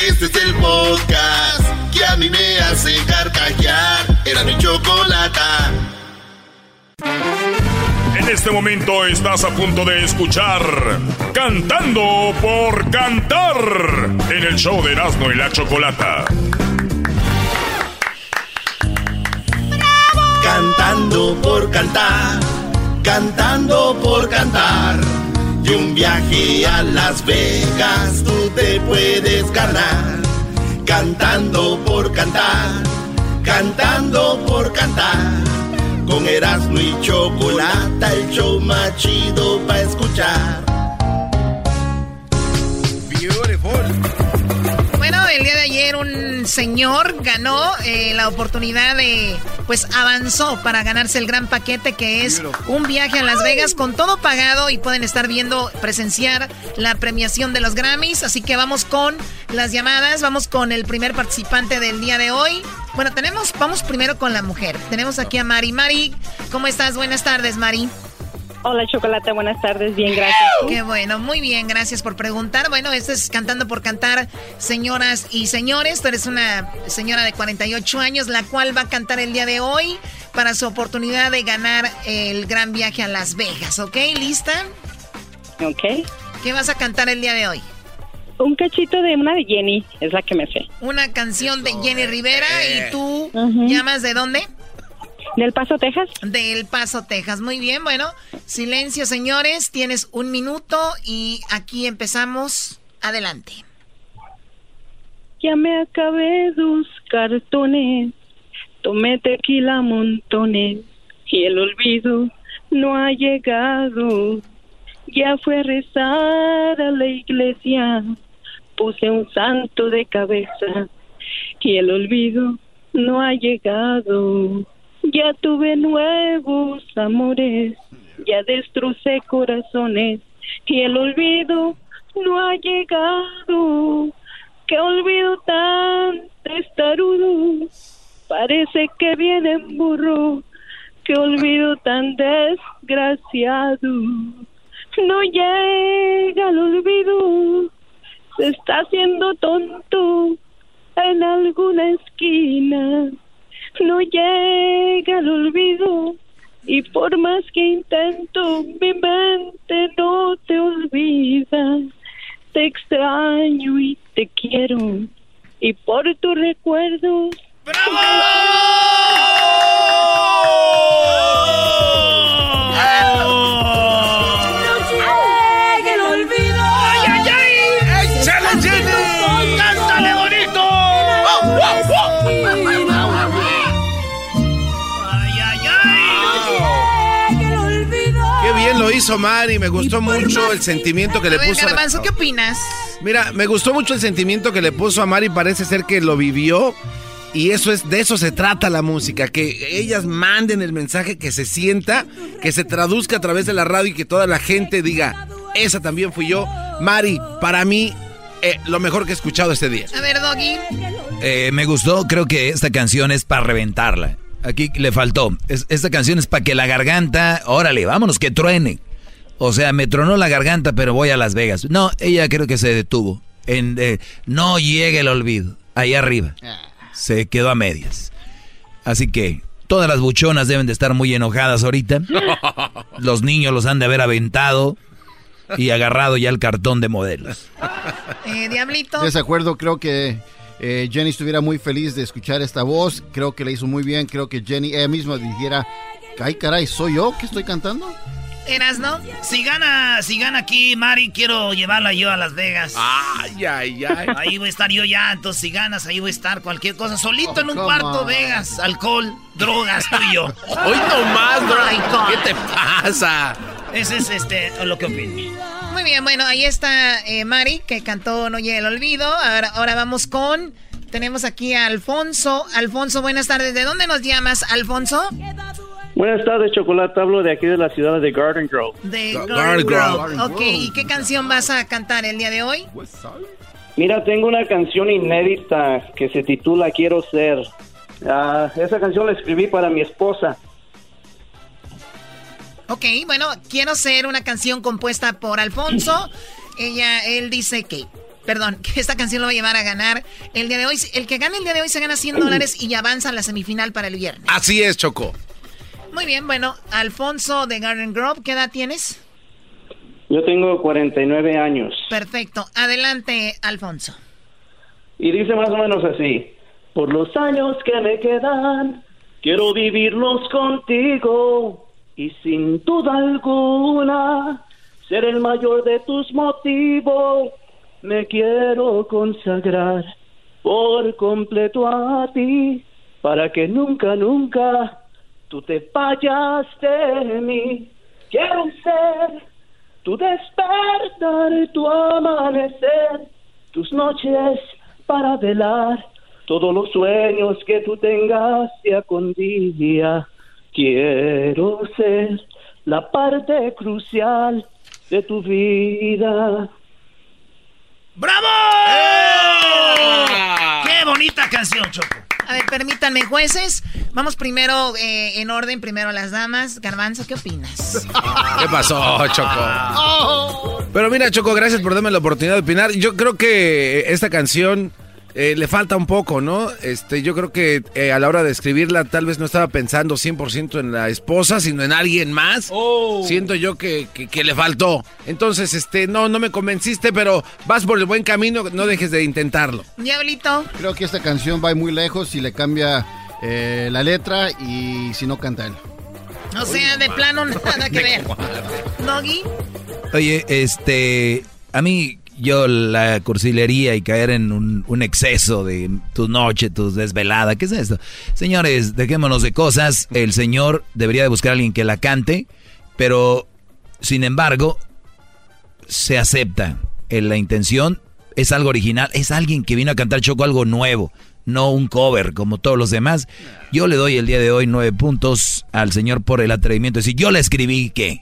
Este es el podcast que a mí me hace carcajear. Era mi chocolata. En este momento estás a punto de escuchar Cantando por Cantar en el show de Erasmo y la Chocolata. Cantando por cantar, cantando por cantar. Y un viaje a Las Vegas tú te puedes ganar. Cantando por cantar, cantando por cantar. Con Erasmo y Chocolata, el show más chido para escuchar. Bueno, el día de ayer un señor ganó eh, la oportunidad de, pues avanzó para ganarse el gran paquete que es un viaje a Las Vegas con todo pagado y pueden estar viendo, presenciar la premiación de los Grammys. Así que vamos con las llamadas, vamos con el primer participante del día de hoy. Bueno, tenemos, vamos primero con la mujer. Tenemos aquí a Mari. Mari, ¿cómo estás? Buenas tardes, Mari. Hola, Chocolate, buenas tardes, bien, gracias. Qué bueno, muy bien, gracias por preguntar. Bueno, esto es Cantando por Cantar, señoras y señores. Tú eres una señora de 48 años, la cual va a cantar el día de hoy para su oportunidad de ganar el gran viaje a Las Vegas, ¿ok? ¿Lista? Ok. ¿Qué vas a cantar el día de hoy? Un cachito de una de Jenny, es la que me sé. Una canción de Jenny Rivera Eh. y tú Ujú. llamas de dónde? Del Paso, Texas. Del Paso, Texas. Muy bien, bueno, silencio, señores. Tienes un minuto y aquí empezamos. Adelante. Ya me acabé dos cartones, tomé tequila montones y el olvido no ha llegado. Ya fue a rezar a la iglesia, puse un santo de cabeza y el olvido no ha llegado. Ya tuve nuevos amores, ya destrocé corazones y el olvido no ha llegado. Qué olvido tan testarudo, parece que viene en burro. Qué olvido tan desgraciado, no llega el olvido, se está haciendo tonto en alguna esquina. No llega el olvido y por más que intento, mi mente no te olvida. Te extraño y te quiero y por tus recuerdos. llega hizo Mari, me gustó mucho el sentimiento que le puso. a la- Garbanzo, ¿qué opinas? Mira, me gustó mucho el sentimiento que le puso a Mari, parece ser que lo vivió. Y eso es, de eso se trata la música, que ellas manden el mensaje, que se sienta, que se traduzca a través de la radio y que toda la gente diga, esa también fui yo. Mari, para mí, eh, lo mejor que he escuchado este día. A ver, Doggy. Eh, me gustó, creo que esta canción es para reventarla. Aquí le faltó. Es- esta canción es para que la garganta, órale, vámonos, que truene. O sea, me tronó la garganta, pero voy a Las Vegas. No, ella creo que se detuvo. En, eh, no llegue el olvido. Ahí arriba. Se quedó a medias. Así que todas las buchonas deben de estar muy enojadas ahorita. Los niños los han de haber aventado y agarrado ya el cartón de modelos. Eh, Diablito. Desacuerdo, creo que eh, Jenny estuviera muy feliz de escuchar esta voz. Creo que le hizo muy bien. Creo que Jenny ella misma dijera, ay caray, ¿soy yo que estoy cantando? ¿Eras, no? Si gana, si gana aquí, Mari, quiero llevarla yo a Las Vegas. Ay, ay, ay. Ahí voy a estar yo ya, entonces si ganas, ahí voy a estar cualquier cosa. Solito en un come cuarto, on. Vegas, alcohol, drogas, tú y yo. Hoy no más, bro. ¿Qué te pasa? Ese es este, lo que opino. Muy bien, bueno, ahí está eh, Mari, que cantó No llega el olvido. Ahora, ahora vamos con... Tenemos aquí a Alfonso. Alfonso, buenas tardes. ¿De dónde nos llamas, Alfonso? Buenas tardes, Chocolate. Hablo de aquí de la ciudad de Garden Grove. De Gar- Garden Garden Grove. Grove. Ok, ¿y qué canción vas a cantar el día de hoy? Mira, tengo una canción inédita que se titula Quiero ser. Ah, esa canción la escribí para mi esposa. Ok, bueno, quiero ser una canción compuesta por Alfonso. Ella, él dice que, perdón, que esta canción lo va a llevar a ganar el día de hoy. El que gane el día de hoy se gana 100 dólares y avanza a la semifinal para el viernes. Así es, Choco. Muy bien, bueno, Alfonso de Garden Grove, ¿qué edad tienes? Yo tengo 49 años. Perfecto, adelante, Alfonso. Y dice más o menos así, por los años que me quedan, quiero vivirlos contigo y sin duda alguna ser el mayor de tus motivos. Me quiero consagrar por completo a ti para que nunca, nunca tú te vayas de mí. Quiero ser tu despertar, tu amanecer, tus noches para velar todos los sueños que tú tengas día con día. Quiero ser la parte crucial de tu vida. ¡Bravo! ¡Qué bonita canción, Choco! A ver, permítanme, jueces. Vamos primero eh, en orden, primero las damas. Garbanzo, ¿qué opinas? ¿Qué pasó, Choco? Pero mira, Choco, gracias por darme la oportunidad de opinar. Yo creo que esta canción eh, le falta un poco, ¿no? Este, yo creo que eh, a la hora de escribirla tal vez no estaba pensando 100% en la esposa, sino en alguien más. Siento yo que, que- que le faltó. Entonces, este, no, no me convenciste, pero vas por el buen camino, no dejes de intentarlo. Diablito. Creo que esta canción va muy lejos si le cambia eh, la letra y si no canta él. O sea, de plano nada que ver. Doggy. Oye, este, a mí yo la cursilería y caer en un, un exceso de tu noche, tus desvelada, ¿qué es esto? Señores, dejémonos de cosas. El señor debería de buscar a alguien que la cante, pero sin embargo, se acepta en la intención, es algo original, es alguien que vino a cantar Choco algo nuevo, no un cover como todos los demás. Yo le doy el día de hoy nueve puntos al señor por el atrevimiento decir, yo la escribí, ¿qué?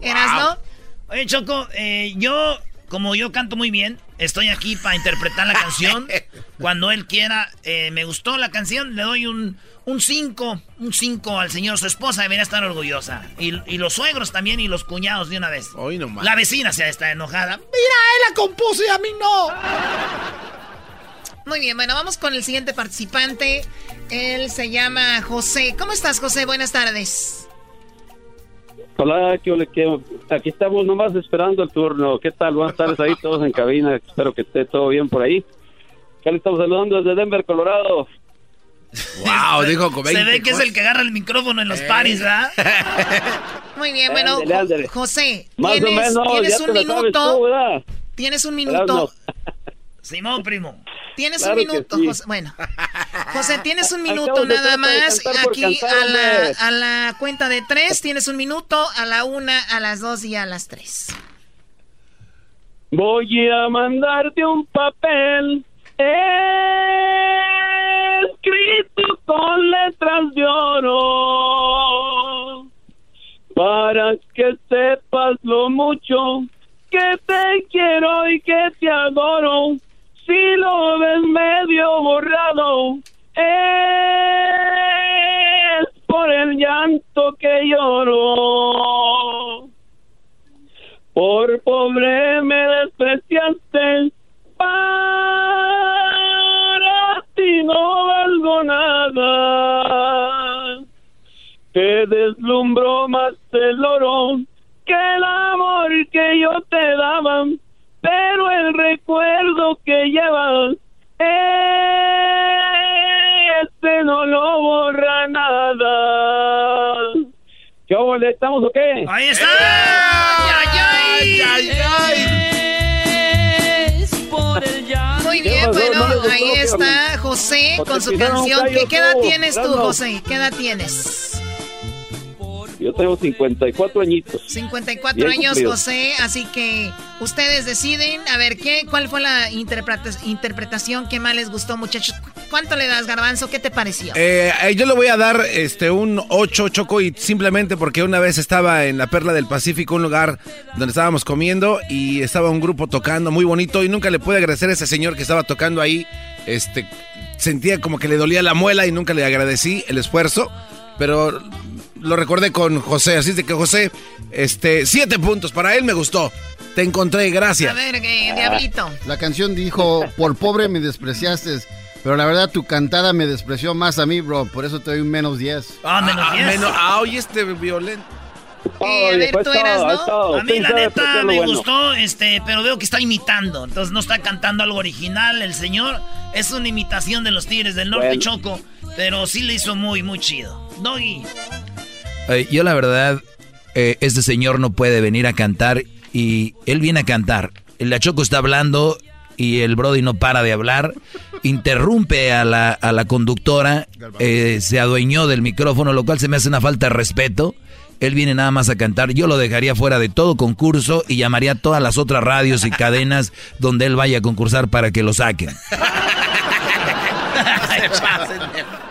¿Eras Oye, Choco, eh, yo, como yo canto muy bien, estoy aquí para interpretar la canción. Cuando él quiera, eh, me gustó la canción, le doy un 5, un 5 al señor. Su esposa debería estar orgullosa. Y, y los suegros también y los cuñados de una vez. Hoy nomás. La vecina se está enojada. Mira, él la compuso y a mí no. Muy bien, bueno, vamos con el siguiente participante. Él se llama José. ¿Cómo estás, José? Buenas tardes. Hola, ¿qué aquí estamos nomás esperando el turno. ¿Qué tal? Buenas tardes ahí todos en cabina. Espero que esté todo bien por ahí. Acá le estamos saludando desde Denver, Colorado. Wow, dijo Se 20 ve que es el que agarra el micrófono en los Eh. paris, ¿verdad? Muy bien, bueno, Ándale, ándale. José, Más o tienes, menos, tienes ya un minuto. tú, ¿verdad? Tienes un Erasmo. minuto. Simón, primo. Tienes Claro un minuto, sí. José. Bueno, José, tienes un minuto nada más. Aquí a la, a la cuenta de tres tienes un minuto, a la una, a las dos y a las tres. Voy a mandarte un papel escrito con letras de oro para que sepas lo mucho que te quiero y que te adoro. Si lo ves medio borrado, es por el llanto que lloro. Por pobre me despreciaste, para ti no valgo nada. Te deslumbró más el oro que el amor que yo te daba, pero el recuerdo que llevas, ese no lo borra nada. ¿Qué ole, estamos o qué? ¡Ahí está! ¡Ay, ay, Muy ¿Qué bien, pasó? bueno, ¿No les gustó, ahí está José con su canción. ¿Qué, edad tienes tú? José? ¿Qué edad tienes? Yo tengo 54 añitos. 54 Bien años, cumplido. José, así que ustedes deciden, a ver, ¿qué, ¿cuál fue la interpreta- interpretación que más les gustó, muchachos? ¿Cuánto le das, Garbanzo? ¿Qué te pareció? Eh, eh, yo le voy a dar este un 8 choco y simplemente porque una vez estaba en la Perla del Pacífico, un lugar donde estábamos comiendo y estaba un grupo tocando muy bonito y nunca le pude agradecer a ese señor que estaba tocando ahí, este sentía como que le dolía la muela y nunca le agradecí el esfuerzo, pero lo recordé con José, así de que José, este, siete puntos, para él me gustó. Te encontré, gracias. A ver, Diablito. La canción dijo, por pobre me despreciaste, pero la verdad tu cantada me despreció más a mí, bro, por eso te doy un menos 10. Ah, menos 10. Ah, ah, oye, este violento. Eh, a ver, tú eras, ¿no? A mí la neta me gustó, este, pero veo que está imitando. Entonces no está cantando algo original. El señor es una imitación de los Tigres del Norte Choco, pero sí le hizo muy, muy chido. Doggy. Yo la verdad, eh, este señor no puede venir a cantar y él viene a cantar. La Choco está hablando y el Brody no para de hablar. Interrumpe a la, a la conductora, eh, se adueñó del micrófono, lo cual se me hace una falta de respeto. Él viene nada más a cantar. Yo lo dejaría fuera de todo concurso y llamaría a todas las otras radios y cadenas donde él vaya a concursar para que lo saquen.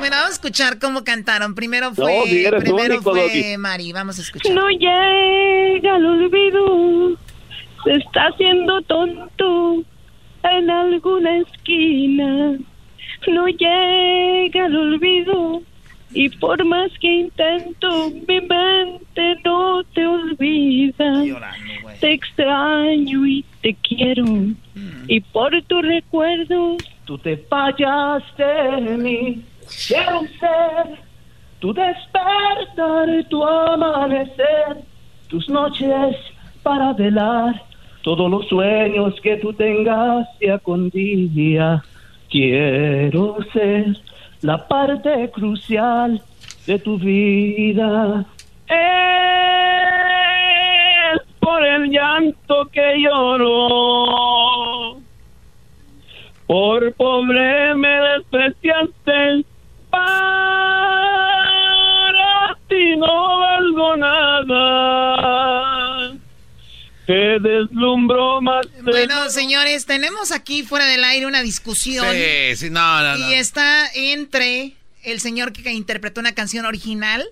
bueno, vamos a escuchar cómo cantaron. Primero fue, primero fue Mari. Vamos a escuchar. No llega el olvido. Se está haciendo tonto en alguna esquina. No llega el olvido y por más que intento, mi mente no te olvida. te extraño y te quiero. Mm. Y por tus recuerdos, tú te fallaste en mí. Quiero ser tu despertar, tu amanecer, tus noches para velar todos los sueños que tú tengas día con día. Quiero ser la parte crucial de tu vida. Es por el llanto que lloro. Por pobre me despreciaste. Para ti no valgo nada. Te deslumbro más. Bueno, señores, tenemos aquí fuera del aire una discusión. Sí, sí, no, no, Y está entre el señor que interpretó una canción original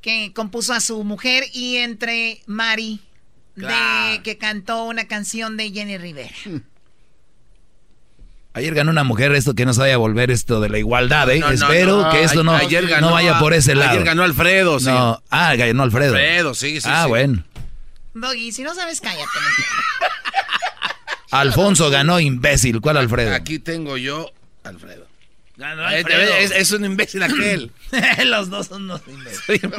que compuso a su mujer y entre Mari de, que cantó una canción de Jenny Rivera. Ayer ganó una mujer esto que no se vaya a volver esto de la igualdad, ¿eh? Espero que esto no, no vaya por ese lado. Ayer ganó Alfredo, sí. ah, ganó Alfredo. Alfredo, sí, sí. Ah, bueno. Doggy, si no sabes, cállate. Alfonso ganó imbécil. ¿Cuál Alfredo? Aquí tengo yo Alfredo. Es, un imbécil aquel. los dos son unos imbéciles.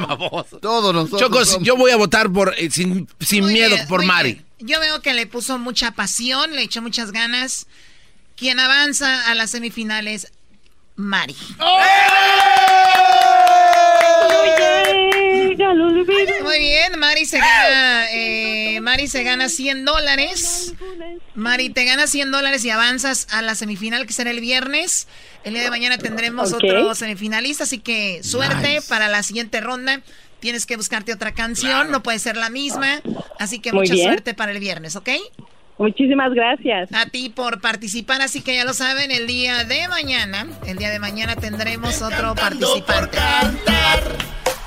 Todos nosotros. Chocos, yo voy a votar por eh, sin, miedo por Mari. Yo veo que le puso mucha pasión, le echó muchas ganas. Quien avanza a las semifinales, Mari. ¡Oh! Muy bien, Mari se gana, eh, Mari se gana 100 dólares. Mari, te gana 100 dólares y avanzas a la semifinal que será el viernes. El día de mañana tendremos otro semifinalista, así que suerte para la siguiente ronda. Tienes que buscarte otra canción, no puede ser la misma. Así que mucha suerte para el viernes, ¿ok? Muchísimas gracias. A ti por participar, así que ya lo saben, el día de mañana, el día de mañana tendremos otro participante.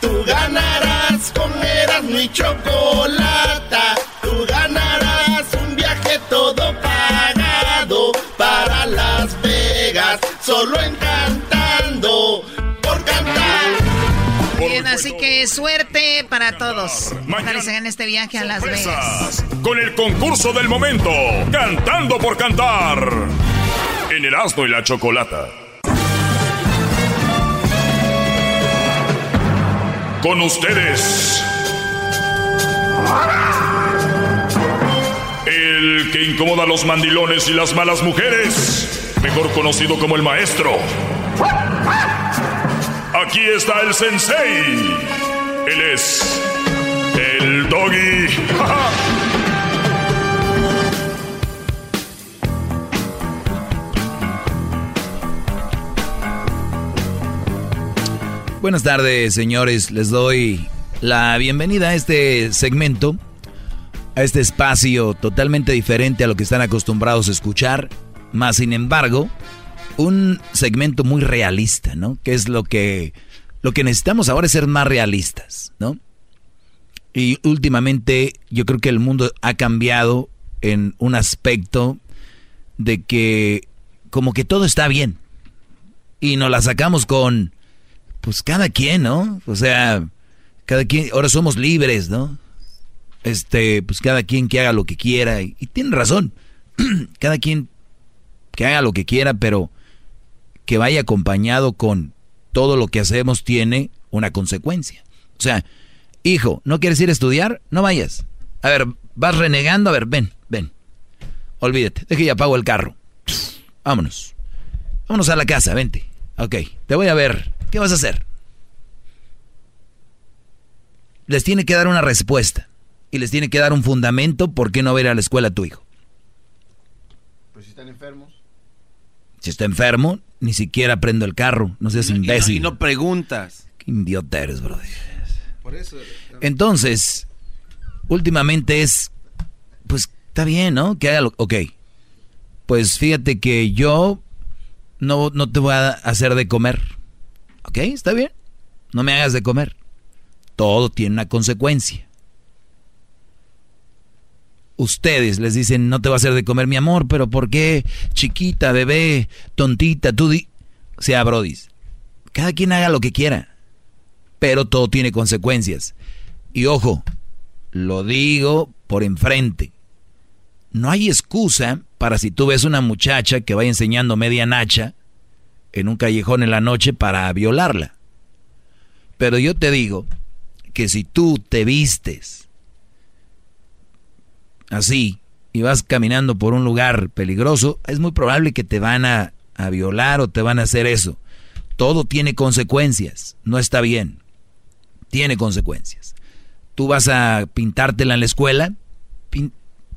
tú ganarás con Erasmo y Chocolata. Tú ganarás un viaje todo pagado para Las Vegas, solo encantando por cantar. Bien, así que suerte para todos. Ojalá se en este viaje a Las Vegas. Con el concurso del momento, Cantando por Cantar. En Erasmo y la Chocolata. Con ustedes. El que incomoda a los mandilones y las malas mujeres. Mejor conocido como el maestro. Aquí está el sensei. Él es el doggy. Buenas tardes, señores. Les doy la bienvenida a este segmento, a este espacio totalmente diferente a lo que están acostumbrados a escuchar. Más sin embargo, un segmento muy realista, ¿no? Que es lo que, lo que necesitamos ahora es ser más realistas, ¿no? Y últimamente yo creo que el mundo ha cambiado en un aspecto de que como que todo está bien, Y nos la sacamos con, pues cada quien, ¿no? O sea, cada quien, ahora somos libres, ¿no? Este, pues cada quien que haga lo que quiera. Y, y tiene razón. cada quien que haga lo que quiera, pero que vaya acompañado con todo lo que hacemos tiene una consecuencia. O sea, hijo, ¿no quieres ir a estudiar? No vayas. A ver, vas renegando, a ver, ven, ven. Olvídate, deje y apago el carro. Vámonos. Vámonos a la casa, vente. Ok, te voy a ver. ¿Qué vas a hacer? Les tiene que dar una respuesta. Y les tiene que dar un fundamento por qué no va a ir a la escuela a tu hijo. Pues si están enfermos. Si está enfermo, ni siquiera prendo el carro. No seas imbécil. Y no, preguntas. Qué idiota eres, bro. Entonces, últimamente es, pues está bien, ¿no? Que haga lo, ok. Pues fíjate que yo no, no te voy a hacer de comer. ¿Ok? Está bien. No me hagas de comer. Todo tiene una consecuencia. Ustedes les dicen, no te voy a hacer de comer mi amor, pero ¿por qué? Chiquita, bebé, tontita, tú di... O sea, brodis, cada quien haga lo que quiera, pero todo tiene consecuencias. Y ojo, lo digo por enfrente. No hay excusa para si tú ves una muchacha que vaya enseñando media nacha en un callejón en la noche para violarla. Pero yo te digo que si tú te vistes así y vas caminando por un lugar peligroso, es muy probable que te van a, violar o te van a hacer eso. Todo tiene consecuencias, no está bien. Tiene consecuencias. Tú vas a pintártela en la escuela,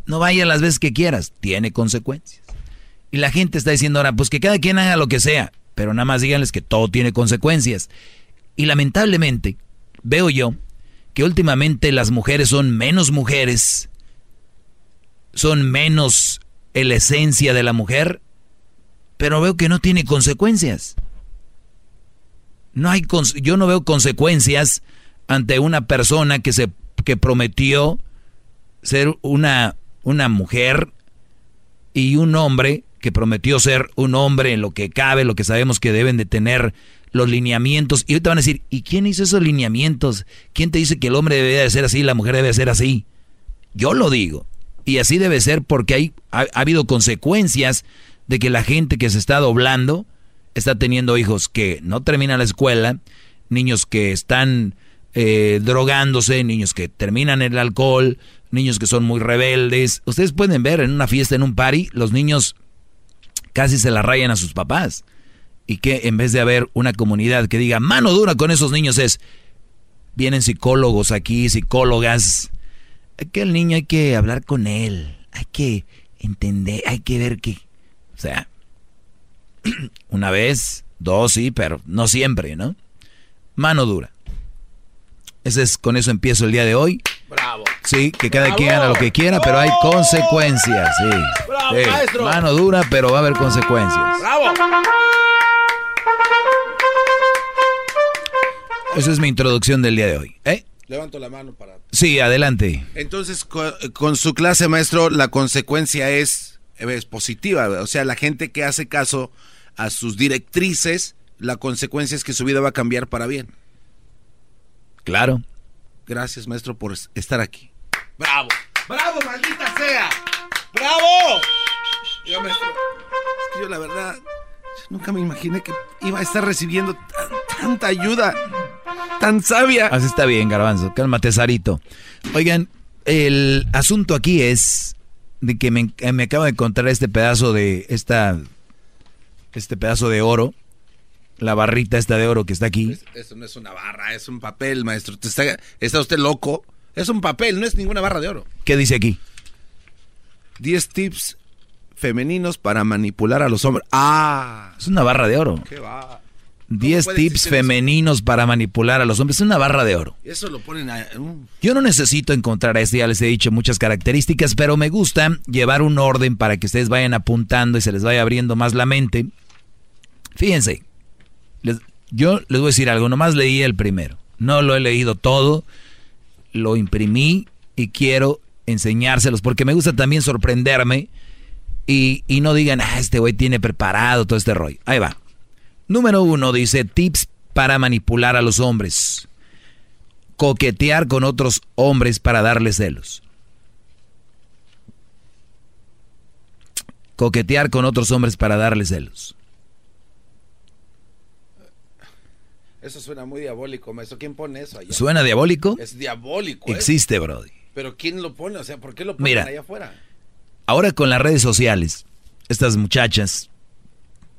no vayas las veces que quieras, tiene consecuencias. Y la gente está diciendo ahora, pues que cada quien haga lo que sea, pero nada más díganles que todo tiene consecuencias. Y lamentablemente, veo yo que últimamente las mujeres son menos mujeres, son menos la esencia de la mujer, pero veo que no tiene consecuencias. No hay yo no veo consecuencias ante una persona que se que prometió ser una una mujer y un hombre que prometió ser un hombre en lo que cabe, lo que sabemos que deben de tener los lineamientos. Y ahorita van a decir, ¿y quién hizo esos lineamientos? ¿Quién te dice que el hombre debe de ser así y la mujer debe de ser así? Yo lo digo. Y así debe ser porque hay, ha, ha habido consecuencias de que la gente que se está doblando está teniendo hijos que no terminan la escuela, niños que están eh, drogándose, niños que terminan el alcohol, niños que son muy rebeldes. Ustedes pueden ver en una fiesta, en un party, los niños casi se la rayan a sus papás. Y que en vez de haber una comunidad que diga mano dura con esos niños es, vienen psicólogos aquí, psicólogas. Que el niño hay que hablar con él, hay que entender, hay que ver que, o sea, una vez, dos sí, pero no siempre, ¿no? Mano dura. Ese es, con eso empiezo el día de hoy. Bravo. Sí, que cada quien haga lo que quiera, pero hay consecuencias, sí. Bravo, Sí, maestro. Mano dura, pero va a haber consecuencias. ¡Bravo! Esa es mi introducción del día de hoy. ¿eh? Levanto la mano para... Sí, adelante. Entonces, co- con, su clase, maestro, la consecuencia es, es positiva. O sea, la gente que hace caso a sus directrices, la consecuencia es que su vida va a cambiar para bien. Claro. Gracias, maestro, por es- estar aquí. ¡Bravo! ¡Bravo, maldita sea! ¡Bravo! Yo, maestro, es que yo la verdad nunca me imaginé que iba a estar recibiendo tan- tanta ayuda, tan sabia. Así está bien, Garbanzo. Cálmate, Sarito. Oigan, el asunto aquí es de que me, me acabo de encontrar este pedazo de esta este pedazo de oro, la barrita esta de oro que está aquí. Eso no es una barra, es un papel, maestro. Está usted loco. Es un papel, no es ninguna barra de oro. ¿Qué dice aquí? 10 tips femeninos para manipular a los hombres. Ah, Es una barra de oro. qué va. 10 puede tips eso? femeninos para manipular a los hombres. Es una barra de oro. Eso lo ponen a... uh, Yo no necesito encontrar esto, ya les he dicho muchas características, pero me gusta llevar un orden para que ustedes vayan apuntando y se les vaya abriendo más la mente. Fíjense, les- yo les voy a decir algo, nomás leí el primero, no lo he leído todo, lo imprimí y quiero enseñárselos porque me gusta también sorprenderme y, y no digan, ah, este güey tiene preparado todo este rollo. Ahí va. Número uno dice tips para manipular a los hombres. Coquetear con otros hombres para darles celos. Coquetear con otros hombres para darles celos. Eso suena muy diabólico, maestro. ¿Quién pone eso allá? ¿Suena diabólico? Es diabólico. ¿eh? Existe, Brody. Pero ¿quién lo pone? O sea, ¿por qué lo ponen Mira, allá afuera? Ahora con las redes sociales, estas muchachas,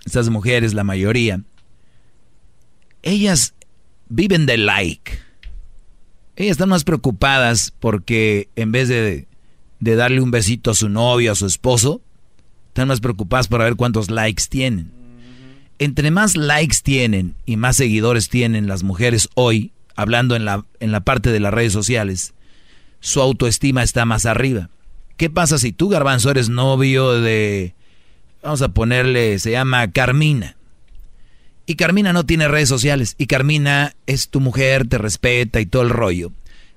estas mujeres, la mayoría, ellas viven de like. Ellas están más preocupadas porque en vez de, de darle un besito a su novio, a su esposo, están más preocupadas por ver cuántos likes tienen. Entre más likes tienen y más seguidores tienen las mujeres hoy, hablando en la, en la parte de las redes sociales, su autoestima está más arriba. ¿Qué pasa si tú, garbanzo, eres novio de, vamos a ponerle, se llama Carmina? Y Carmina no tiene redes sociales. Y Carmina es tu mujer, te respeta y todo el rollo.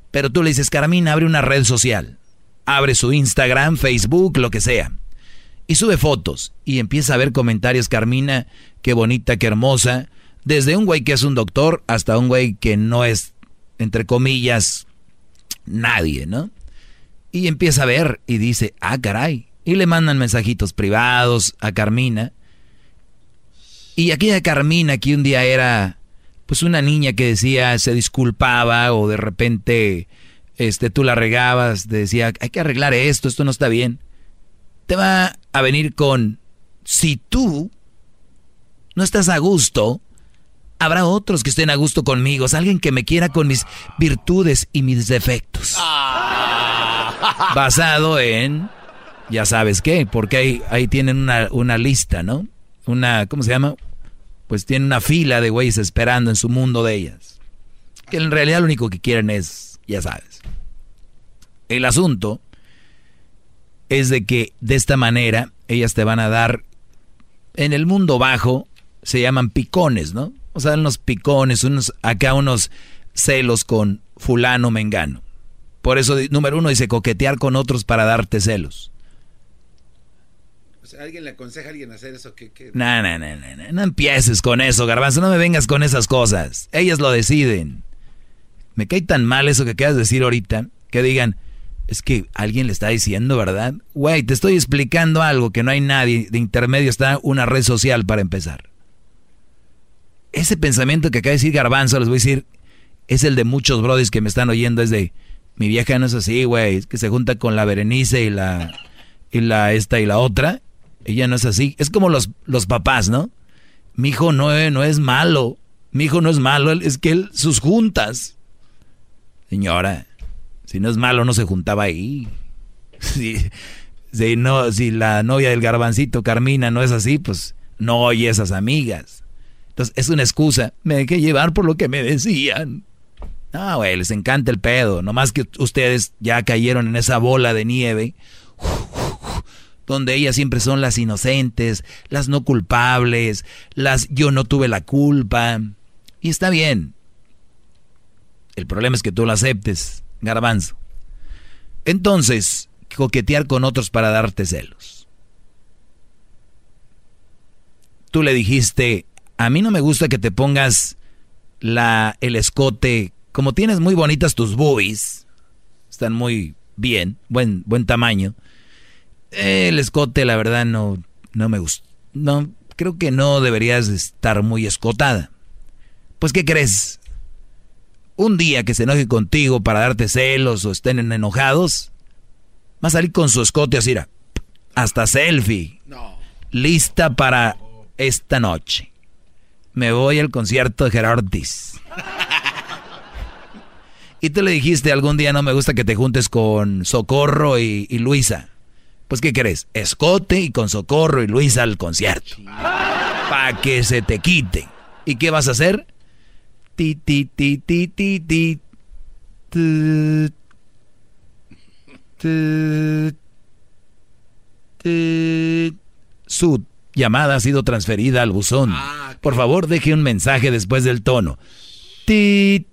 Pero tú le dices, Carmina, abre una red social. Abre su Instagram, Facebook, lo que sea. Y sube fotos. Y empieza a ver comentarios, Carmina, qué bonita, qué hermosa. Desde un güey que es un doctor hasta un güey que no es, entre comillas, nadie, ¿no? Y empieza a ver y dice, ah, caray. Y le mandan mensajitos privados a Carmina. Y aquella Carmina que un día era pues una niña que decía, se disculpaba o de repente este, tú la regabas, decía, hay que arreglar esto, esto no está bien. Te va a venir con, si tú no estás a gusto, habrá otros que estén a gusto conmigo, alguien que me quiera con mis virtudes y mis defectos. Basado en, ya sabes qué, porque ahí, ahí tienen una, una lista, ¿no? Una, ¿cómo se llama? Pues tienen una fila de güeyes esperando en su mundo de ellas. Que en realidad lo único que quieren es, ya sabes. El asunto es de que de esta manera ellas te van a dar, en el mundo bajo, se llaman picones, ¿no? O sea, unos picones, unos, acá unos celos con fulano mengano. Por eso, número uno, dice coquetear con otros para darte celos. O sea, ¿alguien le aconseja a alguien hacer eso? ¿Qué, qué? No, no, no, no, no, no empieces con eso, garbanzo, no me vengas con esas cosas. Ellas lo deciden. Me cae tan mal eso que quieras decir ahorita, que digan, es que alguien le está diciendo, ¿verdad? Güey, te estoy explicando algo que no hay nadie, de intermedio está una red social para empezar. Ese pensamiento que acaba de decir Garbanzo, les voy a decir, es el de muchos brodis que me están oyendo, es de, mi vieja no es así, güey, es que se junta con la Berenice y la, y la esta y la otra, ella no es así. Es como los, los papás, ¿no? Mi hijo no, no es malo, mi hijo no es malo, es que él, sus juntas. Señora, si no es malo no se juntaba ahí. Si, si, no, si la novia del garbancito Carmina no es así, pues no oye esas amigas. Entonces es una excusa. Me dejé llevar por lo que me decían. No, güey, les encanta el pedo. Nomás que ustedes ya cayeron en esa bola de nieve. Donde ellas siempre son las inocentes, las no culpables, las yo no tuve la culpa. Y está bien. El problema es que tú lo aceptes, garbanzo. Entonces, coquetear con otros para darte celos. Tú le dijiste, a mí no me gusta que te pongas la, el escote, como tienes muy bonitas tus boobies, están muy bien, buen, buen tamaño. El escote, la verdad, no, no me gusta. No, creo que no deberías estar muy escotada. Pues, ¿qué crees? Un día que se enoje contigo para darte celos o estén enojados, va a salir con su escote así, hasta selfie. Lista para esta noche. Me voy al concierto de Gerard Ortiz. y tú le dijiste algún día no me gusta que te juntes con Socorro y, y Luisa. Pues ¿qué crees? Escote y con Socorro y Luisa al concierto. Para que se te quite. ¿Y qué vas a hacer? Ti, ti, ti, ti, ti, ti. Tut, tut, tut. Su llamada ha sido transferida al buzón. Por favor, deje un mensaje después del tono. Tit.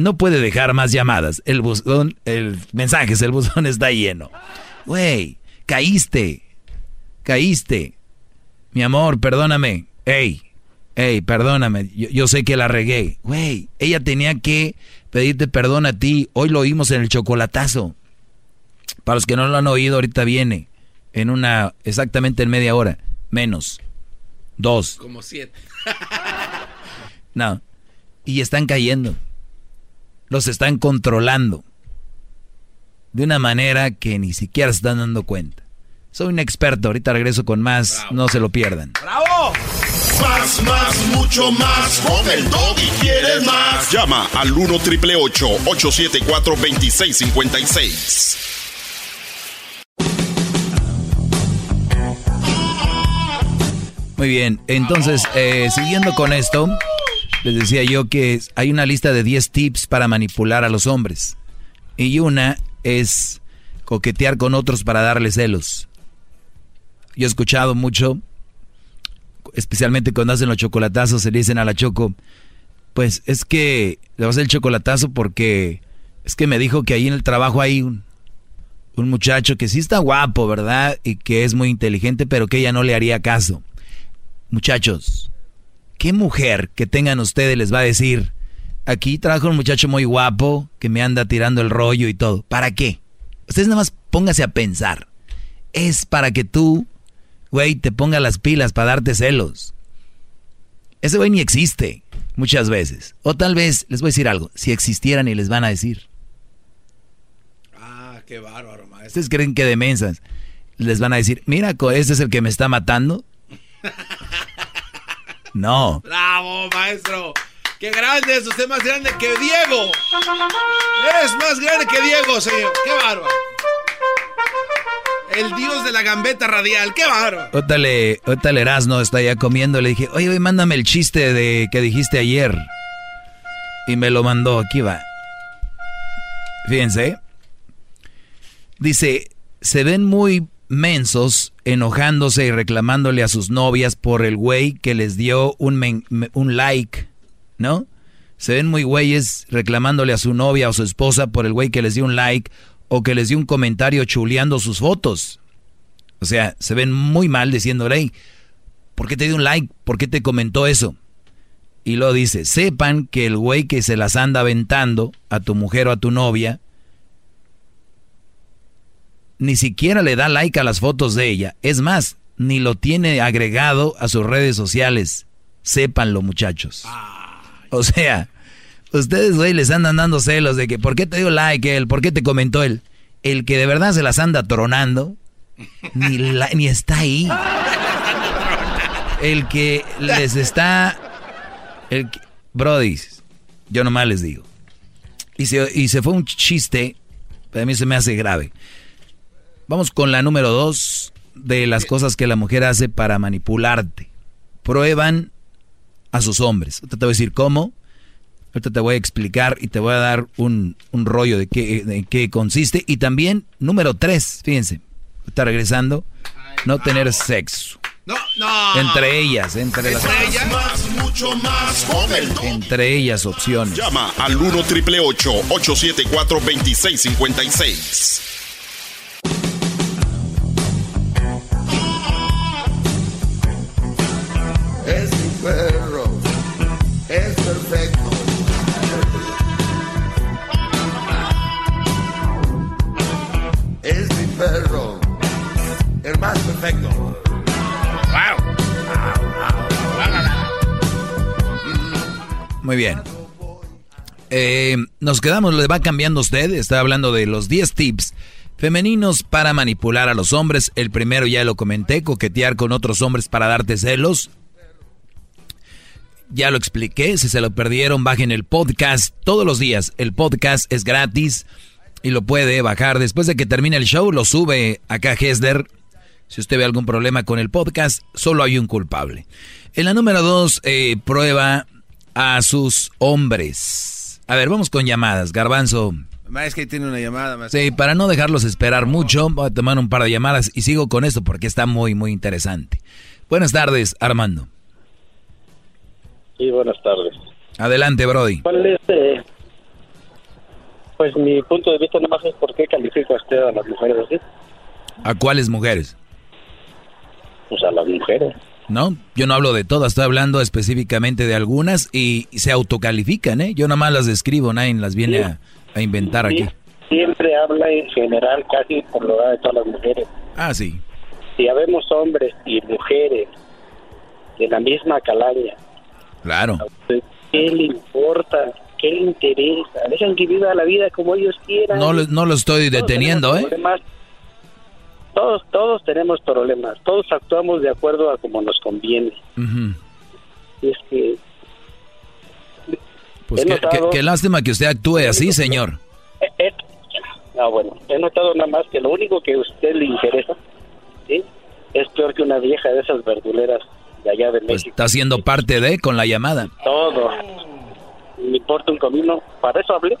No puede dejar más llamadas. El buzón, el mensaje, el buzón está lleno. Güey, caíste. Caíste. Mi amor, perdóname. Ey, hey, perdóname, yo, yo sé que la regué. Güey, ella tenía que pedirte perdón a ti. Hoy lo oímos en el chocolatazo. Para los que no lo han oído, ahorita viene. En una, exactamente en media hora. Menos. Dos. Como siete. No. Y están cayendo. Los están controlando. De una manera que ni siquiera se están dando cuenta. Soy un experto. Ahorita regreso con más. No se lo pierdan. ¡Bravo! Más, más, mucho más. Con el y quieres más. Llama al 1 triple 874 2656. Muy bien, entonces, eh, siguiendo con esto, les decía yo que hay una lista de 10 tips para manipular a los hombres. Y una es coquetear con otros para darles celos. Yo he escuchado mucho, especialmente cuando hacen los chocolatazos, se le dicen a la choco, pues es que le vas a hacer el chocolatazo porque es que me dijo que ahí en el trabajo hay un, un muchacho que sí está guapo, ¿verdad? Y que es muy inteligente, pero que ella no le haría caso. Muchachos, ¿qué mujer que tengan ustedes les va a decir, aquí trabajo un muchacho muy guapo que me anda tirando el rollo y todo? ¿Para qué? Ustedes nada más póngase a pensar. Es para que tú, güey, te ponga las pilas para darte celos. Ese güey ni existe muchas veces. O tal vez, les voy a decir algo, si existieran y les van a decir. Ah, qué bárbaro, maestro. ¿Ustedes creen que de mensas les van a decir, mira, ese es el que me está matando? No. ¡Bravo, maestro! ¡Qué grande es! Usted más grande que Diego. Es más grande que Diego, señor. ¡Qué bárbaro! El dios de la gambeta radial. ¡Qué bárbaro! Ahorita le, ahorita le Erasno está ya comiendo. Le dije, oye, oye, mándame el chiste de que dijiste ayer. Y me lo mandó. Aquí va. Fíjense. Dice, se ven muy mensos enojándose y reclamándole a sus novias por el güey que les dio un, un like, ¿no? Se ven muy güeyes reclamándole a su novia o su esposa por el güey que les dio un like o que les dio un comentario chuleando sus fotos. O sea, se ven muy mal diciéndole, hey, ¿por qué te dio un like? ¿Por qué te comentó eso? Y lo dice, sepan que el güey que se las anda aventando a tu mujer o a tu novia, ni siquiera le da like a las fotos de ella. Es más, ni lo tiene agregado a sus redes sociales. Sépanlo, muchachos. O sea, ustedes, güey, les andan dando celos de que, ¿por qué te dio like él? ¿Por qué te comentó él? El que de verdad se las anda tronando, ni, ni está ahí. El que les está... El Brody, yo nomás les digo. Y se, y se fue un chiste, a mí se me hace grave. Vamos con la número dos de las cosas que la mujer hace para manipularte. Prueban a sus hombres. Ahorita te voy a decir cómo. Ahorita te voy a explicar y te voy a dar un, rollo de qué, de qué consiste. Y también, número tres, fíjense, está regresando, no tener sexo. No, no. Entre ellas, entre las ellas? Más, mucho más el Entre ellas opciones. Llama al 1 triple 874 2656. Perro es perfecto. Es mi perro, el más perfecto. Muy bien. Eh, nos quedamos, le va cambiando usted. Está hablando de los 10 tips femeninos para manipular a los hombres. El primero ya lo comenté, coquetear con otros hombres para darte celos. Ya lo expliqué, si se lo perdieron, bajen el podcast todos los días. El podcast es gratis y lo puede bajar. Después de que termine el show, lo sube acá Hesler. Si usted ve algún problema con el podcast, solo hay un culpable. En la número dos, eh, prueba a sus hombres. A ver, vamos con llamadas. Garbanzo. Es que tiene una llamada. Sí, para no dejarlos esperar mucho, voy a tomar un par de llamadas y sigo con esto porque está muy, muy interesante. Buenas tardes, Armando. Sí, buenas tardes. Adelante, Brody. ¿Cuál es, eh, pues mi punto de vista nada más es por qué califica usted a las mujeres así. ¿A cuáles mujeres? Pues a las mujeres. ¿no? Yo no hablo de todas, estoy hablando específicamente de algunas y, se autocalifican, ¿eh? Yo nada más las describo, nadie las viene a, inventar aquí. Siempre habla en general, casi por lo de todas las mujeres. Ah, sí. Si habemos hombres y mujeres de la misma calaña. Claro. ¿Qué le importa? ¿Qué le interesa? Dejan que viva la vida como ellos quieran. No, no lo estoy deteniendo, ¿eh? todos, todos tenemos problemas, todos actuamos de acuerdo a como nos conviene. Y es que... Pues qué, lástima que usted actúe así, señor. no, bueno, he notado nada más que lo único que a usted le interesa es peor que una vieja de esas verduleras de allá de pues México. está siendo parte de con la llamada. Todo. Me importa un comino, para eso hablé.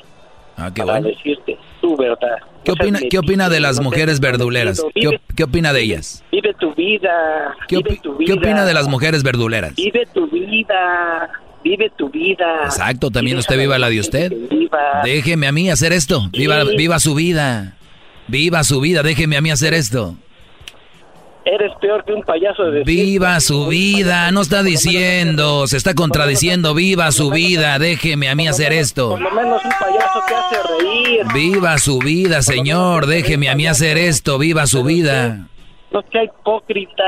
Ah, qué para decirte tu verdad. ¿Qué opina, ¿qué opina de las mujeres verduleras? ¿Qué, opina de ellas? Vive tu vida. ¿Qué, opina de las mujeres verduleras? Vive tu vida. Vive tu vida. Exacto, también usted viva la de usted. Déjeme a mí hacer esto. Viva, viva su vida. Viva su vida, déjeme a mí hacer esto. Eres peor que un payaso de Viva su vida, no está diciendo, se está contradiciendo, viva su vida, déjeme a mí hacer esto. Por lo menos un payaso que hace reír. Viva su vida, señor, déjeme a mí hacer esto, viva su vida. No sea hipócrita.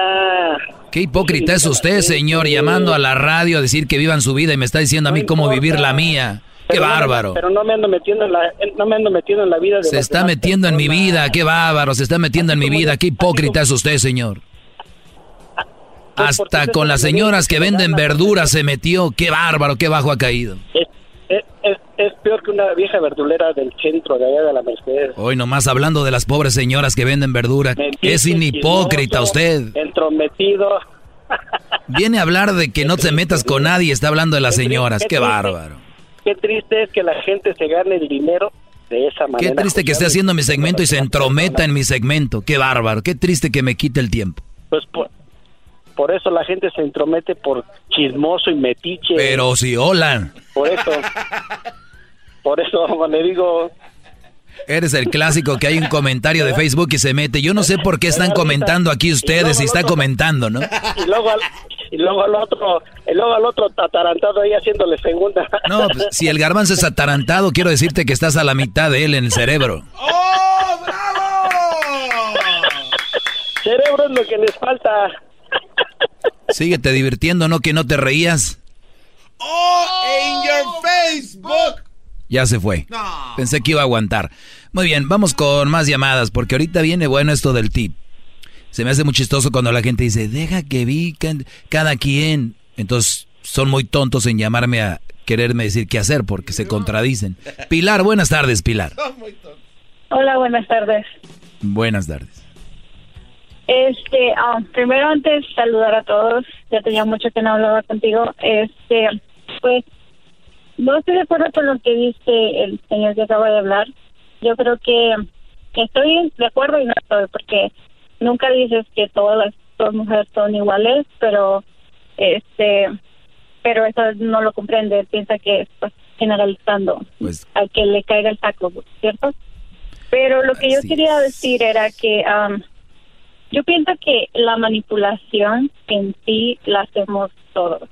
¿Qué hipócrita es usted, señor, llamando a la radio a decir que vivan su vida y me está diciendo a mí cómo vivir la mía? ¡Qué bárbaro! pero no me ando metiendo en la, no me ando metiendo en la vida de Se está metiendo en mi vida, qué bárbaro, se está metiendo en mi vida, qué hipócrita es usted, señor. Hasta con las señoras que venden verduras se metió, qué bárbaro, qué bajo ha caído. Es, es, es, peor que una vieja verdulera del centro de allá de la Mercedes. Hoy nomás hablando de las pobres señoras que venden verdura. Es hipócrita usted. Entrometido. Viene a hablar de que no te metas con nadie, está hablando de las señoras, qué bárbaro. Qué triste es que la gente se gane el dinero de esa manera. Qué triste que esté haciendo mi segmento y se entrometa en mi segmento. Qué bárbaro. Qué triste que me quite el tiempo. Pues por, por eso la gente se entromete por chismoso y metiche. Pero si hola. Por eso. por eso le digo, Eres el clásico que hay un comentario de Facebook y se mete. Yo no sé por qué están comentando aquí ustedes y está comentando, ¿no? Y luego al, y luego al otro, y luego al otro atarantado ahí haciéndole segunda. No, pues, si el garbanzo es atarantado, quiero decirte que estás a la mitad de él en el cerebro. ¡Oh, bravo! Cerebro es lo que les falta. Síguete divirtiendo, ¿no? Que no te reías. ¡Oh, in your Facebook! Ya se fue. Pensé que iba a aguantar. Muy bien, vamos con más llamadas, porque ahorita viene bueno esto del tip. Se me hace muy chistoso cuando la gente dice, deja que vi cada quien. Entonces son muy tontos en llamarme a quererme decir qué hacer, porque se contradicen. Pilar, buenas tardes, Pilar. Hola, buenas tardes. Buenas tardes. Este, ah, primero antes saludar a todos. Ya tenía mucho que no hablaba contigo. Este, pues no estoy de acuerdo con lo que dice el señor que acaba de hablar. Yo creo que, estoy de acuerdo y no estoy, porque nunca dices que todas las mujeres son iguales, pero este pero eso no lo comprende, piensa que estás generalizando pues, al que le caiga el saco, ¿cierto? Pero lo que yo quería decir era que yo pienso que la manipulación en sí la hacemos todos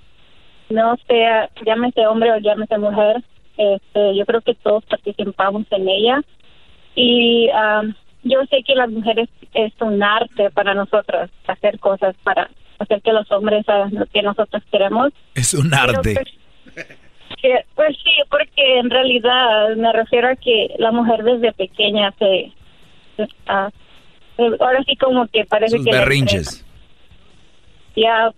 no sea, llámese hombre o llámese mujer, este, yo creo que todos participamos en ella. Y yo sé que las mujeres es un arte para nosotros hacer cosas para hacer que los hombres hagan lo que nosotros queremos. Es un arte. Pues, pues, sí, porque en realidad me refiero a que la mujer desde pequeña se... Ah, ahora sí como que parece Sus que... berrinches.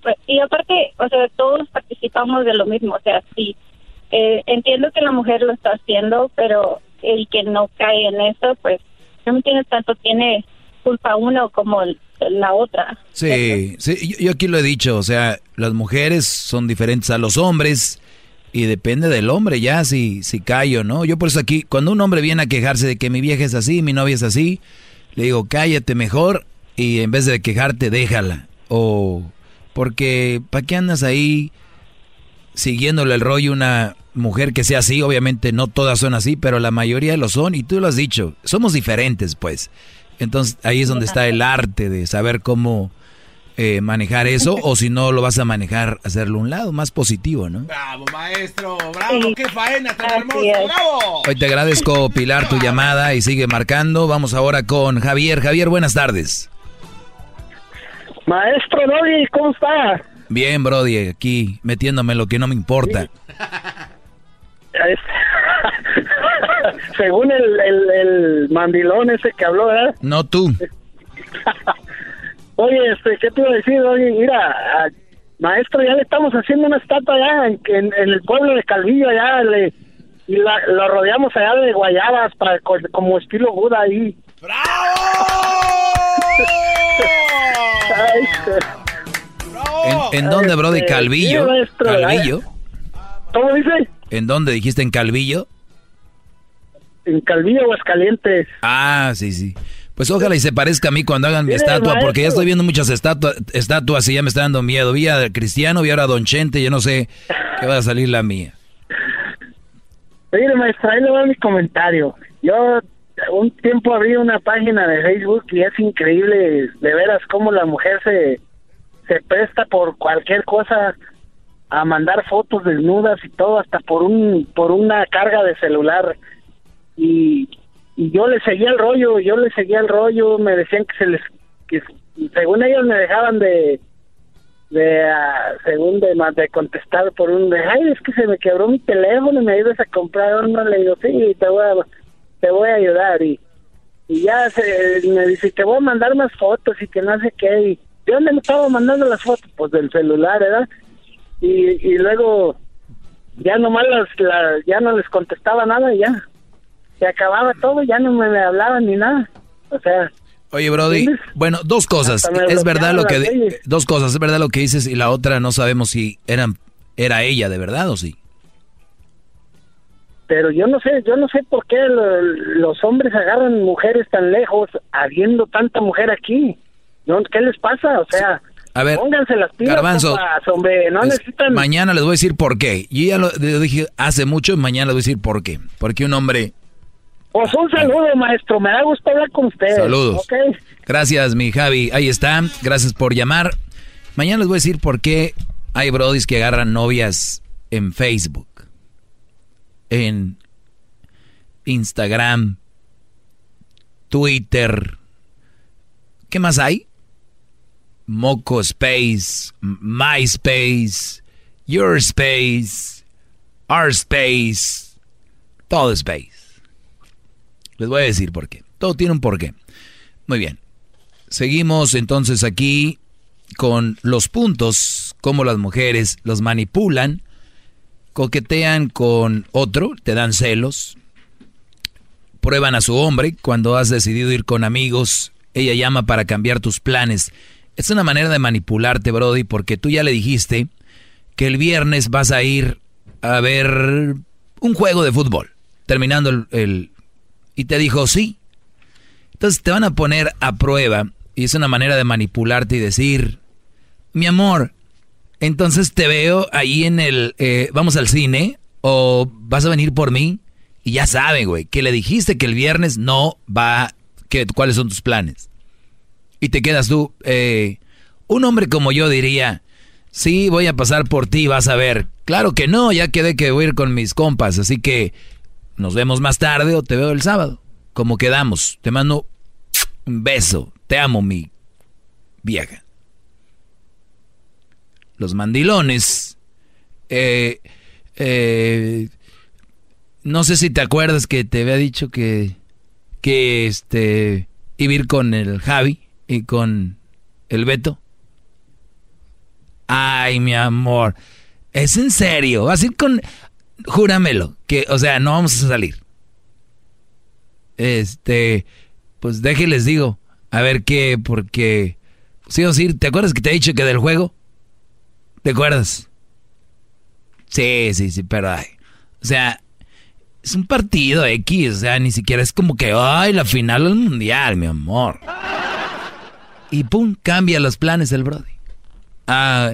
Pues, y aparte, o sea, todos participamos de lo mismo, o sea, sí, eh, entiendo que la mujer lo está haciendo, pero el que no cae en eso, pues, no me tiene tanto, tiene culpa uno como la otra. Sí, sí, yo, aquí lo he dicho, o sea, las mujeres son diferentes a los hombres y depende del hombre ya si, si cae o no. Yo por eso aquí, cuando un hombre viene a quejarse de que mi vieja es así, mi novia es así, le digo, cállate mejor y en vez de quejarte, déjala. O porque, ¿para qué andas ahí siguiéndole el rollo una mujer que sea así? Obviamente no todas son así, pero la mayoría lo son y tú lo has dicho. Somos diferentes, pues. Entonces ahí es donde está el arte de saber cómo eh, manejar eso o si no lo vas a manejar, hacerlo a un lado, más positivo, ¿no? Bravo, maestro, bravo, qué faena tan hermoso, bravo. Hoy te agradezco, Pilar, tu llamada y sigue marcando. Vamos ahora con Javier. Javier, buenas tardes. Maestro Brody, ¿cómo está? Bien, Brody, aquí metiéndome lo que no me importa. Según el, el, el, mandilón ese que habló, ¿verdad? No tú. Oye, este, ¿qué te iba a decir? Oye, mira, maestro, ya le estamos haciendo una estatua allá en, en, el pueblo de Calvillo, allá le, y la, lo rodeamos allá de guayabas para como estilo Buda ahí. ¿En, ¿En, dónde, Brody? Este, ¿Calvillo? ¿Calvillo? ¿Cómo dice? ¿En dónde dijiste? ¿En Calvillo? En Calvillo, Aguascalientes. Ah, sí, sí. Pues ojalá y se parezca a mí cuando hagan mi estatua, porque ya estoy viendo muchas estatuas, estatuas y ya me está dando miedo. Vi a Cristiano, vi ahora a Don Chente, yo no sé qué va a salir la mía. Oye, maestra, ahí le voy mi comentario. Yo un tiempo abrí una página de Facebook y es increíble de veras cómo la mujer se, se presta por cualquier cosa a mandar fotos desnudas y todo hasta por un por una carga de celular. Y, y yo le seguía el rollo yo le seguía el rollo me decían que se les que según ellos me dejaban de de uh, según de, de contestar por un ay es que se me quebró mi teléfono y me ayudas a comprar uno le digo sí te voy a te voy a ayudar y y ya se, me dice te voy a mandar más fotos y que no sé qué y ¿de dónde me estaba mandando las fotos? pues del celular ¿verdad? y, y luego ya nomás las, la, ya no les contestaba nada y ya se acababa todo ya no me hablaban ni nada o sea Oye, Brody, bueno, dos cosas. Es verdad lo que dos cosas, es verdad lo que dices y la otra no sabemos si eran era ella de verdad o sí. Pero yo no sé, yo no sé por qué lo, los hombres agarran mujeres tan lejos habiendo tanta mujer aquí. ¿No? ¿Qué les pasa? O sea, a ver, pónganse las pilas, Garbanzo, hombre, no necesitan... Mañana les voy a decir por qué. Yo ya lo, lo dije hace mucho y mañana les voy a decir por qué. Porque un hombre pues un saludo, maestro. Me da gusto hablar con usted. Saludos. Okay. Gracias, mi Javi. Ahí está. Gracias por llamar. Mañana les voy a decir por qué hay brodis que agarran novias en Facebook, en Instagram, Twitter. ¿Qué más hay? Moco Space, MySpace, Your Space, Our Space, todo Space. Les voy a decir por qué. Todo tiene un porqué. Muy bien. Seguimos entonces aquí con los puntos, cómo las mujeres los manipulan, coquetean con otro, te dan celos, prueban a su hombre cuando has decidido ir con amigos, ella llama para cambiar tus planes. Es una manera de manipularte, Brody, porque tú ya le dijiste que el viernes vas a ir a ver un juego de fútbol, terminando el, y te dijo sí. Entonces te van a poner a prueba y es una manera de manipularte y decir, mi amor, entonces te veo ahí en el, eh, vamos al cine o vas a venir por mí y ya saben, güey, que le dijiste que el viernes no va, que, cuáles son tus planes. Y te quedas tú, eh, un hombre como yo diría, sí, voy a pasar por ti, vas a ver. Claro que no, ya quedé que voy a ir con mis compas, así que nos vemos más tarde o te veo el sábado. Como quedamos. Te mando un beso. Te amo, mi vieja. Los mandilones. Eh, eh, no sé si te acuerdas que te había dicho que, que este, iba a ir con el Javi y con el Beto. Ay, mi amor. Es en serio. Vas a ir con júramelo, que, o sea, no vamos a salir. Este, pues déjenles digo, a ver qué, porque, sí o sí, ¿te acuerdas que te he dicho que del juego? ¿Te acuerdas? Sí, sí, sí, pero, ay, o sea, es un partido X, o sea, ni siquiera es como que, ay, la final del mundial, mi amor. Y pum, cambia los planes el Brody. Ah,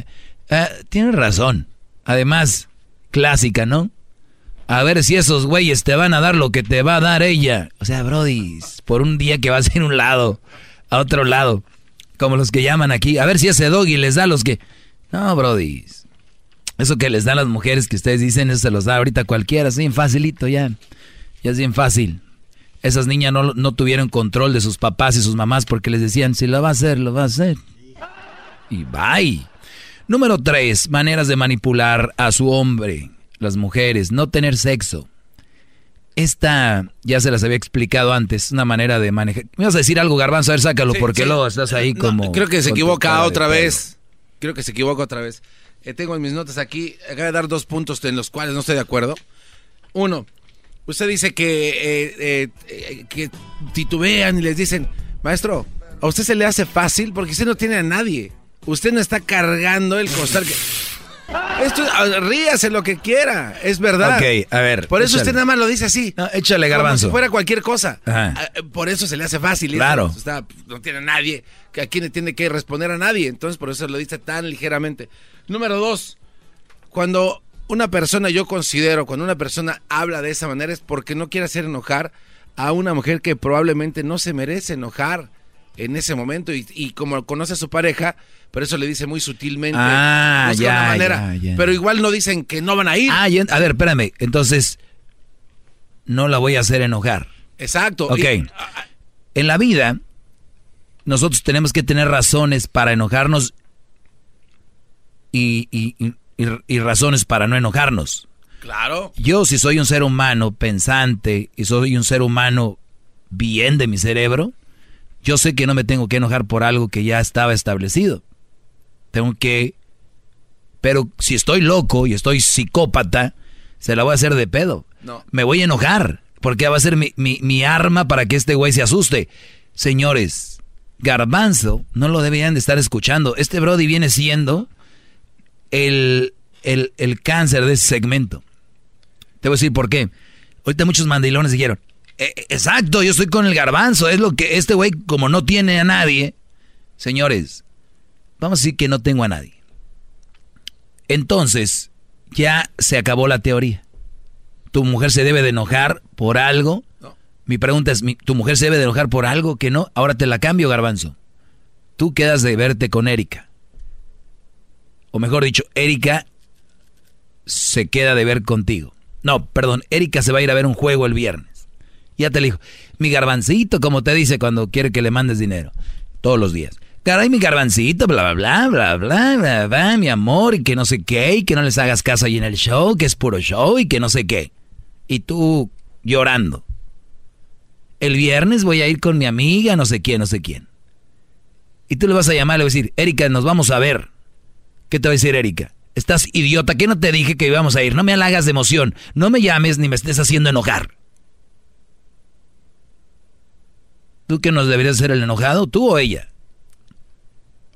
ah, tienes razón. Además, clásica, ¿no? A ver si esos güeyes te van a dar lo que te va a dar ella. O sea, Brody, por un día que vas a ir un lado, a otro lado. Como los que llaman aquí. A ver si ese doggy les da los que... No, Brody. Eso que les dan las mujeres que ustedes dicen, eso se los da ahorita cualquiera. Es bien facilito ya. Ya es bien fácil. Esas niñas no, no tuvieron control de sus papás y sus mamás porque les decían, si lo va a hacer, lo va a hacer. Y bye. Número tres, maneras de manipular a su hombre, las mujeres, no tener sexo. Esta ya se las había explicado antes, una manera de manejar. Me vas a decir algo, Garbanzo, a ver, sácalo, porque luego estás ahí como. creo que se equivoca otra vez. Creo que se equivoca otra vez. Eh, tengo en mis notas aquí, acaba de dar dos puntos en los cuales no estoy de acuerdo. Uno, usted dice que, eh, eh, que titubean y les dicen, maestro, a usted se le hace fácil porque usted no tiene a nadie. Usted no está cargando el costal que... Esto, ríase lo que quiera, es verdad. Ok, a ver. Por eso échale. usted nada más lo dice así. échale, Como garbanzo. si fuera cualquier cosa. Ajá. Ah, eh, Por eso se le hace fácil. Claro. Eso, está- no tiene a nadie. Que aquí no tiene que responder a nadie. Entonces por eso lo dice tan ligeramente. Número dos. Cuando una persona, yo considero, cuando una persona habla de esa manera es porque no quiere hacer enojar a una mujer que probablemente no se merece enojar en ese momento y, y como conoce a su pareja, por eso le dice muy sutilmente. Ah, ya, una manera. ya, ya. Pero igual no dicen que no van a ir. Ah, ya- a ver, espérame. Entonces, no la voy a hacer enojar. Exacto. Ok. Y- En la vida, nosotros tenemos que tener razones para enojarnos y razones para no enojarnos. claro. Yo, si soy un ser humano pensante y soy un ser humano bien de mi cerebro, yo sé que no me tengo que enojar por algo que ya estaba establecido. Tengo que... Pero si estoy loco y estoy psicópata, se la voy a hacer de pedo. No. Me voy a enojar, porque va a ser mi, mi- mi arma para que este güey se asuste. Señores, Garbanzo no lo deberían de estar escuchando. Este Brody viene siendo el, el, el cáncer de ese segmento. Te voy a decir por qué. Ahorita muchos mandilones dijeron, "Eh, eh, exacto, yo estoy con el garbanzo, es lo que este güey, como no tiene a nadie, señores, vamos a decir que no tengo a nadie. Entonces, ya se acabó la teoría. ¿Tu mujer se debe de enojar por algo? Mi pregunta es, ¿mi- ¿tu mujer se debe de enojar por algo que no? Ahora te la cambio, garbanzo. Tú quedas de verte con Erika. O mejor dicho, Erika se queda de ver contigo. No, perdón, Erika se va a ir a ver un juego el viernes. Ya te lo dijo. Mi garbancito, como te dice cuando quiere que le mandes dinero. Todos los días. Caray, mi garbancito, bla, bla, bla, bla, bla, bla, bla, mi amor, y que no sé qué, y que no les hagas caso ahí en el show, que es puro show, y que no sé qué. Y tú llorando. El viernes voy a ir con mi amiga, no sé quién, no sé quién. Y tú le vas a llamar le vas a decir, Erika, nos vamos a ver. ¿Qué te va a decir Erika? Estás idiota, ¿qué no te dije que íbamos a ir? No me halagas de emoción, no me llames ni me estés haciendo enojar. ¿Tú que nos deberías ser el enojado, tú o ella?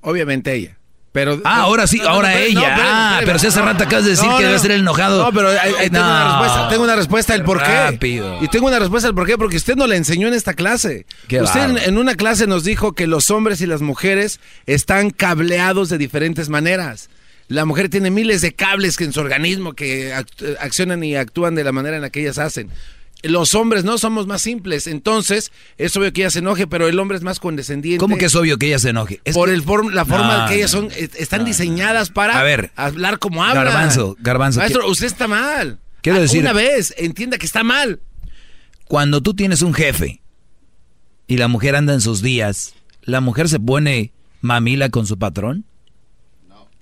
Obviamente ella. Pero, Ah, ahora sí, ahora ella. ah, pero si hace rato acabas de decir que debe ser el enojado. No, pero tengo, una respuesta, tengo una respuesta del por qué. Rápido. Y tengo una respuesta del por qué, porque usted no le enseñó en esta clase. Qué usted en, una clase nos dijo que los hombres y las mujeres están cableados de diferentes maneras. La mujer tiene miles de cables que en su organismo que act- accionan y actúan de la manera en la que ellas hacen. Los hombres no somos más simples, entonces es obvio que ella se enoje, pero el hombre es más condescendiente. ¿Cómo que es obvio que ella se enoje? Es por que- el form- la forma No, que ellas no, son, est- están diseñadas para A ver. hablar como hablan. Garbanzo, garbanzo, Maestro, ¿qué- usted está mal. Quiero Ah, decir- Una vez, entienda que está mal. Cuando tú tienes un jefe y la mujer anda en sus días, ¿la mujer se pone mamila con su patrón?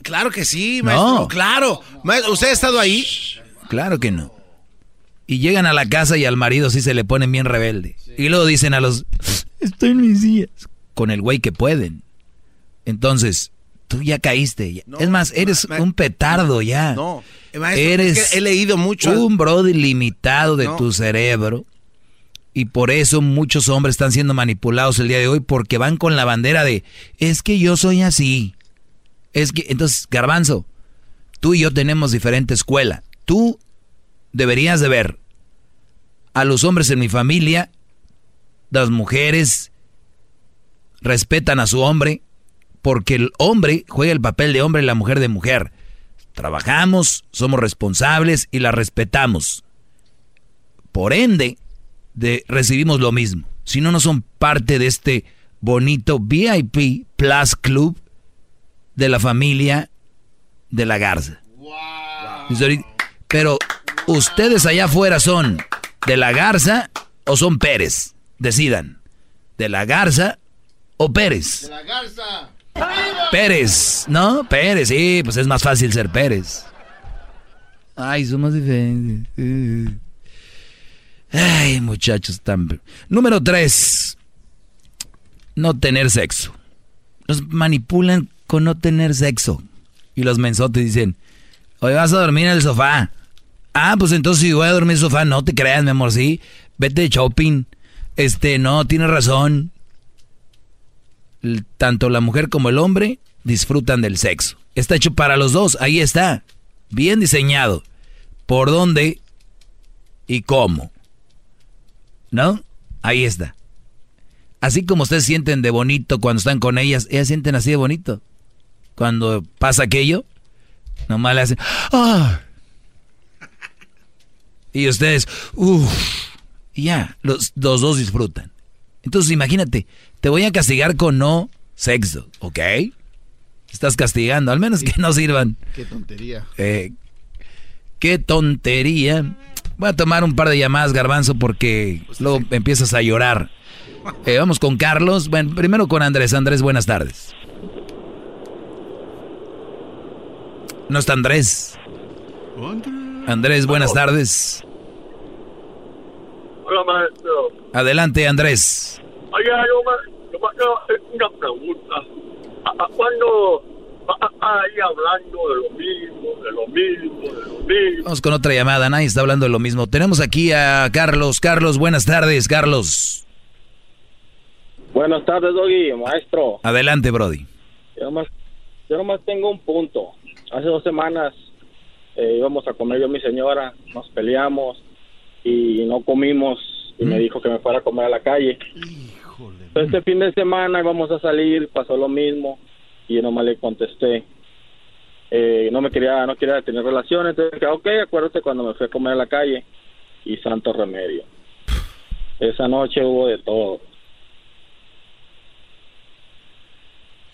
Claro que sí, No. maestro. Claro. Maestro, ¿Usted ha estado ahí? Claro que no. Y llegan a la casa y al marido sí se le ponen bien rebelde. Y luego dicen a los, estoy en mis días. Con el güey que pueden. Entonces, tú ya caíste. es más, eres un petardo ya. No. Eh, maestro, es eres que he leído mucho. un brody limitado de No. tu cerebro. Y por eso muchos hombres están siendo manipulados el día de hoy porque van con la bandera de, es que yo soy así. Es que, entonces, garbanzo, tú y yo tenemos diferente escuela. Tú deberías de ver a los hombres en mi familia, las mujeres respetan a su hombre, porque el hombre juega el papel de hombre y la mujer de mujer. Trabajamos, somos responsables y la respetamos. Por ende, de, recibimos lo mismo. Si no, no son parte de este bonito VIP Plus Club de la familia de la Garza. Pero ustedes allá afuera son de la Garza o son Pérez. Decidan. ¿De la Garza o Pérez? De la Garza. Pérez, ¿no? Pérez, sí, pues es más fácil ser Pérez. Ay, somos diferentes. Ay, muchachos, tan... Número tres. No tener sexo. Nos manipulan con no tener sexo. Y los mensotes dicen, hoy vas a dormir en el sofá. Ah, pues entonces si voy a dormir en el sofá, no te creas, mi amor, sí. Vete de shopping. Este, no, tienes razón. Tanto la mujer como el hombre disfrutan del sexo. Está hecho para los dos, ahí está. Bien diseñado. ¿Por dónde y cómo? ¿No? Ahí está. Así como ustedes sienten de bonito cuando están con ellas, ellas sienten así de bonito. Cuando pasa aquello, nomás le hacen... ¡Ah! Y ustedes, uff, ya, los, dos disfrutan. Entonces imagínate, te voy a castigar con no sexo, ¿ok? Estás castigando, al menos que no sirvan. Qué tontería. Eh, qué tontería. Voy a tomar un par de llamadas, garbanzo, porque luego empiezas a llorar. Eh, vamos con Carlos. Bueno, primero con Andrés. Andrés, buenas tardes. No está Andrés. Andrés, buenas tardes. Hola, maestro. Adelante, Andrés. Oiga, yo me, quiero hacer una pregunta. ¿A, cuándo vas ahí hablando de lo mismo, de lo mismo, de lo mismo? Vamos con otra llamada. Nadie está hablando de lo mismo. Tenemos aquí a Carlos. Carlos, buenas tardes, Carlos. Buenas tardes, Doggy, maestro. Adelante, Brody. Yo nomás, yo nomás tengo un punto. Hace dos semanas eh, íbamos a comer yo y mi señora, nos peleamos y no comimos y me dijo que me fuera a comer a la calle. Este fin de semana íbamos a salir, pasó lo mismo y yo nomás le contesté. Eh, no me quería, no quería tener relaciones, entonces dije, ok, acuérdate cuando me fui a comer a la calle y santo remedio. Esa noche hubo de todo.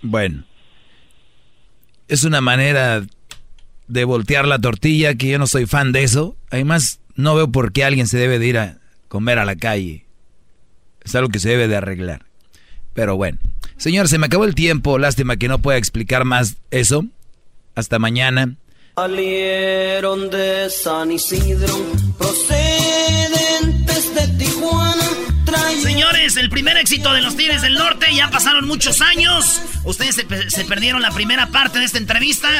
Bueno, es una manera de voltear la tortilla que yo no soy fan de eso. Además, no veo por qué alguien se debe de ir a comer a la calle. Es algo que se debe de arreglar. Pero bueno. Señor, se me acabó el tiempo. Lástima que no pueda explicar más eso. Hasta mañana. Salieron de San Isidro, procedentes de Tijuana Señores, el primer éxito de los Tigres del Norte, ya pasaron muchos años. Ustedes se, perdieron la primera parte de esta entrevista.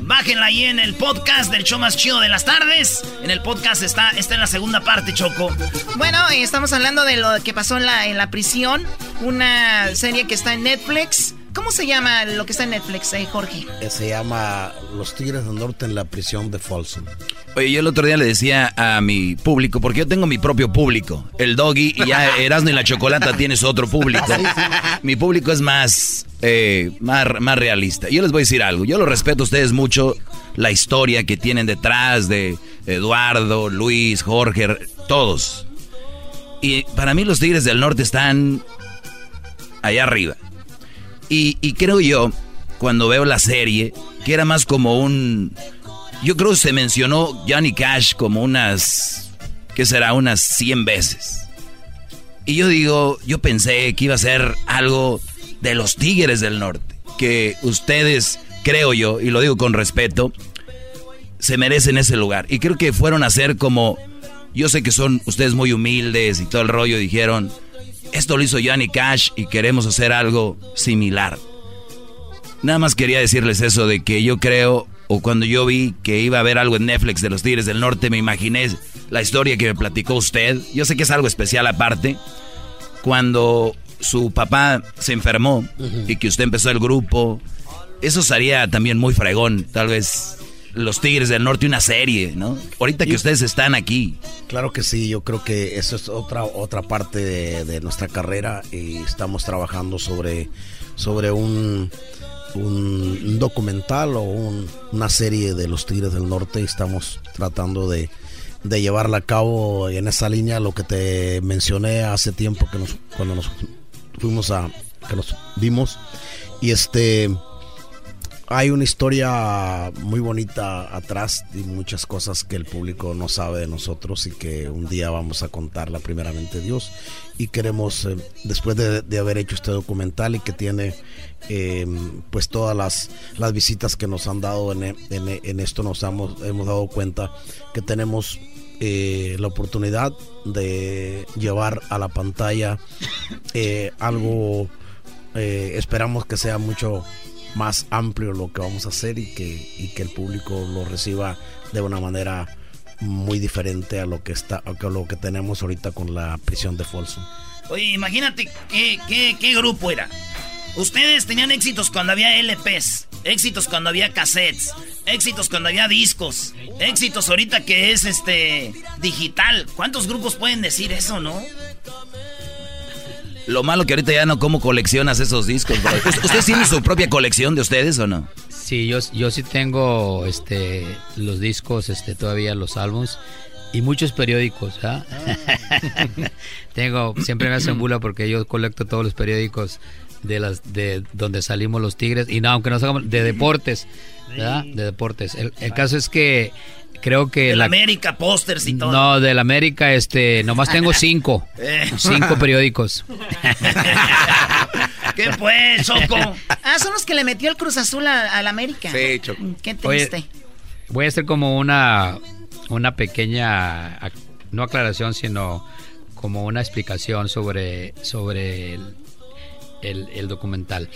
Bájenla ahí en el podcast del show más chido de las tardes. En el podcast está, está en la segunda parte, Choco. Bueno, estamos hablando de lo que pasó en la prisión. Una serie que está en Netflix. ¿Cómo se llama lo que está en Netflix, eh, Jorge? Eh, se llama Los Tigres del Norte en la prisión de Folsom. Oye, yo el otro día le decía a mi público, porque yo tengo mi propio público, el doggy, y ya Erasmo y la Chocolata tienes otro público. Mi público es más, eh, más, más realista. Yo les voy a decir algo, yo lo respeto a ustedes mucho, la historia que tienen detrás de Eduardo, Luis, Jorge, todos. Y para mí los Tigres del Norte están allá arriba. Y, creo yo, cuando veo la serie, que era más como un... Yo creo que se mencionó Johnny Cash como unas... ¿Qué será? Unas 100 veces. Y yo digo, yo pensé que iba a ser algo de los Tigres del Norte. Que ustedes, creo yo, y lo digo con respeto, se merecen ese lugar. Y creo que fueron a ser como... Yo sé que son ustedes muy humildes y todo el rollo, dijeron, esto lo hizo Johnny Cash y queremos hacer algo similar. Nada más quería decirles eso de que yo creo, o cuando yo vi que iba a haber algo en Netflix de los Tigres del Norte, me imaginé la historia que me platicó usted. Yo sé que es algo especial aparte. Cuando su papá se enfermó y que usted empezó el grupo, eso sería también muy fregón, tal vez los Tigres del Norte una serie, ¿no? Ahorita que ustedes están aquí. Claro que sí, yo creo que eso es otra otra parte de, nuestra carrera y estamos trabajando sobre, sobre un, un documental o una serie de los Tigres del Norte y estamos tratando de, de llevarla a cabo en esa línea, lo que te mencioné hace tiempo que nos, cuando nos fuimos a, que nos vimos. Y este hay una historia muy bonita atrás y muchas cosas que el público no sabe de nosotros y que un día vamos a contarla primeramente Dios. Y queremos eh, después de, haber hecho este documental y que tiene eh, pues todas las, las visitas que nos han dado en, en, esto nos hemos, hemos dado cuenta que tenemos eh, la oportunidad de llevar a la pantalla algo esperamos que sea mucho más amplio lo que vamos a hacer y que, que el público lo reciba de una manera muy diferente a lo que está a lo que tenemos ahorita con la prisión de Folsom. Oye, imagínate qué, qué, qué grupo era. Ustedes tenían éxitos cuando había LPs, éxitos cuando había cassettes, éxitos cuando había discos, éxitos ahorita que es este digital. ¿Cuántos grupos pueden decir eso, no? Lo malo que ahorita ya no como coleccionas esos discos. ¿Ustedes tienen su propia colección de ustedes o no? Sí, yo, yo sí tengo este, los discos, este, todavía los álbums y muchos periódicos. ¿ah? tengo, siempre me hacen bula porque yo colecto todos los periódicos de las de donde salimos los Tigres y no, aunque no hagamos de deportes, ¿verdad? De deportes. El, el caso es que creo que la América pósters y todo. No, del América este nomás tengo cinco. Eh. cinco periódicos. ¿Qué pues, Choco? Ah, son los que le metió el Cruz Azul al América. Sí, Choco. Qué triste. voy a hacer como una una pequeña no aclaración, sino como una explicación sobre sobre el, el, documental.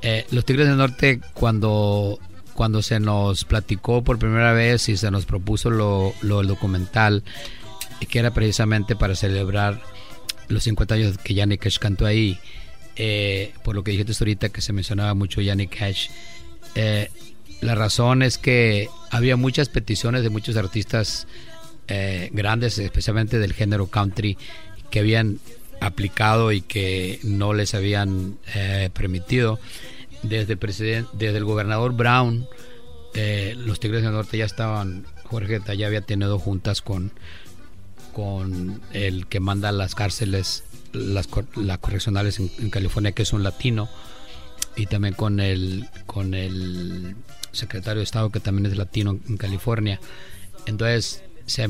Eh, los Tigres del Norte cuando cuando se nos platicó por primera vez y se nos propuso lo, lo el documental, que era precisamente para celebrar los 50 años que Yannick Cash cantó ahí, eh, por lo que dijiste ahorita que se mencionaba mucho Yannick Cash, eh, la razón es que había muchas peticiones de muchos artistas eh, grandes, especialmente del género country, que habían aplicado y que no les habían permitido desde, presidente, desde el gobernador Brown, eh, los Tigres del Norte ya estaban, Jorge ya había tenido juntas con, con el que manda las cárceles, las, correccionales en, California, que es un latino, y también con el, con el secretario de Estado, que también es latino en California. Entonces, se,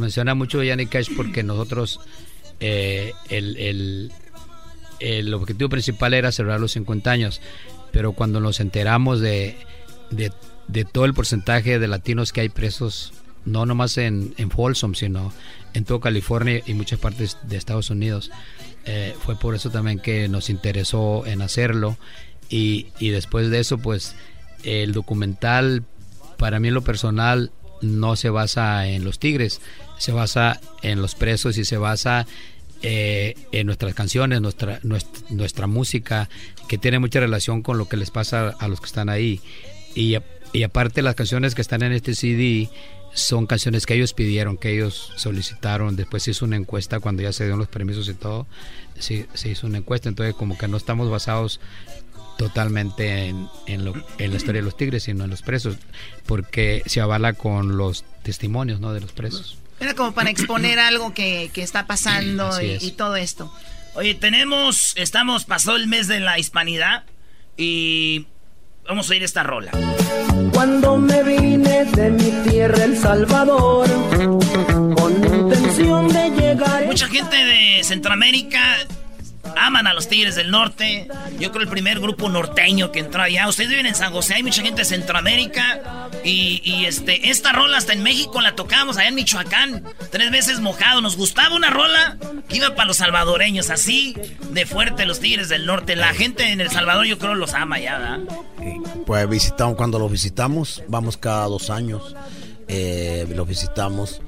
menciona mucho Yannick Cash porque nosotros, eh, el, el, el objetivo principal era celebrar los 50 años pero cuando nos enteramos de, de, todo el porcentaje de latinos que hay presos, no nomás en, en Folsom, sino en toda California y muchas partes de Estados Unidos, eh, fue por eso también que nos interesó en hacerlo. Y, y después de eso, pues el documental, para mí lo personal, no se basa en los tigres, se basa en los presos y se basa eh, en nuestras canciones, nuestra, nuestra, música, que tiene mucha relación con lo que les pasa a los que están ahí. Y, y aparte las canciones que están en este CD son canciones que ellos pidieron, que ellos solicitaron. Después se hizo una encuesta cuando ya se dieron los permisos y todo. Se, se hizo una encuesta, entonces como que no estamos basados totalmente en, en, lo, en, la historia de los tigres, sino en los presos, porque se avala con los testimonios ¿no? de los presos. Era como para exponer algo que, está pasando y, todo esto. Oye, tenemos, estamos, pasó el mes de la hispanidad y vamos a oír esta rola. Cuando me vine de mi tierra, El Salvador, con intención de llegar... Mucha gente de Centroamérica aman a los Tigres del Norte. Yo creo el primer grupo norteño que entró allá. Ustedes viven en San José, hay mucha gente de Centroamérica. Y, este, esta rola hasta en México la tocamos allá en Michoacán. Tres veces mojado. Nos gustaba una rola que iba para los salvadoreños. Así de fuerte los Tigres del Norte. La gente en El Salvador yo creo los ama ya, ¿verdad? Pues visitamos, cuando los visitamos, vamos cada dos años. Eh, los visitamos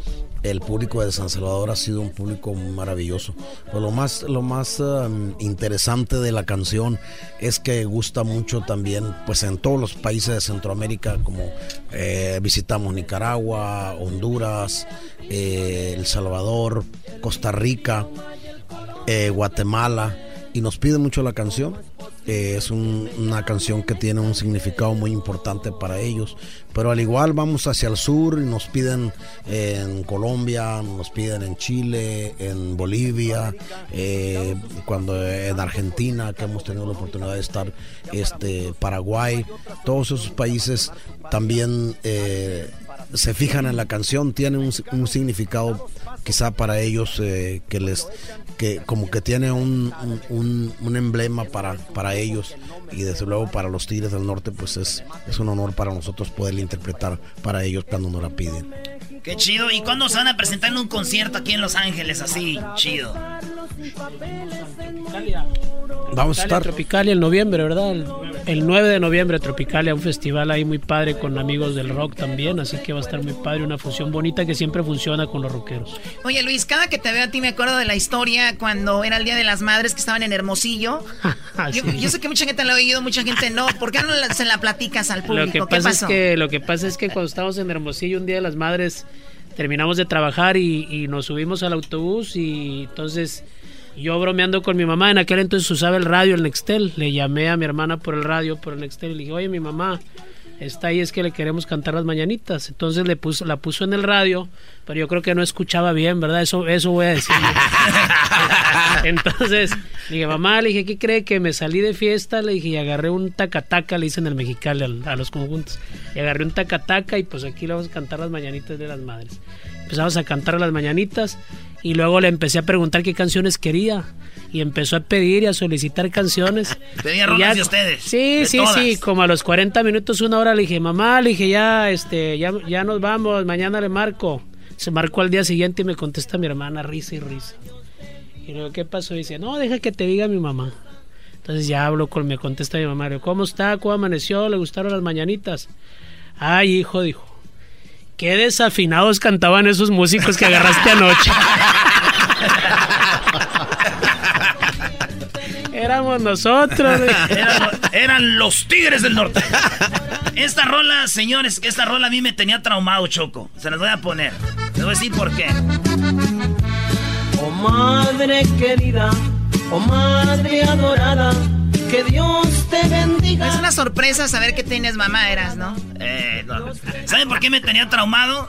el público de San Salvador ha sido un público maravilloso. Pues lo más, lo más um, interesante de la canción es que gusta mucho también, pues en todos los países de Centroamérica, como eh, visitamos Nicaragua, Honduras, eh, El Salvador, Costa Rica, eh, Guatemala, y nos pide mucho la canción. Es un- una canción que tiene un significado muy importante para ellos. Pero al igual vamos hacia el sur y nos piden en Colombia, nos piden en Chile, en Bolivia, eh, cuando en Argentina, que hemos tenido la oportunidad de estar, este, Paraguay, todos esos países también eh, se fijan en la canción, tiene un, un significado quizá para ellos eh, que les que como que tiene un, un, emblema para, para ellos y desde luego para los Tigres del Norte pues es, es un honor para nosotros poder interpretar para ellos cuando nos la piden. Qué chido. ¿Y cuándo se van a presentar en un concierto aquí en Los Ángeles? Así, chido. Vamos a estar. Tropicalia en noviembre, ¿verdad? El, el 9 de noviembre, Tropicalia, un festival ahí muy padre con amigos del rock también, así que va a estar muy padre, una fusión bonita que siempre funciona con los rockeros. Oye Luis, cada que te veo a ti me acuerdo de la historia cuando era el Día de las Madres que estaban en Hermosillo. Yo, yo sé que mucha gente lo ha oído, mucha gente no. ¿Por qué no se la platicas al público? Lo que ¿Qué pasa pasó? es que lo que pasa es que cuando estábamos en Hermosillo un día de las madres terminamos de trabajar y, y nos subimos al autobús y entonces yo bromeando con mi mamá en aquel entonces usaba el radio el Nextel. Le llamé a mi hermana por el radio por el Nextel y le dije oye mi mamá está ahí es que le queremos cantar las mañanitas entonces le puso la puso en el radio pero yo creo que no escuchaba bien verdad eso eso voy a decir. Entonces le dije mamá le dije qué cree que me salí de fiesta le dije y agarré un tacataca le dicen el mexicali al- a los conjuntos. Y agarré un tacataca y pues aquí le vamos a cantar las mañanitas de las madres. Empezamos a cantar las mañanitas y luego le empecé a preguntar qué canciones quería y empezó a pedir y a solicitar canciones. Pedía Y rolas de ustedes. Sí, de sí, todas. sí, como a los 40 minutos, una hora le dije, mamá, le dije, ya, este, ya, ya nos vamos, mañana le marco. Se marcó al día siguiente y me contesta mi hermana, risa y risa. Y luego, ¿qué pasó? dice, no, deja que te diga mi mamá. Entonces ya hablo con, me contesta mi mamá, le digo, ¿cómo está? ¿Cómo amaneció? ¿Le gustaron las mañanitas? Ay, hijo, dijo, qué desafinados cantaban esos músicos que agarraste anoche. Éramos nosotros. Eran, eran los Tigres del Norte. Esta rola, señores, esta rola a mí me tenía traumado, Choco. Se las voy a poner. Les voy a decir por qué. Oh madre querida, oh madre adorada, que Dios te bendiga. Es una sorpresa saber que tienes mamá, eras, ¿no? Eh, no. ¿Saben por qué me tenía traumado?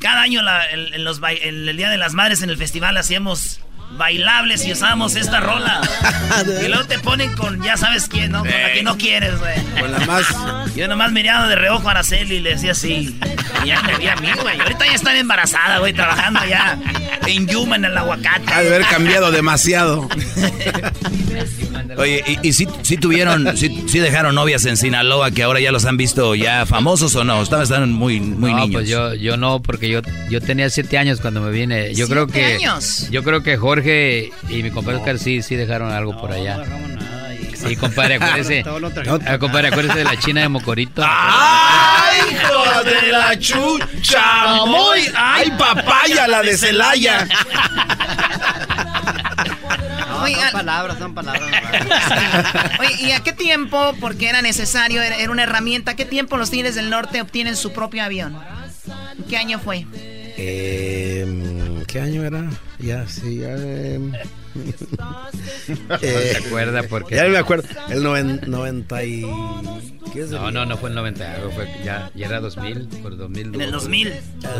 Cada año la- los el Día de las Madres en el festival hacíamos bailables y usábamos esta rola. y luego te ponen con ya sabes quién, ¿no? Con la que no quieres, güey. Con la más. Yo nomás miraba de reojo a Araceli y le decía así. Y ya me vi a mí, güey. Ahorita ya está embarazada, güey, trabajando allá en Yuma, en el aguacate. Ha de haber cambiado demasiado. Oye, ¿y, y si, si tuvieron, si, si dejaron novias en Sinaloa que ahora ya los han visto ya famosos o no? Estaban, estaban muy, muy no, niños. pues yo, yo no, porque yo, yo tenía siete años cuando me vine. Yo creo ¿Siete que años? yo creo que Jorge y mi compadre Oscar sí, sí dejaron algo por allá. Sí, compadre, acuérdese. Ah, compadre, acuérdese de la China de Mocorito. ¡Ay, hijo de la chucha! ¡Muy! ¡Ay, papaya, la de Celaya! Son al- palabras, son palabras. Oye, ¿y a qué tiempo, porque era necesario, era, era una herramienta, a qué tiempo los Tigres del Norte obtienen su propio avión? ¿En ¿Qué año fue? Eh, ¿Qué año era? Ya, sí, ya. eh, eh, ¿Se acuerda? Porque Ya no me acuerdo. El noven- 90 y. ¿Qué es el- No, no, no fue el 90, algo fue ya, ya era 2000, por 2000. En el 2000.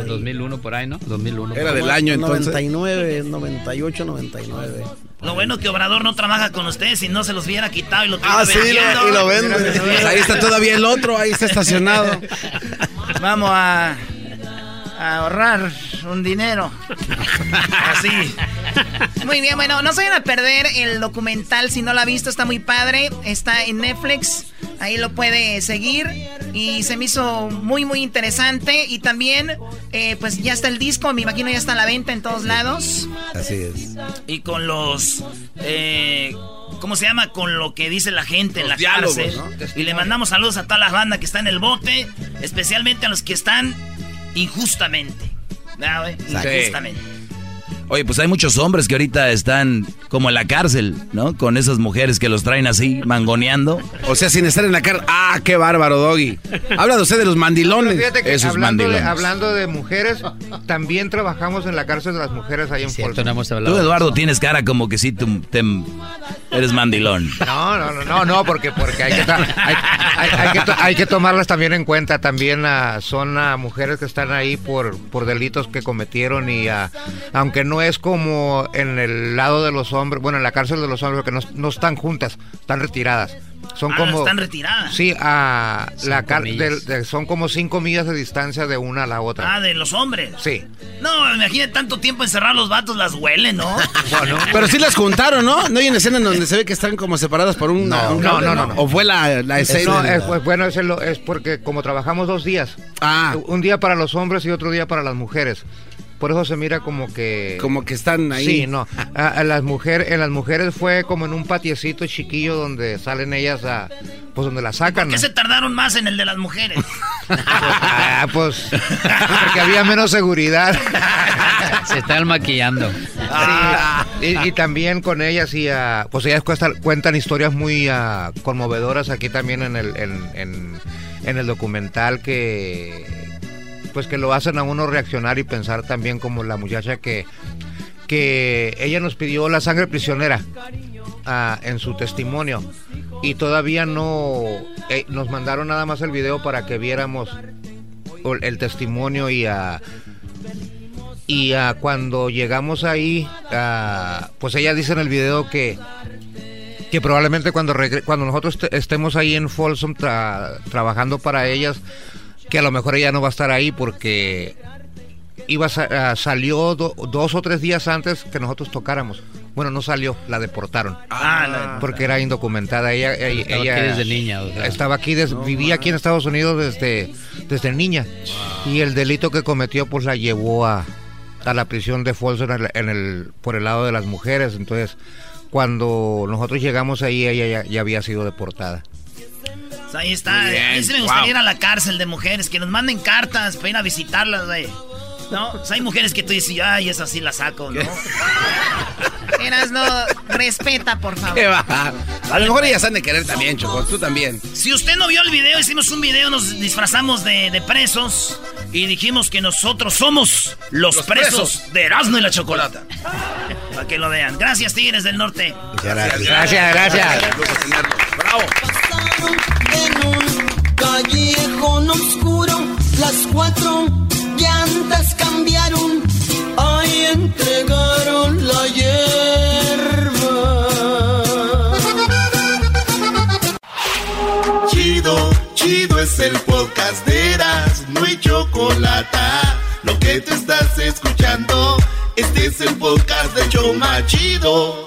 2001 por ahí, ¿no? 2001. Era del año entonces. 99, 98, 99. Lo bueno que Obrador no trabaja con ustedes y no se los hubiera quitado y lo Ah, sí, y lo vende. Ahí está todavía el otro, ahí está estacionado. Vamos a, a ahorrar un dinero. Así. Muy bien, bueno, no se vayan a perder el documental si no lo ha visto, está muy padre, está en Netflix, ahí lo puede seguir y se me hizo muy, muy interesante y también, eh, pues ya está el disco, me imagino ya está a la venta en todos lados. Así es. Y con los. eh, ¿Cómo se llama? Con lo que dice la gente en la diálogos, cárcel. ¿no? Y le mandamos saludos a toda la banda que está en el bote, especialmente a los que están injustamente. ¿Verdad, güey? Injustamente. Oye, pues hay muchos hombres que ahorita están como en la cárcel, ¿no? Con esas mujeres que los traen así, mangoneando. O sea, sin estar en la cárcel. ¡Ah, qué bárbaro, Doggy! Habla de usted de los mandilones. Fíjate que Esos hablando de, mandilones. hablando de mujeres, también trabajamos en la cárcel de las mujeres ahí en Folsom. no Tú. Eduardo, tienes cara como que sí te, te- Eres mandilón. No, no, no, no, no, porque, porque hay, que hay, hay- hay que hay que tomarlas también en cuenta. También ah, son ah, mujeres que están ahí por, por delitos que cometieron y ah, aunque no es como en el lado de los hombres, bueno, en la cárcel de los hombres, porque no, no están juntas, están retiradas. Son Ah, como... están retiradas. Sí, a la de- son como cinco millas de distancia de una a la otra. Ah, de los hombres. Sí. No, imagínate tanto tiempo encerrar los vatos, las huelen, ¿no? Pero sí las juntaron, ¿no? No hay una escena en donde se ve que están como separadas por un. No, un no, no, no, no. O fue la, la Es- escena. no, es, pues, bueno, es, el- es porque como trabajamos dos días, un día para los hombres y otro día para las mujeres. Por eso se mira como que... Como que están ahí. Sí, no. A, a las mujeres, en las mujeres fue como en un patiecito chiquillo donde salen ellas a... Pues donde las sacan. ¿Por qué se tardaron más en el de las mujeres? Ah, pues... Porque había menos seguridad. Se están maquillando. Sí, y, y también con ellas y ah, pues ellas cuesta- cuentan historias muy ah, conmovedoras aquí también en el en, en- en el documental que pues que lo hacen a uno reaccionar y pensar también como la muchacha que que ella nos pidió la sangre prisionera ah, en su testimonio. Y todavía no eh, nos mandaron nada más el video para que viéramos el, testimonio y a y ah, cuando llegamos ahí, ah, pues ella dice en el video que, que probablemente cuando, cuando nosotros te- estemos ahí en Folsom tra- trabajando para ellas, que a lo mejor ella no va a estar ahí porque iba a sa- ah, salió do- dos o tres días antes que nosotros tocáramos. Bueno, no salió, la deportaron. Ah, la- Porque era indocumentada. Ella, ella, Estaba ella- aquí desde niña, o sea. Estaba aquí, des- vivía aquí en Estados Unidos desde, desde niña. Y el delito que cometió, pues la llevó a, a la prisión de Folsom en el, en el- por el lado de las mujeres. Entonces, cuando nosotros llegamos ahí, ella ya, ya había sido deportada. Pues ahí está. A mí sí me gustaría wow. ir a la cárcel de mujeres, que nos manden cartas para ir a visitarlas, güey. ¿No? O sea, hay mujeres que tú dices, ay, esa sí la saco, ¿no? Eras no, respeta, por favor. ¿Qué va? A lo mejor ellas han de querer también, Choco. Tú también. Si usted no vio el video, hicimos un video, nos disfrazamos de, de presos y dijimos que nosotros somos los, Los presos, presos. de Erasmo y la Chocolata. Para que lo vean. Gracias, Tigres del Norte. Gracias, gracias. gracias. Bravo. En un callejón oscuro, las cuatro llantas cambiaron. Ahí entregaron la hierba. Chido, chido es el podcast de Eras, no hay chocolate. Lo que te estás escuchando, este es el podcast de Choma Chido.